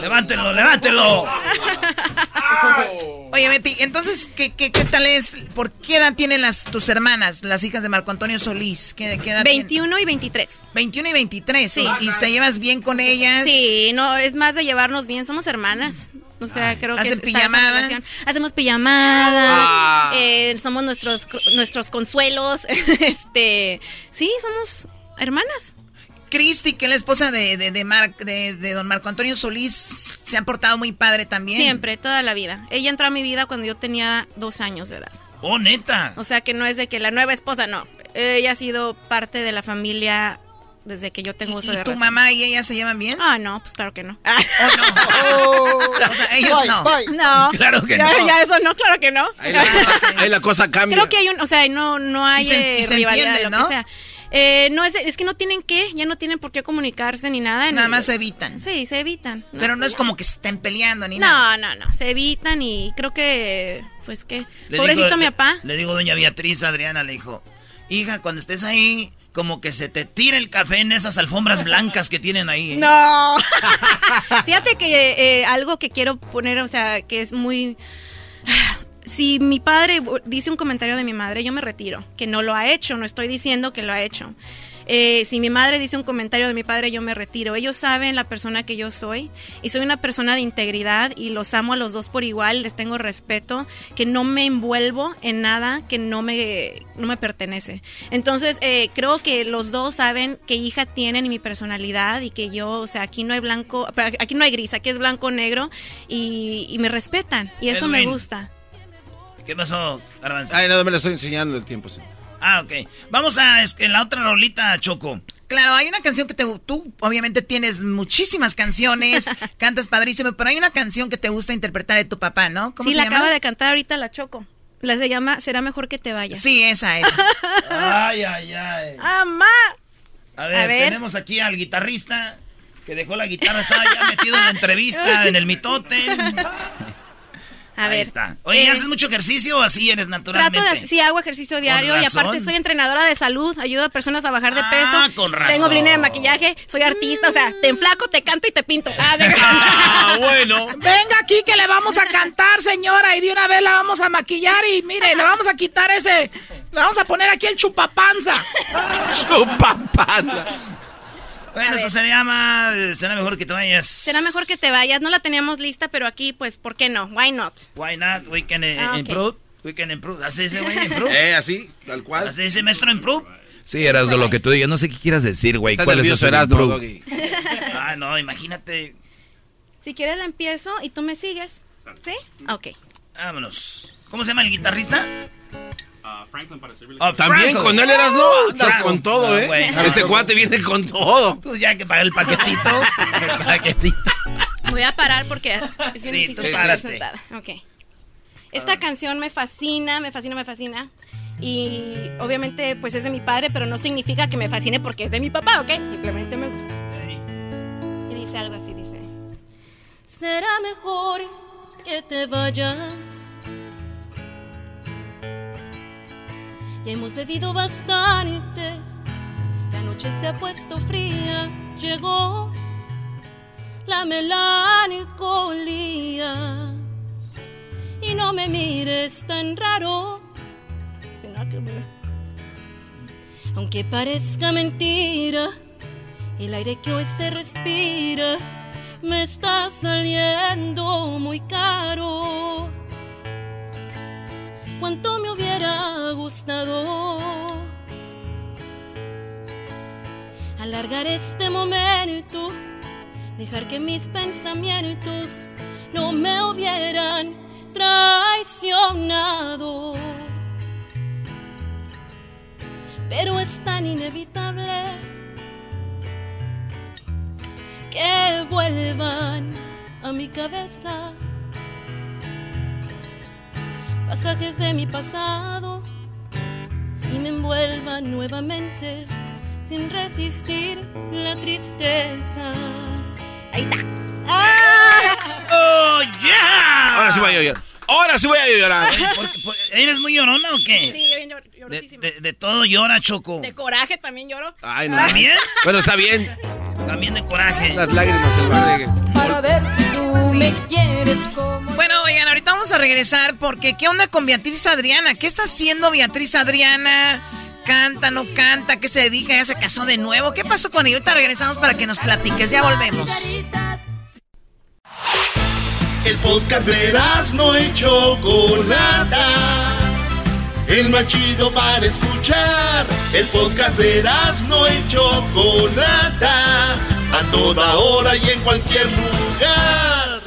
levántelo, levántelo. Oye, Betty, entonces, ¿qué, qué, qué tal es? ¿Por qué edad tienen las, tus hermanas, las hijas de Marco Antonio Solís? ¿Qué, qué edad 21 y 23. 21 y 23. Sí. ¿Y te llevas bien con ellas? Sí, no, es más de llevarnos bien, somos hermanas. O sea, creo que. Hacemos pijamadas, ah. eh, somos nuestros nuestros consuelos, este, sí, somos hermanas. Cristi, que es la esposa de, de, de, don Marco Antonio Solís, se ha portado muy padre también. Siempre, toda la vida. Ella entró a mi vida cuando yo tenía dos años de edad. Oh, neta. O sea, que no es de que la nueva esposa, no. Ella ha sido parte de la familia desde que yo tengo uso ¿Y, de ¿Y tu mamá y ella se llevan bien? Ah, no, pues claro que no. ¿O no? Oh. o sea, ellos no. No. Claro que ya, no. Ya eso no, claro que no. Ahí la, ahí la cosa cambia. Creo que hay un, o sea, no, no hay y se, y se rivalidad, entiende, lo ¿no? que sea. Eh, no, es, es que no tienen que, ya no tienen por qué comunicarse ni nada. Nada más se evitan. Sí, se evitan. Pero no es como que se estén peleando ni no, nada. No, no, no, se evitan y creo que, pues que, pobrecito digo, mi papá. Le, le digo doña Beatriz, Adriana, le dijo, hija, cuando estés ahí, como que se te tira el café en esas alfombras blancas que tienen ahí. ¿eh? No. Fíjate que eh, algo que quiero poner, o sea, que es muy si mi padre dice un comentario de mi madre, yo me retiro, que no lo ha hecho, no estoy diciendo que lo ha hecho. Eh, si mi madre dice un comentario de mi padre, yo me retiro. Ellos saben la persona que yo soy y soy una persona de integridad y los amo a los dos por igual, les tengo respeto, que no me envuelvo en nada que no me, no me pertenece. Entonces, eh, creo que los dos saben qué hija tienen y mi personalidad y que yo, o sea, aquí no hay blanco, aquí no hay gris, aquí es blanco-negro y, y, me respetan y eso Edwin. me gusta. ¿Qué pasó, Garbanzo? Ay, nada, me lo estoy enseñando el tiempo, sí. Ah, ok. Vamos a en la otra rolita, Choco. Claro, hay una canción que te, tú obviamente tienes muchísimas canciones, cantas padrísimo, pero hay una canción que te gusta interpretar de tu papá, ¿no? sí, la acaba de cantar ahorita la Choco. La se llama Será mejor que te vayas. Sí, esa es. ay, ay, ay. ¡Amá! A ver, a ver, tenemos aquí al guitarrista que dejó la guitarra, estaba ya metido en la entrevista, en el mitote. A Ahí ver. está. Oye, eh, ¿haces mucho ejercicio o así eres naturalmente? Trato de, sí, hago ejercicio diario y aparte soy entrenadora de salud, ayudo a personas a bajar de Ah, peso. con razón. Tengo línea de maquillaje, soy artista, o sea, te enflaco, te canto y te pinto. Ah, de- Ah, bueno. Venga aquí que le vamos a cantar, señora, y de una vez la vamos a maquillar y mire, le vamos a quitar ese, le vamos a poner aquí el chupapanza. Chupapanza. Bueno, eso se llama. Será mejor que te vayas. Será mejor que te vayas, no la teníamos lista, pero aquí, pues, ¿por qué no? Why not? Why not? We can eh, Ah, ok. improve. We can improve. Así dice, güey, improve. Eh, así, tal cual. Así dice, maestro, improve. Sí, Erasno, lo que tú digas. No sé qué quieras decir, güey. ¿Cuál es improve? Doggy. Ah, no, imagínate. Si quieres la empiezo y tú me sigues. ¿Sí? Ok. Vámonos. ¿Cómo se llama el guitarrista? También Franklin. con él eras no, andas Franklin. con todo, No, ¿eh? este cuate viene con todo. Pues ya que pagué el paquetito. el paquetito. Voy a parar porque es bien Sí, difícil tú estar párate. sentada. Ok. Esta canción me fascina, me fascina, me fascina. Y obviamente pues es de mi padre, pero no significa que me fascine porque es de mi papá, ¿ok? Simplemente me gusta. Y dice algo así, dice. Será mejor que te vayas. Hemos bebido bastante. La noche se ha puesto fría. Llegó la melancolía. Y no me mires tan raro. Aunque parezca mentira, el aire que hoy se respira me está saliendo muy caro. Cuánto me hubiera gustado alargar este momento, dejar que mis pensamientos no me hubieran traicionado. Pero es tan inevitable que vuelvan a mi cabeza pasajes de mi pasado y me envuelvan nuevamente sin resistir la tristeza. Ahí está. ¡Oh, yeah! Ahora sí voy a llorar. Ahora sí voy a llorar. Oye, ¿por qué- por- ¿Eres muy llorona o qué? Sí, yo bien llor- De, llorosísima. de- de todo llora, Choco. De coraje también lloro. Ay, no. ¿También? Bueno, está bien. También de coraje. Las lágrimas lugar de... Para ver si tú me quieres como... Bueno, oigan, ahorita vamos a regresar porque ¿qué onda con Beatriz Adriana? ¿Qué está haciendo Beatriz Adriana? ¿Canta, no canta? ¿Qué se dedica? ¿Ya se casó de nuevo? ¿Qué pasó con ella? Ahorita regresamos para que nos platiques. Ya volvemos. El podcast de no y Chocolata. El más chido para escuchar. El podcast de no y Chocolata. A toda hora y en cualquier lugar.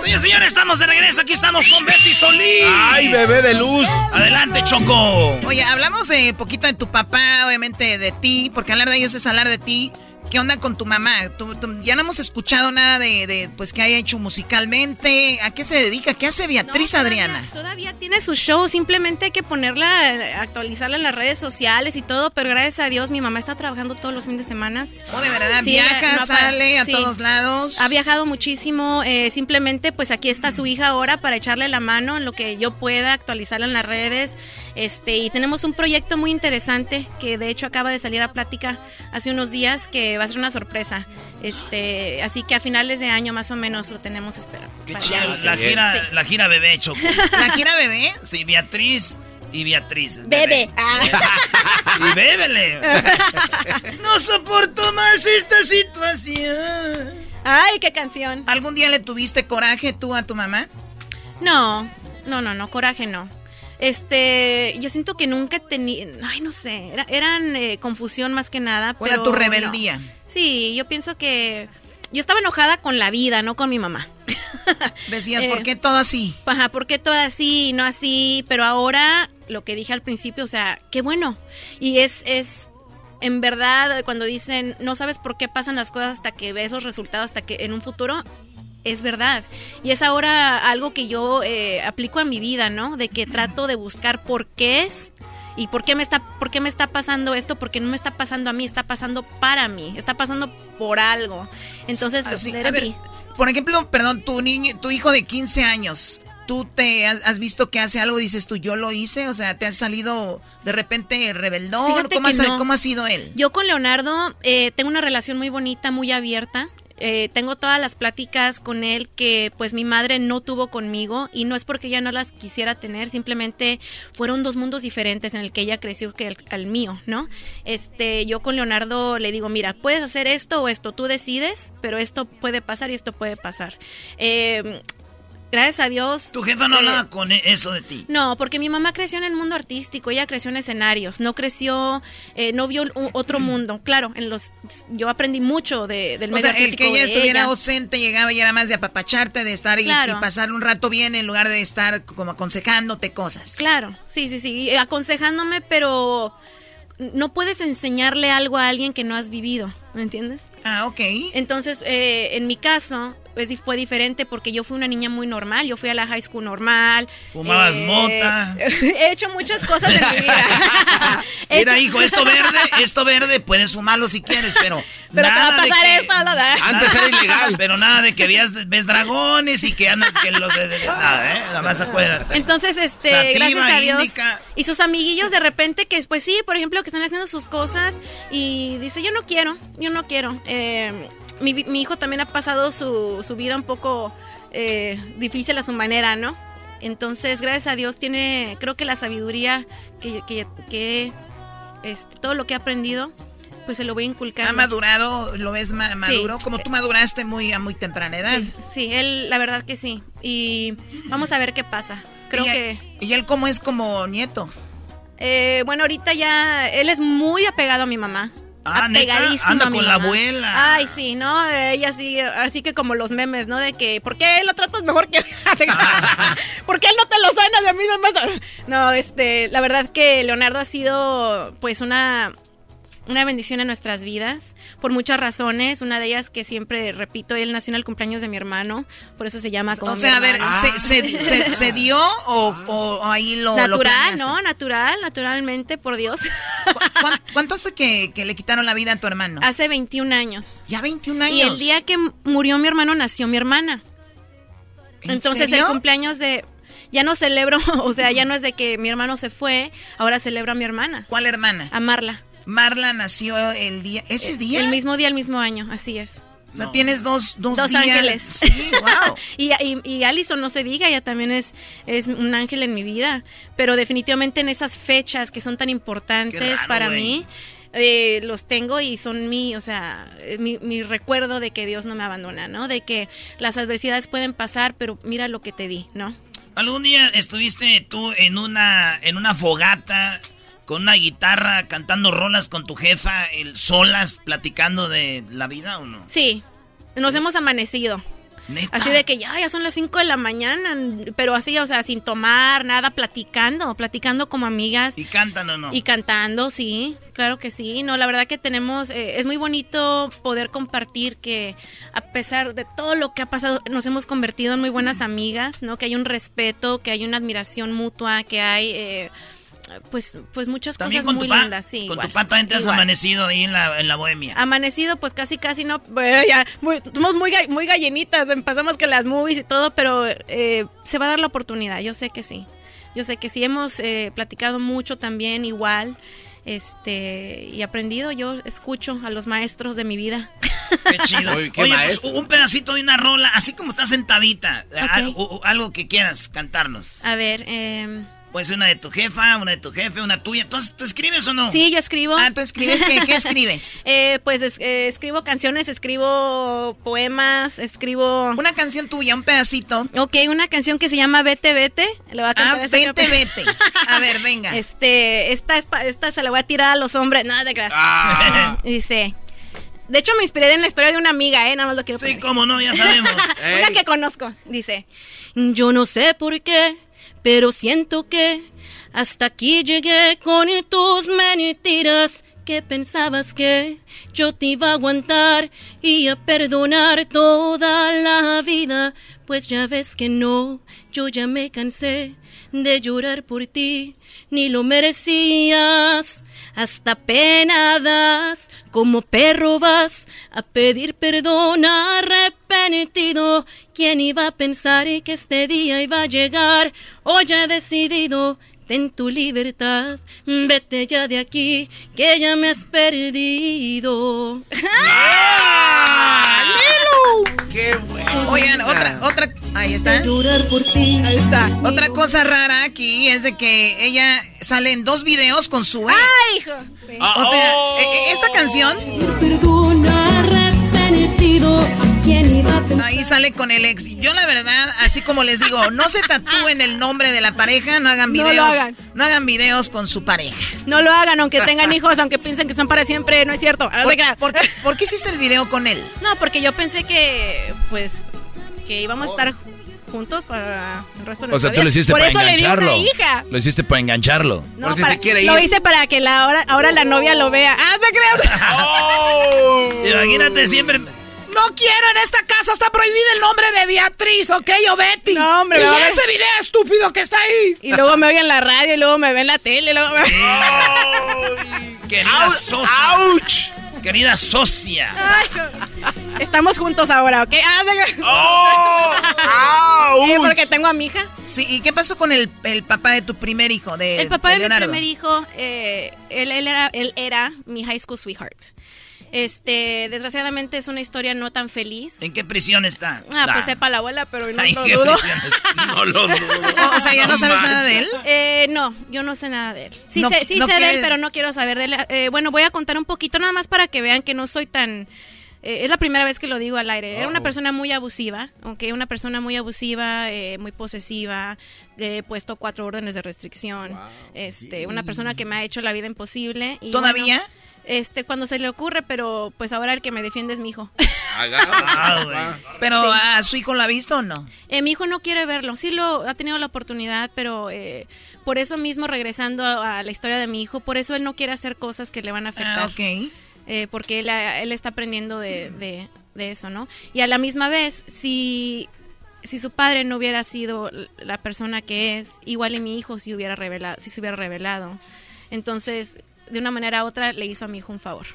Señores, señores, estamos de regreso. Aquí estamos con Betty Solís. ¡Ay, bebé de luz! Adelante, Choco. Oye, hablamos de poquito de tu papá, obviamente de ti, porque hablar de ellos es hablar de ti. ¿Qué onda con tu mamá? Tú- tú- ya no hemos escuchado nada de, de, pues que haya hecho musicalmente. ¿A qué se dedica? ¿Qué hace Beatriz No, Adriana? Todavía, tiene su show, simplemente hay que ponerla, actualizarla en las redes sociales y todo, pero gracias a Dios mi mamá está trabajando todos los fines de semana. Oh, de verdad, Sí, viaja, no sale a sí. todos lados. Ha viajado muchísimo, eh, simplemente pues aquí está su hija ahora para echarle la mano en lo que yo pueda, actualizarla en las redes. Este, y tenemos un proyecto muy interesante que de hecho acaba de salir a plática hace unos días que va a ser una sorpresa. Este, así que a finales de año más o menos lo tenemos esperado. Qué chido. La gira, la gira bebé, Choco. ¿La gira bebé? Sí, Beatriz y Beatriz. Bebe. Y bébele. No soporto más esta situación. Ay, qué canción. ¿Algún día le tuviste coraje tú a tu mamá? No, no, no, no, coraje no. Este, yo siento que nunca tenía, ay, no sé, era- eran eh, confusión más que nada. ¿O era pero tu no. rebeldía? Sí, yo pienso que yo estaba enojada con la vida, no con mi mamá. Decías, Eh, ¿por qué todo así? Ajá, ¿por qué todo así y no así? Pero ahora, lo que dije al principio, o sea, qué bueno. Y es, es, en verdad, cuando dicen, no sabes por qué pasan las cosas hasta que ves los resultados, hasta que en un futuro, es verdad. Y es ahora algo que yo eh, aplico en mi vida, ¿no? De que trato de buscar por qué es. ¿Y por qué, me está, por qué me está pasando esto? Porque no me está pasando a mí, está pasando para mí, está pasando por algo. Entonces, Así, let a ver. Por ejemplo, perdón, tu niño, tu hijo de 15 años, ¿tú te has, visto que hace algo? Dices tú, yo lo hice, o sea, ¿te has salido de repente rebeldón? ¿Cómo, ¿Cómo, ha sido él? Yo con Leonardo eh, tengo una relación muy bonita, muy abierta. Eh, tengo todas las pláticas con él que pues mi madre no tuvo conmigo y no es porque ella no las quisiera tener, simplemente fueron dos mundos diferentes en el que ella creció que el, mío, ¿no? Este, yo con Leonardo le digo, mira, puedes hacer esto o esto, tú decides, pero esto puede pasar y esto puede pasar. Eh, gracias a Dios. ¿Tu jefa no eh, hablaba con eso de ti? No, porque mi mamá creció en el mundo artístico, ella creció en escenarios, no creció, eh, no vio otro mundo. Claro, en los, yo aprendí mucho de, del medio o sea, el que ella estuviera ausente llegaba y era más de apapacharte, de estar y, pasar un rato bien en lugar de estar como aconsejándote cosas. Claro, sí, sí, sí, aconsejándome, pero no puedes enseñarle algo a alguien que no has vivido, ¿me entiendes? Ah, ok. Entonces, eh, en mi caso, pues fue diferente porque yo fui una niña muy normal, yo fui a la high school normal. Fumabas eh, mota. He hecho muchas cosas en mi vida. Mira, hijo, esto verde, esto verde, puedes fumarlo si quieres, pero, pero nada de que, Antes era ilegal, pero nada de que veas, ves dragones y que andas que los de, nada, ¿eh? Nada más acuérdate. Entonces, este, gracias a Dios. Y sus amiguillos de repente que, pues sí, por ejemplo, que están haciendo sus cosas y dice, yo no quiero, yo no quiero. Eh, mi, hijo también ha pasado su, su vida un poco eh, difícil a su manera, ¿no? Entonces, gracias a Dios, tiene, creo que la sabiduría que, que, este, todo lo que ha aprendido, pues se lo voy a inculcar. ¿Ha madurado? ¿Lo ves maduro? Como tú maduraste muy a muy temprana edad. Sí, él, la verdad que sí. Y vamos a ver qué pasa. Creo que... ¿Y él cómo es como nieto? Eh, bueno, ahorita ya, él es muy apegado a mi mamá. Ah, anda con la abuela. Ay, sí, ¿no? Ella sí, así que como los memes, ¿no? De que, ¿por qué lo tratas mejor que... ¿Por qué él no te lo suena de mí? No, este, la verdad que Leonardo ha sido, pues, una una bendición en nuestras vidas por muchas razones. Una de ellas que siempre repito, él nació en el cumpleaños de mi hermano, por eso se llama como. O sea, a ver, ¿se, dio o, ahí lo. Natural, ¿no? Natural, naturalmente, por Dios. ¿Cuánto hace que, le quitaron la vida a tu hermano? Hace 21 años. Ya 21 años. Y el día que murió mi hermano nació mi hermana. Entonces el cumpleaños de ya no celebro, o sea, ya no es de que mi hermano se fue, ahora celebro a mi hermana. ¿Cuál hermana? A Marla. Marla nació el día, ¿ese el, día? El mismo día, el mismo año, así es. O sea, tienes dos, dos, dos ángeles. Sí, wow. y, y, y, Allison, no se diga, ella también es, es un ángel en mi vida. Pero definitivamente en esas fechas que son tan importantes para mí, eh, los tengo y son mi, o sea, mi, mi, recuerdo de que Dios no me abandona, ¿no? De que las adversidades pueden pasar, pero mira lo que te di, ¿no? ¿Algún día estuviste tú en una, en una fogata con una guitarra cantando rolas con tu jefa, el solas platicando de la vida o no? Sí, nos hemos amanecido. Así de que ya, ya son las 5 de la mañana, pero así, o sea, sin tomar nada, platicando, platicando como amigas. ¿Y cantan o no? Y cantando, sí, claro que sí. No, la verdad que tenemos, eh, es muy bonito poder compartir que a pesar de todo lo que ha pasado, nos hemos convertido en muy buenas amigas, ¿no? Que hay un respeto, que hay una admiración mutua, que hay... Eh, pues, pues muchas cosas muy lindas, sí. Con tu también te has amanecido ahí en la, en la bohemia. Amanecido, pues casi, casi no. ya, somos muy, muy gallinitas, empezamos que las movies y todo, pero eh, se va a dar la oportunidad, yo sé que sí. Yo sé que sí, hemos eh, platicado mucho también, igual. Este, y aprendido, yo escucho a los maestros de mi vida. Qué chido. Oye, pues, un pedacito de una rola, así como está sentadita. Algo, algo, que quieras cantarnos. A ver, eh. Puede ser una de tu jefa, una de tu jefe, una tuya. Entonces, ¿tú escribes o no? Sí, yo escribo. Ah, ¿tú escribes qué? ¿Qué escribes? eh, pues eh, escribo canciones, escribo poemas, escribo... Una canción tuya, un pedacito. Ok, una canción que se llama Vete, Vete. Le voy a cantar ah, Vete, Vete. A ver, venga. Este, esta, esta se la voy a tirar a los hombres. Nada de ah. Dice... De hecho, me inspiré en la historia de una amiga, ¿eh? Nada más lo quiero Sí, cómo no, ya sabemos. una que conozco. Dice, yo no sé por qué pero siento que hasta aquí llegué con tus mentiras que pensabas que yo te iba a aguantar y a perdonar toda la vida, pues ya ves que no, yo ya me cansé de llorar por ti, ni lo merecías. Hasta penadas, como perro vas a pedir perdón arrepentido. ¿Quién iba a pensar que este día iba a llegar? Hoy he decidido ten tu libertad, vete ya de aquí, que ya me has perdido. ¡Qué bueno! Oigan, otra, otra, ahí está. por ti. Ahí está. Otra cosa rara aquí es de que ella sale en dos videos con su ex. ¡Ay, hijo! O sea, e, e, esta canción. Perdona, arrepentido. Ahí sale con el ex. Yo la verdad, así como les digo, no se tatúen el nombre de la pareja, no hagan videos. No, hagan. no hagan videos con su pareja. No lo hagan, aunque tengan hijos, aunque piensen que son para siempre, no es cierto. ¿Por, ¿por, qué, hiciste el video con él? No, porque yo pensé que, pues, que íbamos a estar juntos para el resto de O sea, tú lo hiciste Por para eso engancharlo. Le di una hija. Lo hiciste para engancharlo. No, Por si se quiere ir. Lo hice para que la ahora, ahora la novia lo vea. ¡Ah, te creo! Oh. Imagínate siempre no quiero en esta casa, está prohibido el nombre de Beatriz, ¿ok? O Betty. No, hombre. Y ese video estúpido que está ahí. Y luego me oyen en la radio y luego me ven en la tele. Luego me... querida socia. ¡Auch! Querida socia. estamos juntos ahora, ¿ok? Ah, oh, porque tengo a mi hija. Sí, ¿y qué pasó con el, el papá de tu primer hijo? De, el papá de, de mi primer hijo, eh, él, él, era, él era mi high school sweetheart. Este, desgraciadamente es una historia no tan feliz. ¿En qué prisión está? Ah, pues sepa la abuela, pero no lo dudo. no lo dudo. o sea, ¿ya no, sabes nada de él? Eh, no, yo no sé nada de él. Sí, sé, sí sé de él, pero no quiero saber de él. Eh, bueno, voy a contar un poquito nada más para que vean que no soy tan... Eh, es la primera vez que lo digo al aire. Era una persona muy abusiva, aunque una persona muy abusiva, eh, muy posesiva. Le he puesto cuatro órdenes de restricción. Este, una persona que me ha hecho la vida imposible. Y ¿Todavía? Este, cuando se le ocurre, pero pues ahora el que me defiende es mi hijo. Ah, pero a su hijo lo ha visto o no? Eh, mi hijo no quiere verlo. Sí lo ha tenido la oportunidad, pero eh, por eso mismo regresando a, la historia de mi hijo, por eso él no quiere hacer cosas que le van a afectar. Ah, ok. Eh, porque él, él, está aprendiendo de, de, eso, ¿no? Y a la misma vez, si si su padre no hubiera sido la persona que es, igual y mi hijo si hubiera revelado, si se hubiera revelado. Entonces, de una manera u otra le hizo a mi hijo un favor.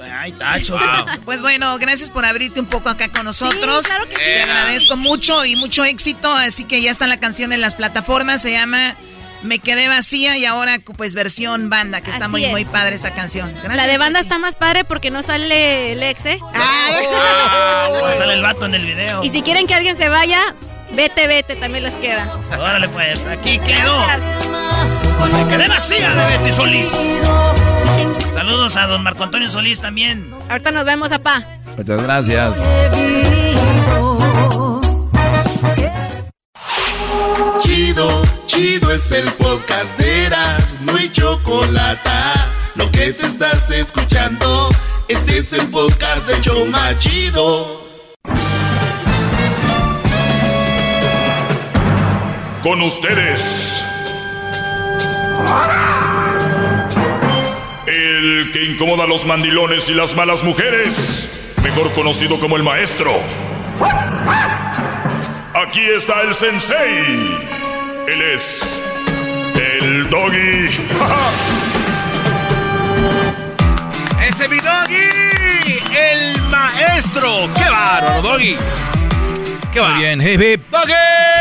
Ay, tacho. Pues bueno, gracias por abrirte un poco acá con nosotros. claro que sí. Te agradezco mucho y mucho éxito. Así que ya está la canción en las plataformas. Se llama Me quedé vacía y ahora pues versión banda, que está muy, muy padre esa canción. la de banda está más padre porque no sale el ex, ¿eh? Ah, sale el vato en el video. Y si quieren que alguien se vaya, vete, vete, también les queda. Órale pues, aquí quedó. Me quedé vacía de Betty Solís. Saludos a don Marco Antonio Solís también. Ahorita nos vemos, papá. Muchas gracias. Chido, chido es el podcast de Eras, no hay chocolate. Lo que te estás escuchando, este es el podcast de Choma Chido. Con ustedes el que incomoda a los mandilones y las malas mujeres, mejor conocido como el maestro. Aquí está el sensei. Él es el doggy. ¡Ese mi doggy! ¡El maestro! ¡Qué bárbaro, doggy! ¡Qué va! Muy bien, hip hip. ¡Doggy!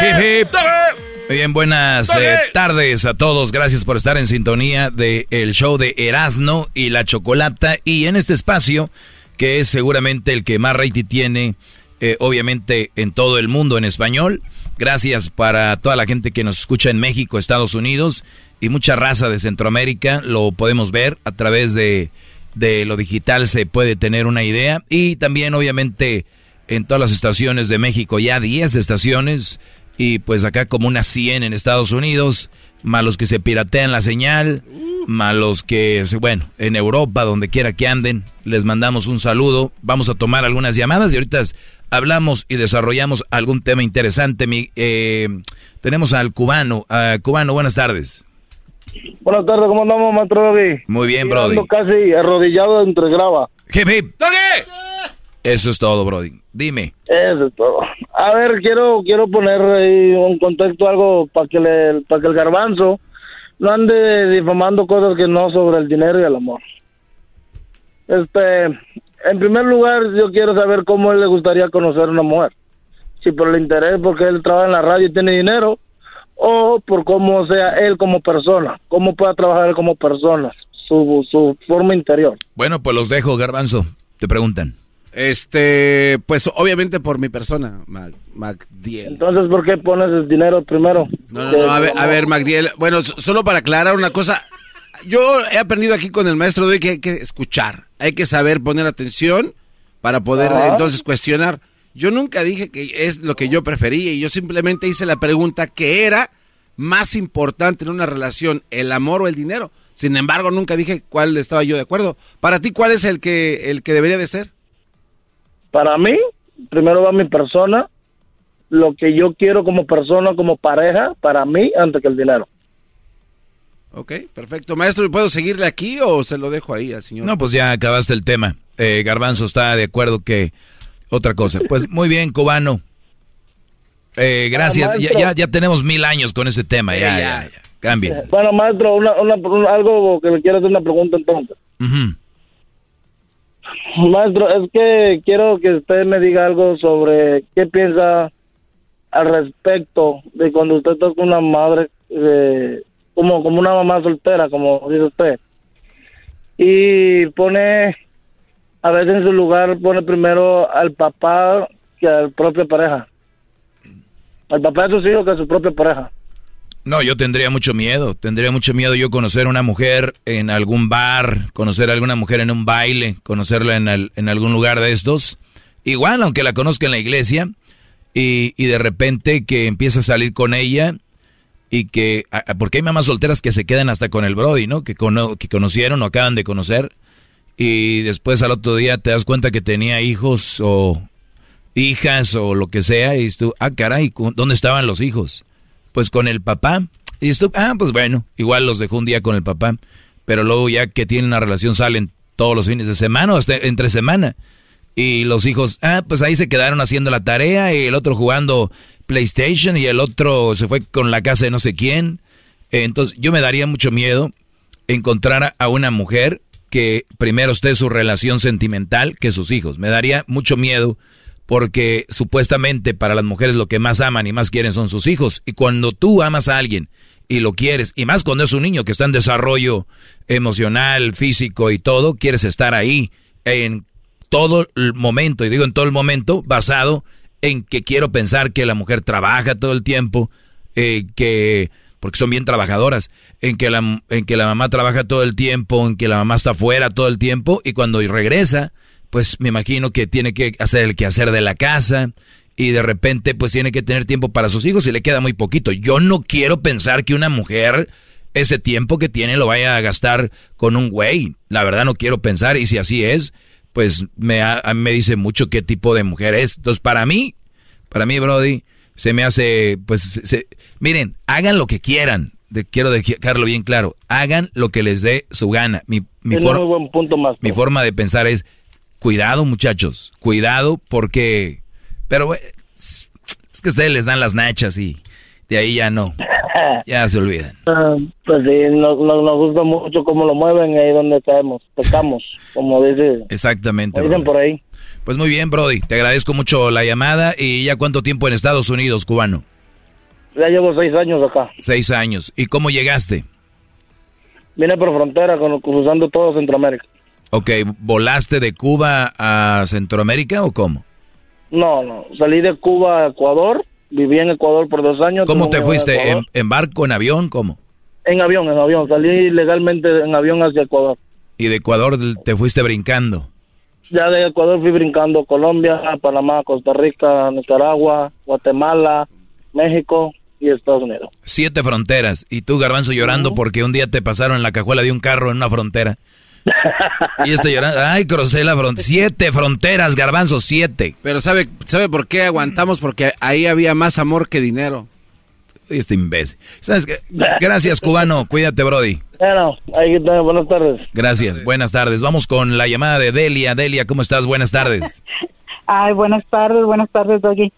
Hip hip. ¡Doggy! Muy bien, buenas eh, tardes a todos. Gracias por estar en sintonía del el show de Erasno y la Chocolata. Y en este espacio, que es seguramente el que más rating tiene, eh, obviamente, en todo el mundo en español. Gracias para toda la gente que nos escucha en México, Estados Unidos y mucha raza de Centroamérica. Lo podemos ver a través de, de lo digital, se puede tener una idea. Y también, obviamente, en todas las estaciones de México, ya 10 estaciones y pues acá como unas 100 en Estados Unidos, malos que se piratean la señal, malos que, bueno, en Europa, donde quiera que anden, les mandamos un saludo, vamos a tomar algunas llamadas y ahorita hablamos y desarrollamos algún tema interesante. Mi, eh, tenemos al cubano, cubano, buenas tardes. Buenas tardes, ¿cómo andamos, maestro? Muy bien, Brody. Casi arrodillado entre grava. Hip, hip. Eso es todo, Brody. Dime. Eso es todo. A ver, quiero quiero poner ahí un contexto algo para que le, para que el garbanzo no ande difamando cosas que no sobre el dinero y el amor. Este, en primer lugar, yo quiero saber cómo él le gustaría conocer a una mujer. Si por el interés, porque él trabaja en la radio y tiene dinero, o por cómo sea él como persona, cómo pueda trabajar él como persona, su, su forma interior. Bueno, pues los dejo, Garbanzo. Te preguntan. Este, pues obviamente por mi persona, Mac, Macdiel. Entonces, ¿por qué pones el dinero primero? No, no, no, a ver, a ver, Macdiel. Bueno, solo para aclarar una cosa. Yo he aprendido aquí con el maestro de que hay que escuchar. Hay que saber poner atención para poder Ajá. entonces cuestionar. Yo nunca dije que es lo que yo prefería y yo simplemente hice la pregunta que era más importante en una relación, el amor o el dinero. Sin embargo, nunca dije cuál estaba yo de acuerdo. Para ti, ¿cuál es el que el que debería de ser? Para mí, primero va mi persona, lo que yo quiero como persona, como pareja, para mí, antes que el dinero. Ok, perfecto. Maestro, ¿puedo seguirle aquí o se lo dejo ahí al señor? No, pues ya acabaste el tema. Eh, Garbanzo está de acuerdo que otra cosa. Pues muy bien, cubano. Eh, gracias. Ah, ya, maestro. ya, ya tenemos mil años con ese tema. Ya, ya, ya. Cambien. Bueno, maestro, una, una, algo que le quiero hacer una pregunta entonces. Ujú. Maestro, es que quiero que usted me diga algo sobre qué piensa al respecto de cuando usted con una madre, eh, como, como una mamá soltera, como dice usted, y pone, a veces en su lugar pone primero al papá que a la propia pareja. Al papá de sus hijos que a su propia pareja. No, yo tendría mucho miedo. Tendría mucho miedo yo conocer a una mujer en algún bar, conocer a alguna mujer en un baile, conocerla en, en algún lugar de estos. Igual, aunque la conozca en la iglesia, y, y de repente que empieza a salir con ella y que... Porque hay mamás solteras que se quedan hasta con el Brody, ¿no? Que, cono- que conocieron o acaban de conocer. Y después al otro día te das cuenta que tenía hijos o hijas o lo que sea. Y tú, ah, caray, ¿cu- ¿dónde estaban los hijos? Pues con el papá. Y esto, ah, pues bueno, igual los dejó un día con el papá. Pero luego ya que tienen una relación salen todos los fines de semana o hasta entre semana. Y los hijos, ah, pues ahí se quedaron haciendo la tarea y el otro jugando PlayStation y el otro se fue con la casa de no sé quién. Entonces yo me daría mucho miedo encontrar a- una mujer que primero esté su relación sentimental que sus hijos. Me daría mucho miedo porque supuestamente para las mujeres lo que más aman y más quieren son sus hijos. Y cuando tú amas a alguien y lo quieres, y más cuando es un niño que está en desarrollo emocional, físico y todo, quieres estar ahí en todo el momento, y digo en todo el momento, basado en que quiero pensar que la mujer trabaja todo el tiempo, eh, que porque son bien trabajadoras, en que, la, en que la mamá trabaja todo el tiempo, en que la mamá está fuera todo el tiempo, y cuando regresa, pues me imagino que tiene que hacer el quehacer de la casa, y de repente pues tiene que tener tiempo para sus hijos y le queda muy poquito. Yo no quiero pensar que una mujer ese tiempo que tiene lo vaya a gastar con un güey. La verdad no quiero pensar y si así es, pues me, a mí me dice mucho qué tipo de mujer es. Entonces para mí, para mí Brody, se me hace, pues, se- se- miren, hagan lo que quieran. De- quiero dejarlo bien claro. Hagan lo que les dé su gana. Mi, mi, for- buen punto más. mi forma de pensar es, cuidado muchachos, cuidado porque, pero es es que ustedes les dan las nachas y de ahí ya no, ya se olvidan. Ah, pues sí, nos, nos, nos gusta mucho cómo lo mueven y ahí donde caemos, pecamos, como dice, Exactamente. como dicen Brody. por ahí. Pues muy bien, Brody, te agradezco mucho la llamada y ya cuánto tiempo en Estados Unidos, cubano. Ya llevo seis años acá. Seis años. ¿Y cómo llegaste? Vine por frontera con, cruzando todo Centroamérica. Ok, ¿volaste de Cuba a Centroamérica o cómo? No, no, salí de Cuba a Ecuador, viví en Ecuador por dos años. ¿Cómo te fuiste? ¿En, barco, en avión? ¿Cómo? En avión, en avión, salí legalmente en avión hacia Ecuador. Y de Ecuador te fuiste brincando. Ya de Ecuador fui brincando Colombia, Panamá, Costa Rica, Nicaragua, Guatemala, México y Estados Unidos. Siete fronteras. Y tú, Garbanzo, llorando porque un día te pasaron en la cajuela de un carro en una frontera. Y este llorando. Ay, crucé la frontera. Siete fronteras, Garbanzo, siete. Pero ¿sabe, ¿sabe por qué aguantamos? Porque ahí había más amor que dinero. este imbécil. ¿Sabes qué? Gracias, cubano. Cuídate, Brody. Bueno, ahí está. Buenas tardes. Gracias, buenas tardes. Vamos con la llamada de Delia. Delia, ¿cómo estás? Buenas tardes. Ay, buenas tardes, buenas tardes, Doggy.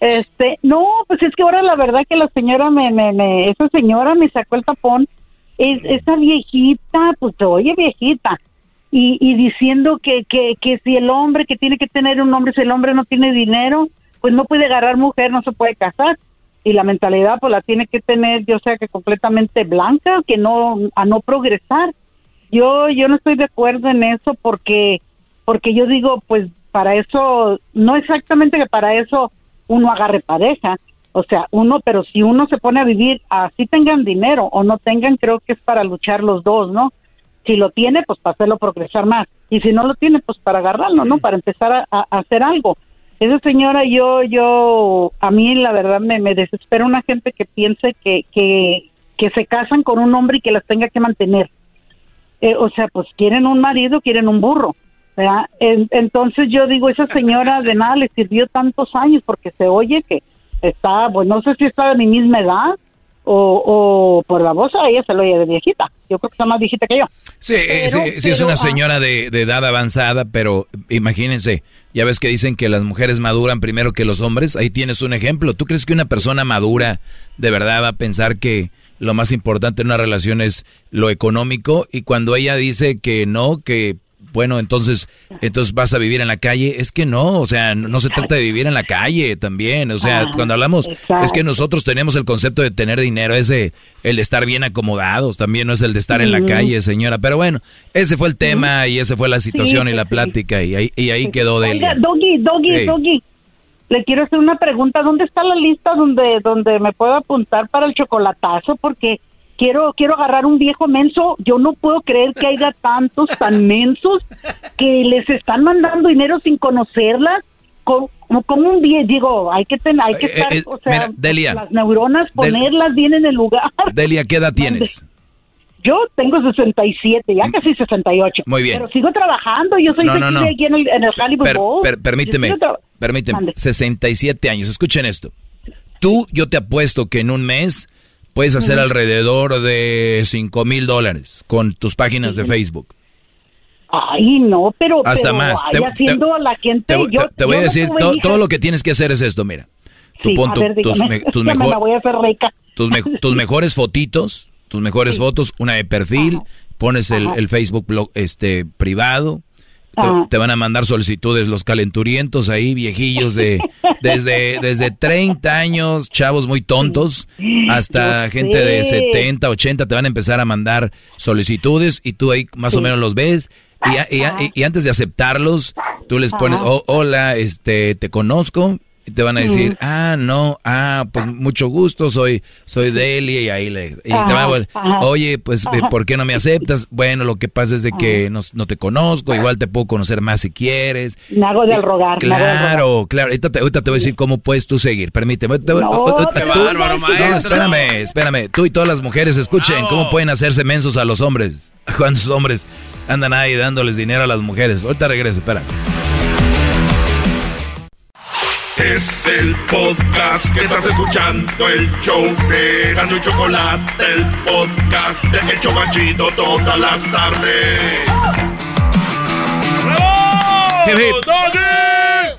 Este, no, pues es que ahora la verdad que la señora me, me, me esa señora me sacó el tapón. Es, esa viejita, pues oye, viejita. Y, y diciendo que, que, que si el hombre que tiene que tener un hombre, si el hombre no tiene dinero, pues no puede agarrar mujer, no se puede casar. Y la mentalidad pues la tiene que tener, yo sea que completamente blanca, que no, a no progresar. Yo, yo no estoy de acuerdo en eso porque, porque yo digo, pues para eso, no exactamente que para eso uno agarre pareja, o sea, uno, pero si uno se pone a vivir, así tengan dinero o no tengan, creo que es para luchar los dos, ¿no? Si lo tiene, pues para hacerlo progresar más. Y si no lo tiene, pues para agarrarlo, ¿no? Para empezar a, a hacer algo. Esa señora, yo, yo, a mí la verdad me, me desespera una gente que piense que, que, que se casan con un hombre y que las tenga que mantener. Eh, o sea, pues quieren un marido, quieren un burro. ¿verdad? En- entonces yo digo, esa señora de nada le sirvió tantos años porque se oye que está, pues no sé si está de mi misma edad o, o por la voz ella se lo oye de viejita. Yo creo que está más viejita que yo. Sí, eh, Pero- sí, sí es una ah, señora de, de edad avanzada, pero imagínense, ya ves que dicen que las mujeres maduran primero que los hombres, ahí tienes un ejemplo. ¿Tú crees que una persona madura de verdad va a pensar que lo más importante en una relación es lo económico? Y cuando ella dice que no, que bueno, entonces, entonces vas a vivir en la calle, es que no, o sea, no, se trata de vivir en la calle también, o sea, Ah, cuando hablamos, exacto. es que nosotros tenemos el concepto de tener dinero, ese, el de estar bien acomodados, también no es el de estar en la calle, señora, pero bueno, ese fue el tema y esa fue la situación y la plática y ahí, y ahí quedó Oiga, Delia. Doggy, Doggy, Hey. Doggy. Le quiero hacer una pregunta. ¿Dónde está la lista donde donde me puedo apuntar para el chocolatazo? Porque quiero quiero agarrar un viejo menso. Yo no puedo creer que haya tantos tan mensos que les están mandando dinero sin conocerlas. Como, como un viejo, digo, hay que tener, hay que Eh, estar, eh, o sea, mira, Delia. las neuronas, Del- ponerlas bien en el lugar. Delia, ¿qué edad tienes? Yo tengo 67, ya casi 68. Muy bien. Pero sigo trabajando, yo soy No, no, no. aquí en el, en el Hollywood Per- Bowl. per- permíteme, permíteme, Mande. 67 años, escuchen esto. Tú, yo te apuesto que en un mes puedes hacer alrededor de 5 mil dólares con tus páginas de Facebook. Ay, no, pero, Hasta pero más. Te- haciendo la gente. Te, yo, te- te voy yo a decir, todo lo que tienes que hacer es esto, mira. Tú Sí, pon a tu- ver, tus, me- me me- mejores fotitos, tus mejores fotos, una de perfil, pones el, el Facebook blog, este privado. Te, Ajá. te van a mandar solicitudes los calenturientos ahí, viejillos de desde desde 30 años, chavos muy tontos, hasta Yo gente de sé. 70, 80 te van a empezar a mandar solicitudes y tú ahí más o menos los ves y, a- y a- y- y antes de aceptarlos, tú les pones. "Oh, hola, este, te conozco, te van a decir, ah, no, ah, pues mucho gusto, soy, soy Delia, y ahí le, y te van a oye, pues, eh. ¿por qué no me aceptas? Bueno, lo que pasa es de que no, no te conozco, igual te puedo conocer más si quieres. Me hago del rogar. del. Claro, claro, ahorita te, ahorita te voy a decir cómo puedes tú seguir, permíteme. Te- No, ahorita qué tú- bárbaro, no, maestro. espérame, espérame, tú y todas las mujeres escuchen cómo pueden hacerse mensos a los hombres, cuando los hombres andan ahí dándoles dinero a las mujeres. Ahorita regreso, espera. Es el podcast que estás escuchando, el show de Gano y Chocolate, el podcast de El Chobachito todas las tardes. Hip.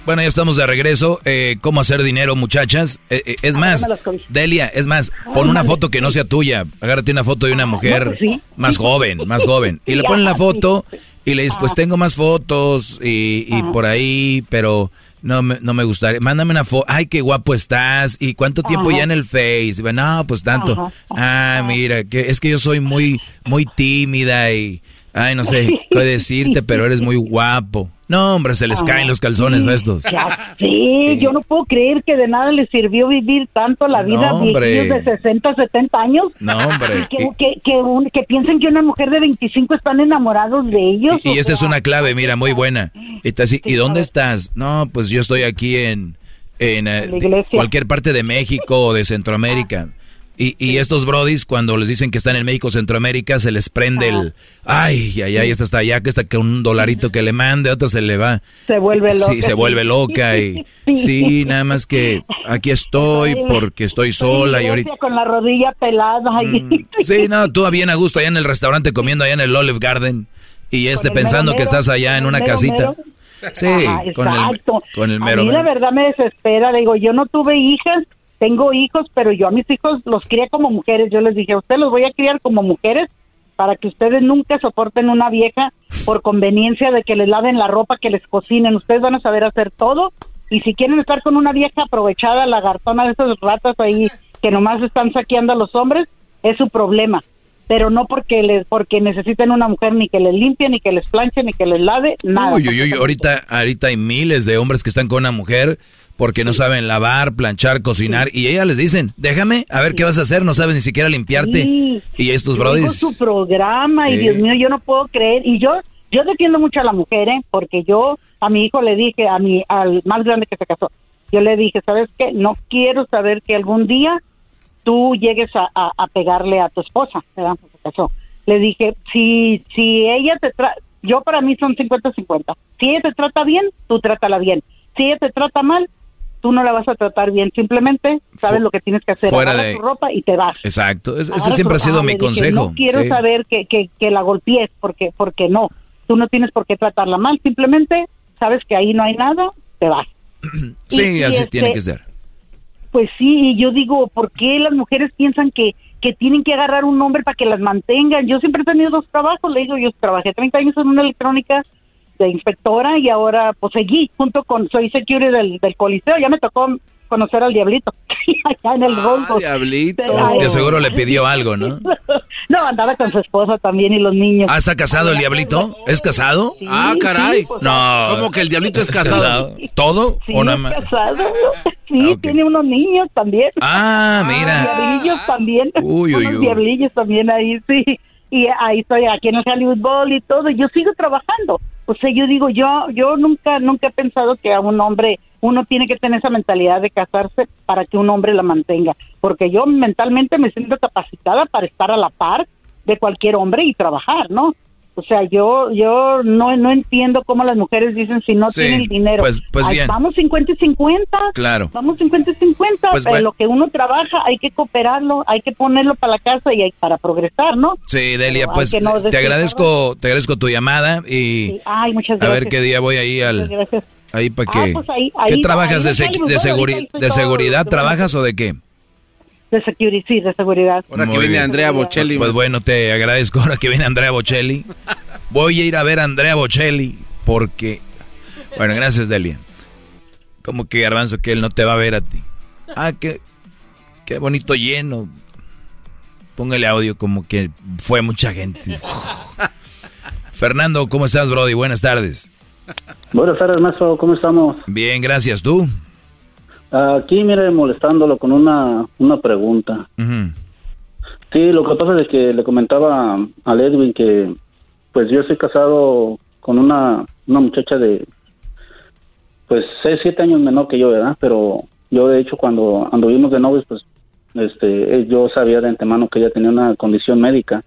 Bueno, ya estamos de regreso. Eh, ¿Cómo hacer dinero, muchachas? Eh, eh, es más, Delia, es más, pon una foto que no sea tuya. Agárrate una foto de una mujer más joven, más joven. Y le ponen la foto y le dices, pues tengo más fotos y, y por ahí, pero no me, no me gustaría. Mándame una foto. Ay, qué guapo estás. ¿Y cuánto tiempo Ajá. ya en el Face? No, pues tanto. Ajá. Ah, mira, que es que yo soy muy, muy tímida y, ay, no sé qué decirte, pero eres muy guapo. No, hombre, se les Ajá. caen los calzones a estos. Ya sé, yo no puedo creer que de nada les sirvió vivir tanto la vida No, de 60, 70 años. No, hombre. Que, que, que, un- que piensen que una mujer de 25 están enamorados de ellos. Y, y esta es sea, una clave, mira, muy buena. Y, está así, ¿y dónde estás? No, pues yo estoy aquí en, en, eh, cualquier parte de México o de Centroamérica. Y, y estos brodis, cuando les dicen que están en México, Centroamérica, se les prende el... Ay, ay, ay, esta está allá, que está que un dolarito que le mande, otro se le va. Se vuelve loca. Sí, se vuelve loca y... Sí, nada más que aquí estoy porque estoy sola y ahorita... Con la rodilla pelada. ahí. Mm, Sí, no, tú bien a gusto allá en el restaurante comiendo allá en el Olive Garden y este pensando mero que estás allá en una mero casita. mero. Sí, Ajá, con el, con el a mero mí la verdad me desespera. Le digo, yo no tuve hijas, tengo hijos, pero yo a mis hijos los crié como mujeres. Yo les dije, a ustedes los voy a criar como mujeres para que ustedes nunca soporten una vieja por conveniencia de que les laven la ropa, que les cocinen. Ustedes van a saber hacer todo. Y si quieren estar con una vieja aprovechada, lagartona de esas ratas ahí que nomás están saqueando a los hombres, es su problema. Pero no porque les, porque necesiten una mujer ni que les limpie, ni que les planche, ni que les lave, nada. Uy, uy, uy, ahorita, ahorita hay miles de hombres que están con una mujer porque no saben lavar, planchar, cocinar y ellas les dicen, déjame, a ver qué vas a hacer, no sabes ni siquiera limpiarte. Sí. Y estos brodis... su programa y. Dios mío, yo no puedo creer. Y yo yo defiendo mucho a la mujer, ¿eh? Porque yo a mi hijo le dije, a mi al más grande que se casó, yo le dije, ¿sabes qué? No quiero saber que algún día tú llegues a, a- a pegarle a tu esposa, ¿verdad? Se casó. Le dije, si si ella te trata, yo para mí son 50-50. Si ella te trata bien, tú trátala bien. Si ella te trata mal, tú no la vas a tratar bien. Simplemente sabes Fu- lo que tienes que hacer. fuera de- tu ropa y te vas. Exacto, es- ese siempre ha sido Ah, mi dije, consejo. No quiero Sí. saber que, que, que la golpees, porque, porque no. Tú no tienes por qué tratarla mal. Simplemente sabes que ahí no hay nada, te vas. Sí, y así este- tiene que ser. Pues sí, y yo digo, ¿por qué las mujeres piensan que, que tienen que agarrar un hombre para que las mantengan? Yo siempre he tenido dos trabajos, le digo, yo trabajé 30 años en una electrónica de inspectora y ahora pues seguí junto con, soy security del, del coliseo, ya me tocó conocer al diablito allá en el Rolls. Diablito. De seguro le pidió algo, ¿no? No, andaba con su esposa también y los niños. Ah, ¿está casado el diablito? ¿Es casado? Ah, caray. pues, No. ¿Cómo que el diablito es casado? ¿Todo? Sí, ¿O nada es más? casado. Sí, tiene unos niños también. Ah, mira. Diablillos también. Uy, uy, unos uy. diablillos también ahí, sí. Y ahí estoy aquí en el Hollywood Bowl y todo. Yo sigo trabajando. O sea, yo digo, yo yo nunca nunca he pensado que a un hombre uno tiene que tener esa mentalidad de casarse para que un hombre la mantenga, porque yo mentalmente me siento capacitada para estar a la par de cualquier hombre y trabajar, ¿no? O sea, yo yo no no entiendo cómo las mujeres dicen si no Sí, tienen dinero. pues- pues Ay, bien. Vamos 50 y 50. Claro. Vamos 50 y 50. Pues bueno. lo que uno trabaja hay que cooperarlo, hay que ponerlo para la casa y hay, para progresar, ¿no? Sí, Delia, Pero pues no te agradezco, te agradezco tu llamada y Sí. Ay, muchas a ver qué día voy ahí Muchas al gracias. ahí para Ah, que pues ahí- ¿Qué trabajas ahí de, de, seguridad trabajas o de qué? De security, sí, de seguridad. Ahora que viene bien. Andrea Bocelli. Pues bueno, te agradezco ahora que viene Andrea Bocelli. Voy a ir a ver a Andrea Bocelli porque bueno, gracias Delia. Como que Garbanzo que él no te va a ver a ti. Ah, qué qué bonito lleno. Póngale audio como que fue mucha gente. Fernando, ¿cómo estás, Brody? Buenas tardes. Buenas tardes, maestro. ¿Cómo estamos? Bien, gracias. ¿Tú? Aquí, mire, molestándolo con una, una pregunta. Sí, lo que pasa es que le comentaba a Edwin que, pues yo estoy casado con una, una muchacha de, pues, seis, siete años menor que yo, ¿verdad? Pero yo, de hecho, cuando anduvimos de novios, pues, este, yo sabía de antemano que ella tenía una condición médica.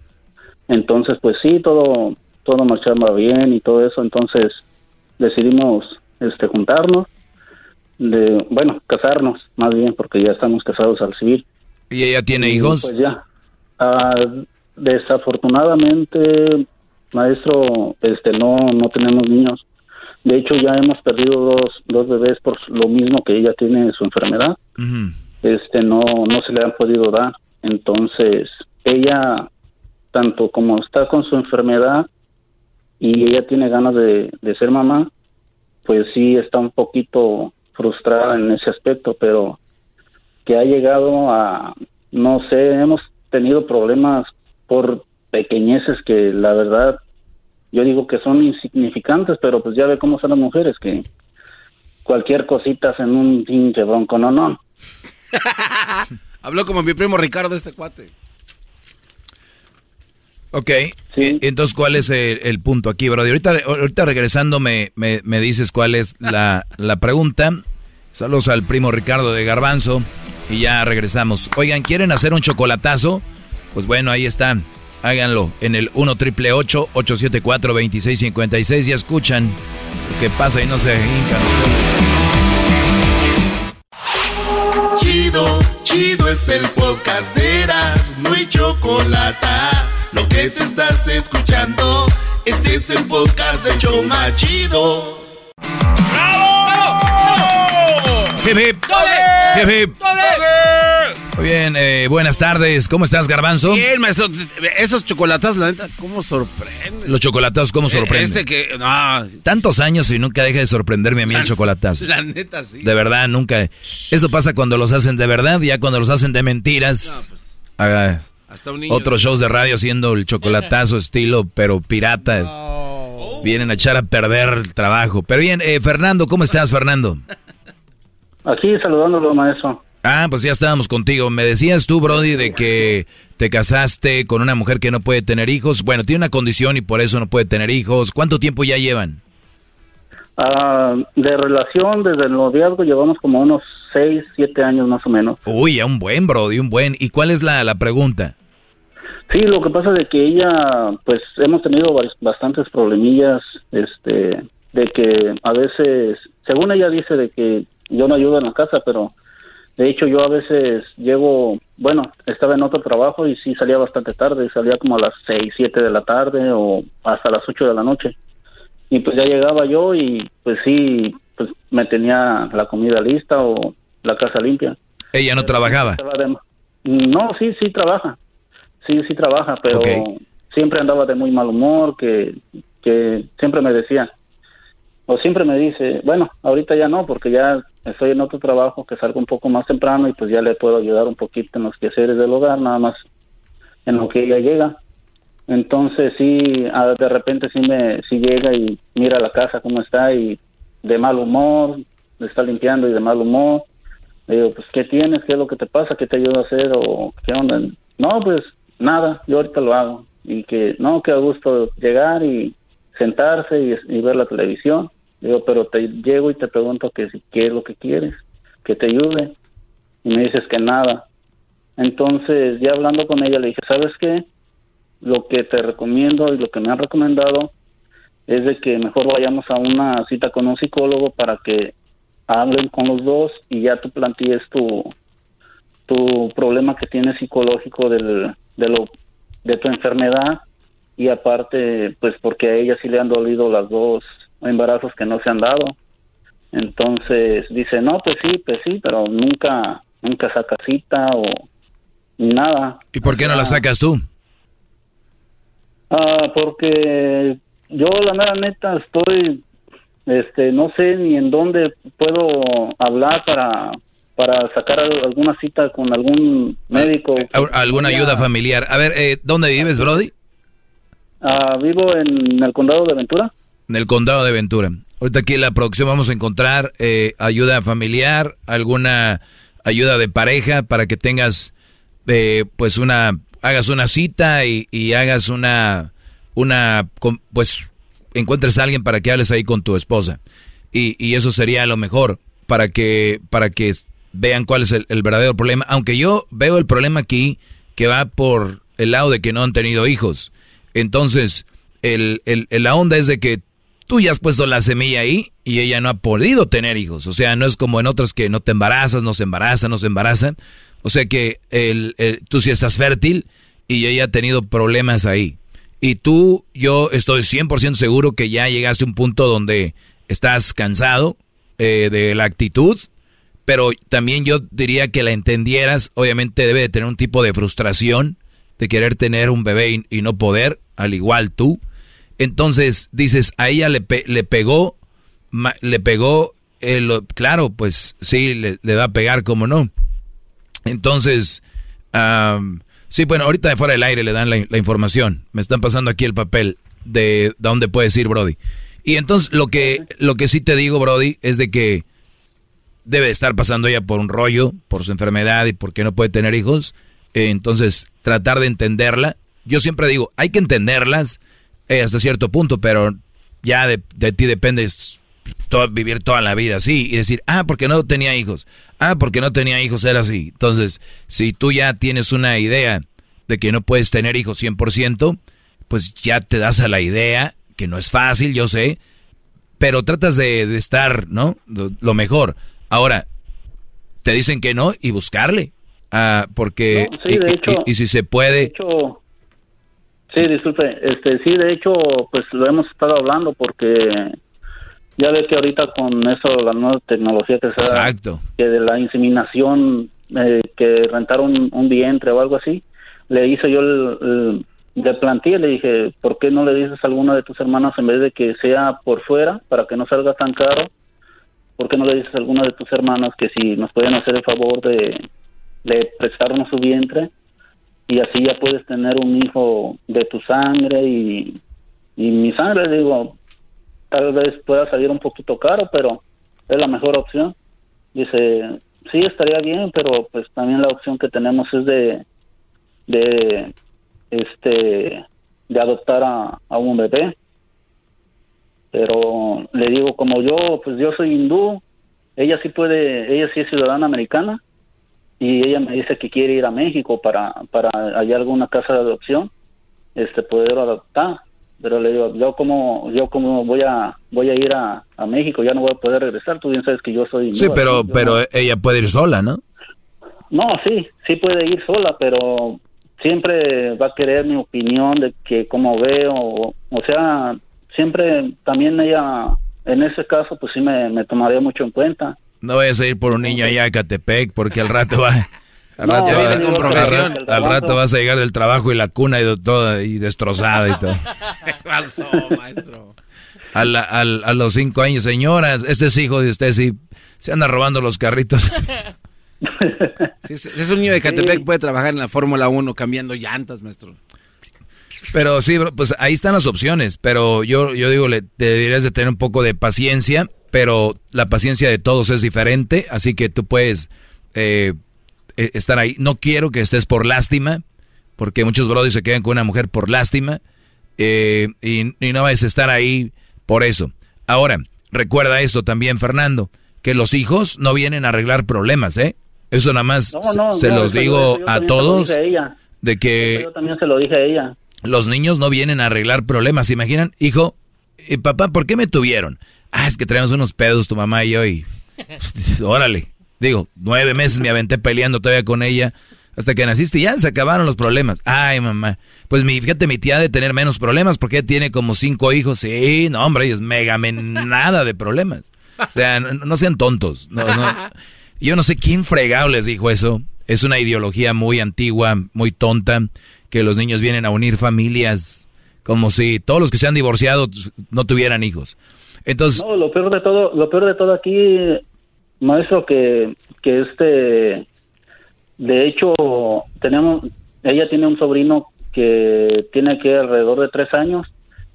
Entonces, pues sí, todo, todo marchaba bien y todo eso. Entonces, decidimos, este, juntarnos, de, bueno, casarnos, más bien, porque ya estamos casados al civil. ¿Y ella tiene hijos? Pues ya. Ah, desafortunadamente, maestro, este, no, no tenemos niños. De hecho, ya hemos perdido dos, dos bebés por lo mismo que ella tiene su enfermedad. Este, no, no se le han podido dar. Entonces, ella, tanto como está con su enfermedad y ella tiene ganas de, de ser mamá, pues sí está un poquito frustrada en ese aspecto, pero que ha llegado a, no sé, hemos tenido problemas por pequeñeces que la verdad yo digo que son insignificantes, pero pues ya ve cómo son las mujeres, que cualquier cosita hacen un pinche bronco, no, no. Habló como mi primo Ricardo, este cuate. Ok, e- entonces ¿cuál es el, el punto aquí, Brody? Ahorita, ahorita regresando me, me, me dices cuál es la, la pregunta. Saludos al primo Ricardo de Garbanzo. y ya regresamos. Oigan, ¿quieren hacer un chocolatazo? Pues bueno, ahí están. Háganlo en el 1 triple 874 2656 y escuchan lo que pasa y no se hincan. Chido, chido es el podcast de Eras, no hay chocolate. Lo que te estás escuchando, este es el podcast de Choma Chido. Hip, hip. Hip, hip. Muy bien, eh, buenas tardes. ¿Cómo estás, Garbanzo? Bien, maestro. Esos chocolatas, la neta, ¿cómo sorprenden? Los chocolatados, ¿cómo sorprenden? Este que, no. Tantos años y nunca deja de sorprenderme a mí el chocolatazo. La neta, sí. De verdad, nunca. Eso pasa cuando los hacen de verdad, ya cuando los hacen de mentiras. haga Hasta un niño otros shows de radio haciendo el chocolatazo estilo, pero pirata. Vienen a echar a perder el trabajo. Pero bien, eh, Fernando, ¿cómo estás, Fernando? Aquí saludándolo, maestro. Ah, pues ya estábamos contigo. Me decías tú, Brody, de que te casaste con una mujer que no puede tener hijos. Bueno, tiene una condición y por eso no puede tener hijos. ¿Cuánto tiempo ya llevan? Ah, de relación, desde el noviazgo, llevamos como unos 6, 7 años más o menos. Uy, ya un buen, Brody, un buen. ¿Y cuál es la, la pregunta? Sí, lo que pasa es de que ella, pues hemos tenido bastantes problemillas, este, de que a veces, según ella dice de que yo no ayudo en la casa, pero de hecho yo a veces llego, bueno, estaba en otro trabajo y sí salía bastante tarde, salía como a las 6, 7 de la tarde o hasta las 8 de la noche. Y pues ya llegaba yo y pues sí, pues me tenía la comida lista o la casa limpia. Ella no trabajaba. No, sí, sí trabaja. Sí, sí trabaja, pero siempre andaba de muy mal humor, que, que siempre me decía, o siempre me dice, bueno, ahorita ya no, porque ya estoy en otro trabajo que salgo un poco más temprano y pues ya le puedo ayudar un poquito en los quehaceres del hogar, nada más en lo que ella llega. Entonces sí, ah, de repente sí me sí llega y mira la casa cómo está y de mal humor, le está limpiando y de mal humor. Le digo, pues, ¿qué tienes? ¿Qué es lo que te pasa? ¿Qué te ayuda a hacer? ¿O qué onda? No, pues, nada, yo ahorita lo hago. Y que, no, que a gusto llegar y sentarse y, ver la televisión. Le digo, pero te llego y te pregunto que si qué es lo que quieres, que te ayude. Y me dices que nada. Entonces, ya hablando con ella, le dije, ¿sabes qué? Lo que te recomiendo y lo que me han recomendado es de que mejor vayamos a una cita con un psicólogo para que hablen con los dos y ya tú plantees tu tu problema que tienes psicológico del, de lo de tu enfermedad y aparte pues porque a ella sí le han dolido las dos embarazos que no se han dado. Entonces dice no pues sí pues sí pero nunca nunca saca cita o nada ¿Y por qué no la sacas tú? Ah, porque yo la mera neta estoy, este, no sé ni en dónde puedo hablar para para sacar al- alguna cita con algún médico. Al- ¿Alguna ayuda familiar? A ver, eh, ¿dónde vives, Brody? Ah, vivo en el condado de Ventura. En el condado de Ventura. Ahorita aquí en la producción vamos a encontrar eh, ayuda familiar, alguna ayuda de pareja para que tengas, eh, pues una, hagas una cita y, y hagas una, una, pues encuentres a alguien para que hables ahí con tu esposa. Y, y eso sería lo mejor para que, para que vean cuál es el, verdadero problema. Aunque yo veo el problema aquí que va por el lado de que no han tenido hijos. Entonces, el, el- la onda es de que tú ya has puesto la semilla ahí y ella no ha podido tener hijos. O sea, no es como en otras que no te embarazas, no se embaraza, no se embarazan. O sea que tú sí estás fértil y ella ha tenido problemas ahí. Y tú, yo estoy 100% seguro que ya llegaste a un punto donde estás cansado eh, de la actitud, pero también yo diría que la entendieras, obviamente debe de tener un tipo de frustración de querer tener un bebé y, no poder, al igual tú. Entonces dices, a ella le, pe- le pegó, le pegó, eh, claro, pues sí, le, va a pegar, como no. Entonces, am, sí, bueno, ahorita de fuera del aire le dan la, la información. Me están pasando aquí el papel de, de dónde puedes ir, Brody. Y entonces lo que, lo que sí te digo, Brody, es de que debe estar pasando ella por un rollo, por su enfermedad y porque no puede tener hijos. Eh, entonces, tratar de entenderla. Yo siempre digo, hay que entenderlas eh, hasta cierto punto, pero ya de, de ti depende vivir toda la vida así y decir, ah, porque no tenía hijos, ah, porque no tenía hijos era así. Entonces, si tú ya tienes una idea de que no puedes tener hijos 100%, pues ya te das a la idea, que no es fácil, yo sé, pero tratas de, estar, ¿no? Lo mejor. Ahora, te dicen que no y buscarle, ah, porque, y, si se puede... sí, disculpe, este, sí, de hecho, pues lo hemos estado hablando porque ya ve que ahorita con eso, la nueva tecnología que se da, que de la inseminación, eh, que rentaron un, vientre o algo así, le hice yo el, de plantilla, le dije, ¿por qué no le dices a alguna de tus hermanas en vez de que sea por fuera, para que no salga tan caro? ¿Por qué no le dices a alguna de tus hermanas que si nos pueden hacer el favor de, prestarnos su vientre y así ya puedes tener un hijo de tu sangre y, y mi sangre, digo, tal vez pueda salir un poquito caro, pero es la mejor opción. Dice, sí, estaría bien, pero pues también la opción que tenemos es de, de, este, de adoptar a, a un bebé. Pero le digo, como yo, pues yo soy hindú, ella sí puede, ella sí es ciudadana americana y ella me dice que quiere ir a México para, para hallar alguna casa de adopción, este, poder adoptar pero le digo yo como yo como voy a voy a ir a, México ya no voy a poder regresar tú bien sabes que yo soy sí pero pero ella puede ir sola no no sí sí puede ir sola pero siempre va a querer mi opinión de que cómo veo o, sea siempre también ella en ese caso pues sí me, me tomaría mucho en cuenta no vayas a ir por un niño allá a Catepec porque al rato va al rato, vas a llegar del trabajo y la cuna y toda y destrozada y todo. maestro? A, los cinco años, señoras, este es hijo de usted, sí, se anda robando los carritos. si es, un niño de Catepec, puede trabajar en la Fórmula 1 cambiando llantas, maestro. Pero sí, pues ahí están las opciones, pero yo, yo digo, le, te deberías de tener un poco de paciencia, pero la paciencia de todos es diferente, así que tú puedes eh, eh, estar ahí. No quiero que estés por lástima, porque muchos brothers se quedan con una mujer por lástima, eh, y, no vas a estar ahí por eso. Ahora, recuerda esto también, Fernando, que los hijos no vienen a arreglar problemas, ¿eh? Eso nada más se los digo a todos, de que... Yo también se lo dije a ella. Los niños no vienen a arreglar problemas, ¿se imaginan? Hijo, eh, papá, ¿por qué me tuvieron? Ah, es que traemos unos pedos tu mamá y yo y... Órale, Digo, nueve meses me aventé peleando todavía con ella. Hasta que naciste ya se acabaron los problemas. Ay, mamá. Pues mi, fíjate, mi tía de tener menos problemas porque tiene como cinco hijos. Sí, no, hombre, es mega nada de problemas. O sea, no, sean tontos. No, Yo no sé quién fregado les dijo eso. Es una ideología muy antigua, muy tonta, que los niños vienen a unir familias como si todos los que se han divorciado no tuvieran hijos. Entonces, no, lo peor de todo, lo peor de todo aquí maestro que, que este, de hecho, tenemos, ella tiene un sobrino que tiene que alrededor de tres años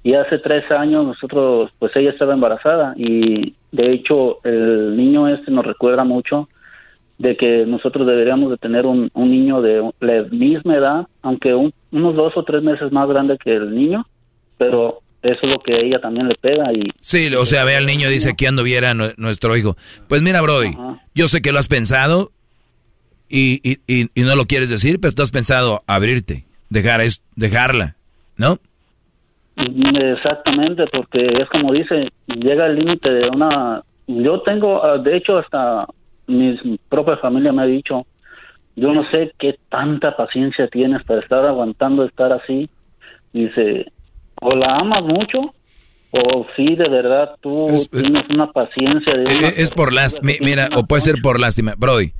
y hace tres años nosotros, pues ella estaba embarazada y de hecho el niño este nos recuerda mucho de que nosotros deberíamos de tener un, un niño de la misma edad, aunque unos dos o tres meses más grande que el niño, pero eso es lo que ella también le pega y... Sí, o sea, ve al niño, dice que anduviera nuestro hijo. Pues mira, Brody, yo sé que lo has pensado y, y, y, no lo quieres decir, pero tú has pensado abrirte, dejar es, dejarla, ¿no? Exactamente, porque es como dice, llega el límite de una... Yo tengo, de hecho, hasta mi propia familia me ha dicho, yo no sé qué tanta paciencia tienes para estar aguantando estar así. Dice, o la amas mucho o sí de verdad tú tienes una paciencia de eh, es, por lástima mira o puede ser por lástima. Brody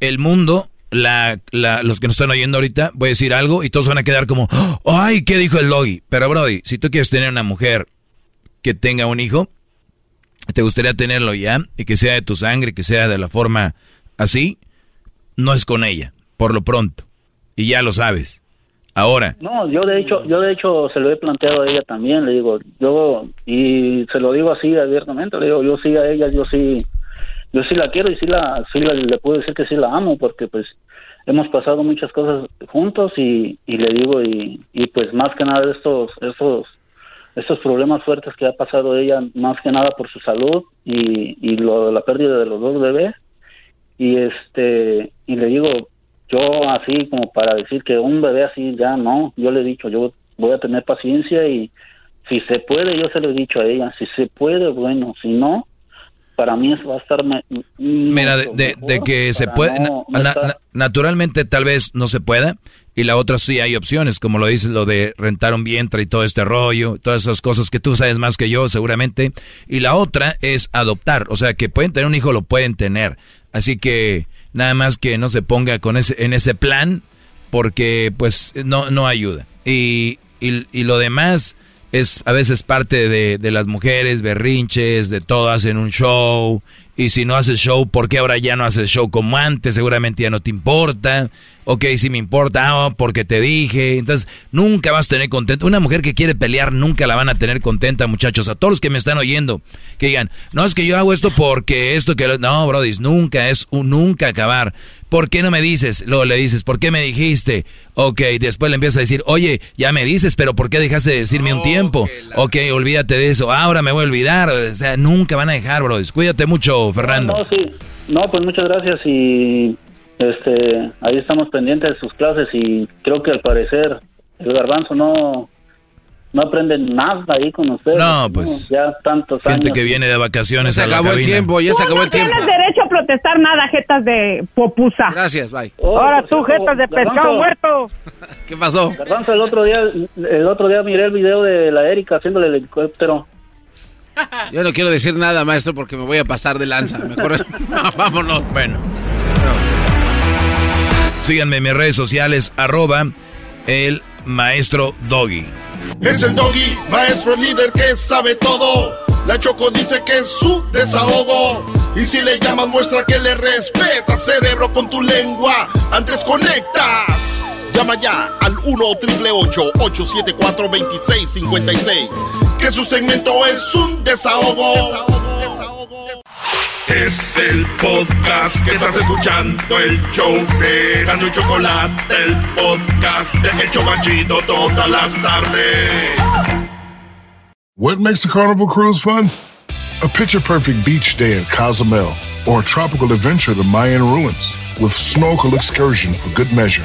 el mundo la, la, los que nos están oyendo ahorita voy a decir algo y todos van a quedar como ay qué dijo el Logi pero Brody si tú quieres tener una mujer que tenga un hijo te gustaría tenerlo ya y que sea de tu sangre que sea de la forma así no es con ella por lo pronto. Y ya lo sabes. Ahora. No, yo de hecho, yo de hecho se lo he planteado a ella también, le digo, yo, y se lo digo así abiertamente, le digo, yo sí a ella, yo sí, yo sí la quiero y sí la, sí le puedo decir que sí la amo, porque pues hemos pasado muchas cosas juntos y, y le digo, y, y pues más que nada estos, estos, esos problemas fuertes que ha pasado ella, más que nada por su salud y, y lo, la pérdida de los dos bebés. Y este, y le digo, yo así como para decir que un bebé así ya no, yo le he dicho, yo voy a tener paciencia y si se puede, yo se lo he dicho a ella, si se puede, bueno, si no, para mí eso va a estar... Mira, de, de, que se puede, naturalmente tal vez no se pueda, y la otra sí hay opciones, como lo dice lo de rentar un vientre y todo este rollo, todas esas cosas que tú sabes más que yo seguramente, y la otra es adoptar, o sea que pueden tener un hijo, lo pueden tener, así que nada más que no se ponga con ese, en ese plan, porque pues no, no ayuda. Y, y, y lo demás es a veces parte de, de, las mujeres, berrinches, de todo, hacen un show. Y si no haces show, ¿por qué ahora ya no haces show como antes? Seguramente ya no te importa. Ok, si me importa, ah, porque te dije. Entonces, nunca vas a tener contenta. Una mujer que quiere pelear, nunca la van a tener contenta, muchachos. A todos los que me están oyendo, que digan, no, es que yo hago esto porque esto que... No, Brody, nunca, es un nunca acabar. ¿Por qué no me dices? Luego le dices, ¿por qué me dijiste? Ok, después le empiezas a decir, oye, ya me dices, pero ¿por qué dejaste de decirme un tiempo? Ok, olvídate de eso. Ahora me voy a olvidar. O sea, nunca van a dejar, Brody. Cuídate mucho, Fernando. No, sí. No, pues muchas gracias y este, ahí estamos pendientes de sus clases y creo que al parecer el garbanzo no no aprende nada ahí con ustedes. No, pues. ya tantos Gente que viene de vacaciones se a acabó la el tiempo, ya se acabó el tiempo. No tienes derecho a protestar nada, jetas de popusa. Gracias, bye. Ahora tú, jetas de pescado muerto. ¿Qué pasó? Garbanzo, el otro día el otro día miré el video de la Erika haciéndole el helicóptero. Yo no quiero decir nada, maestro, porque me voy a pasar de lanza. Mejor vámonos. Bueno. Síganme en mis redes sociales, arroba el maestro Doggy. Es el Doggy, maestro líder que sabe todo. La Choco dice que es su desahogo. Y si le llamas, muestra que le respeta, cerebro, con tu lengua. Antes conectas. Llama ya al 1-888-874-2656. Que su segmento es un desahogo. Es el podcast que estás escuchando, el show de Gano y Chocolate, el podcast de El Chobachito todas las tardes. What makes a carnival cruise fun? A picture perfect beach day at Cozumel or a tropical adventure to Mayan ruins with snorkel excursion for good measure.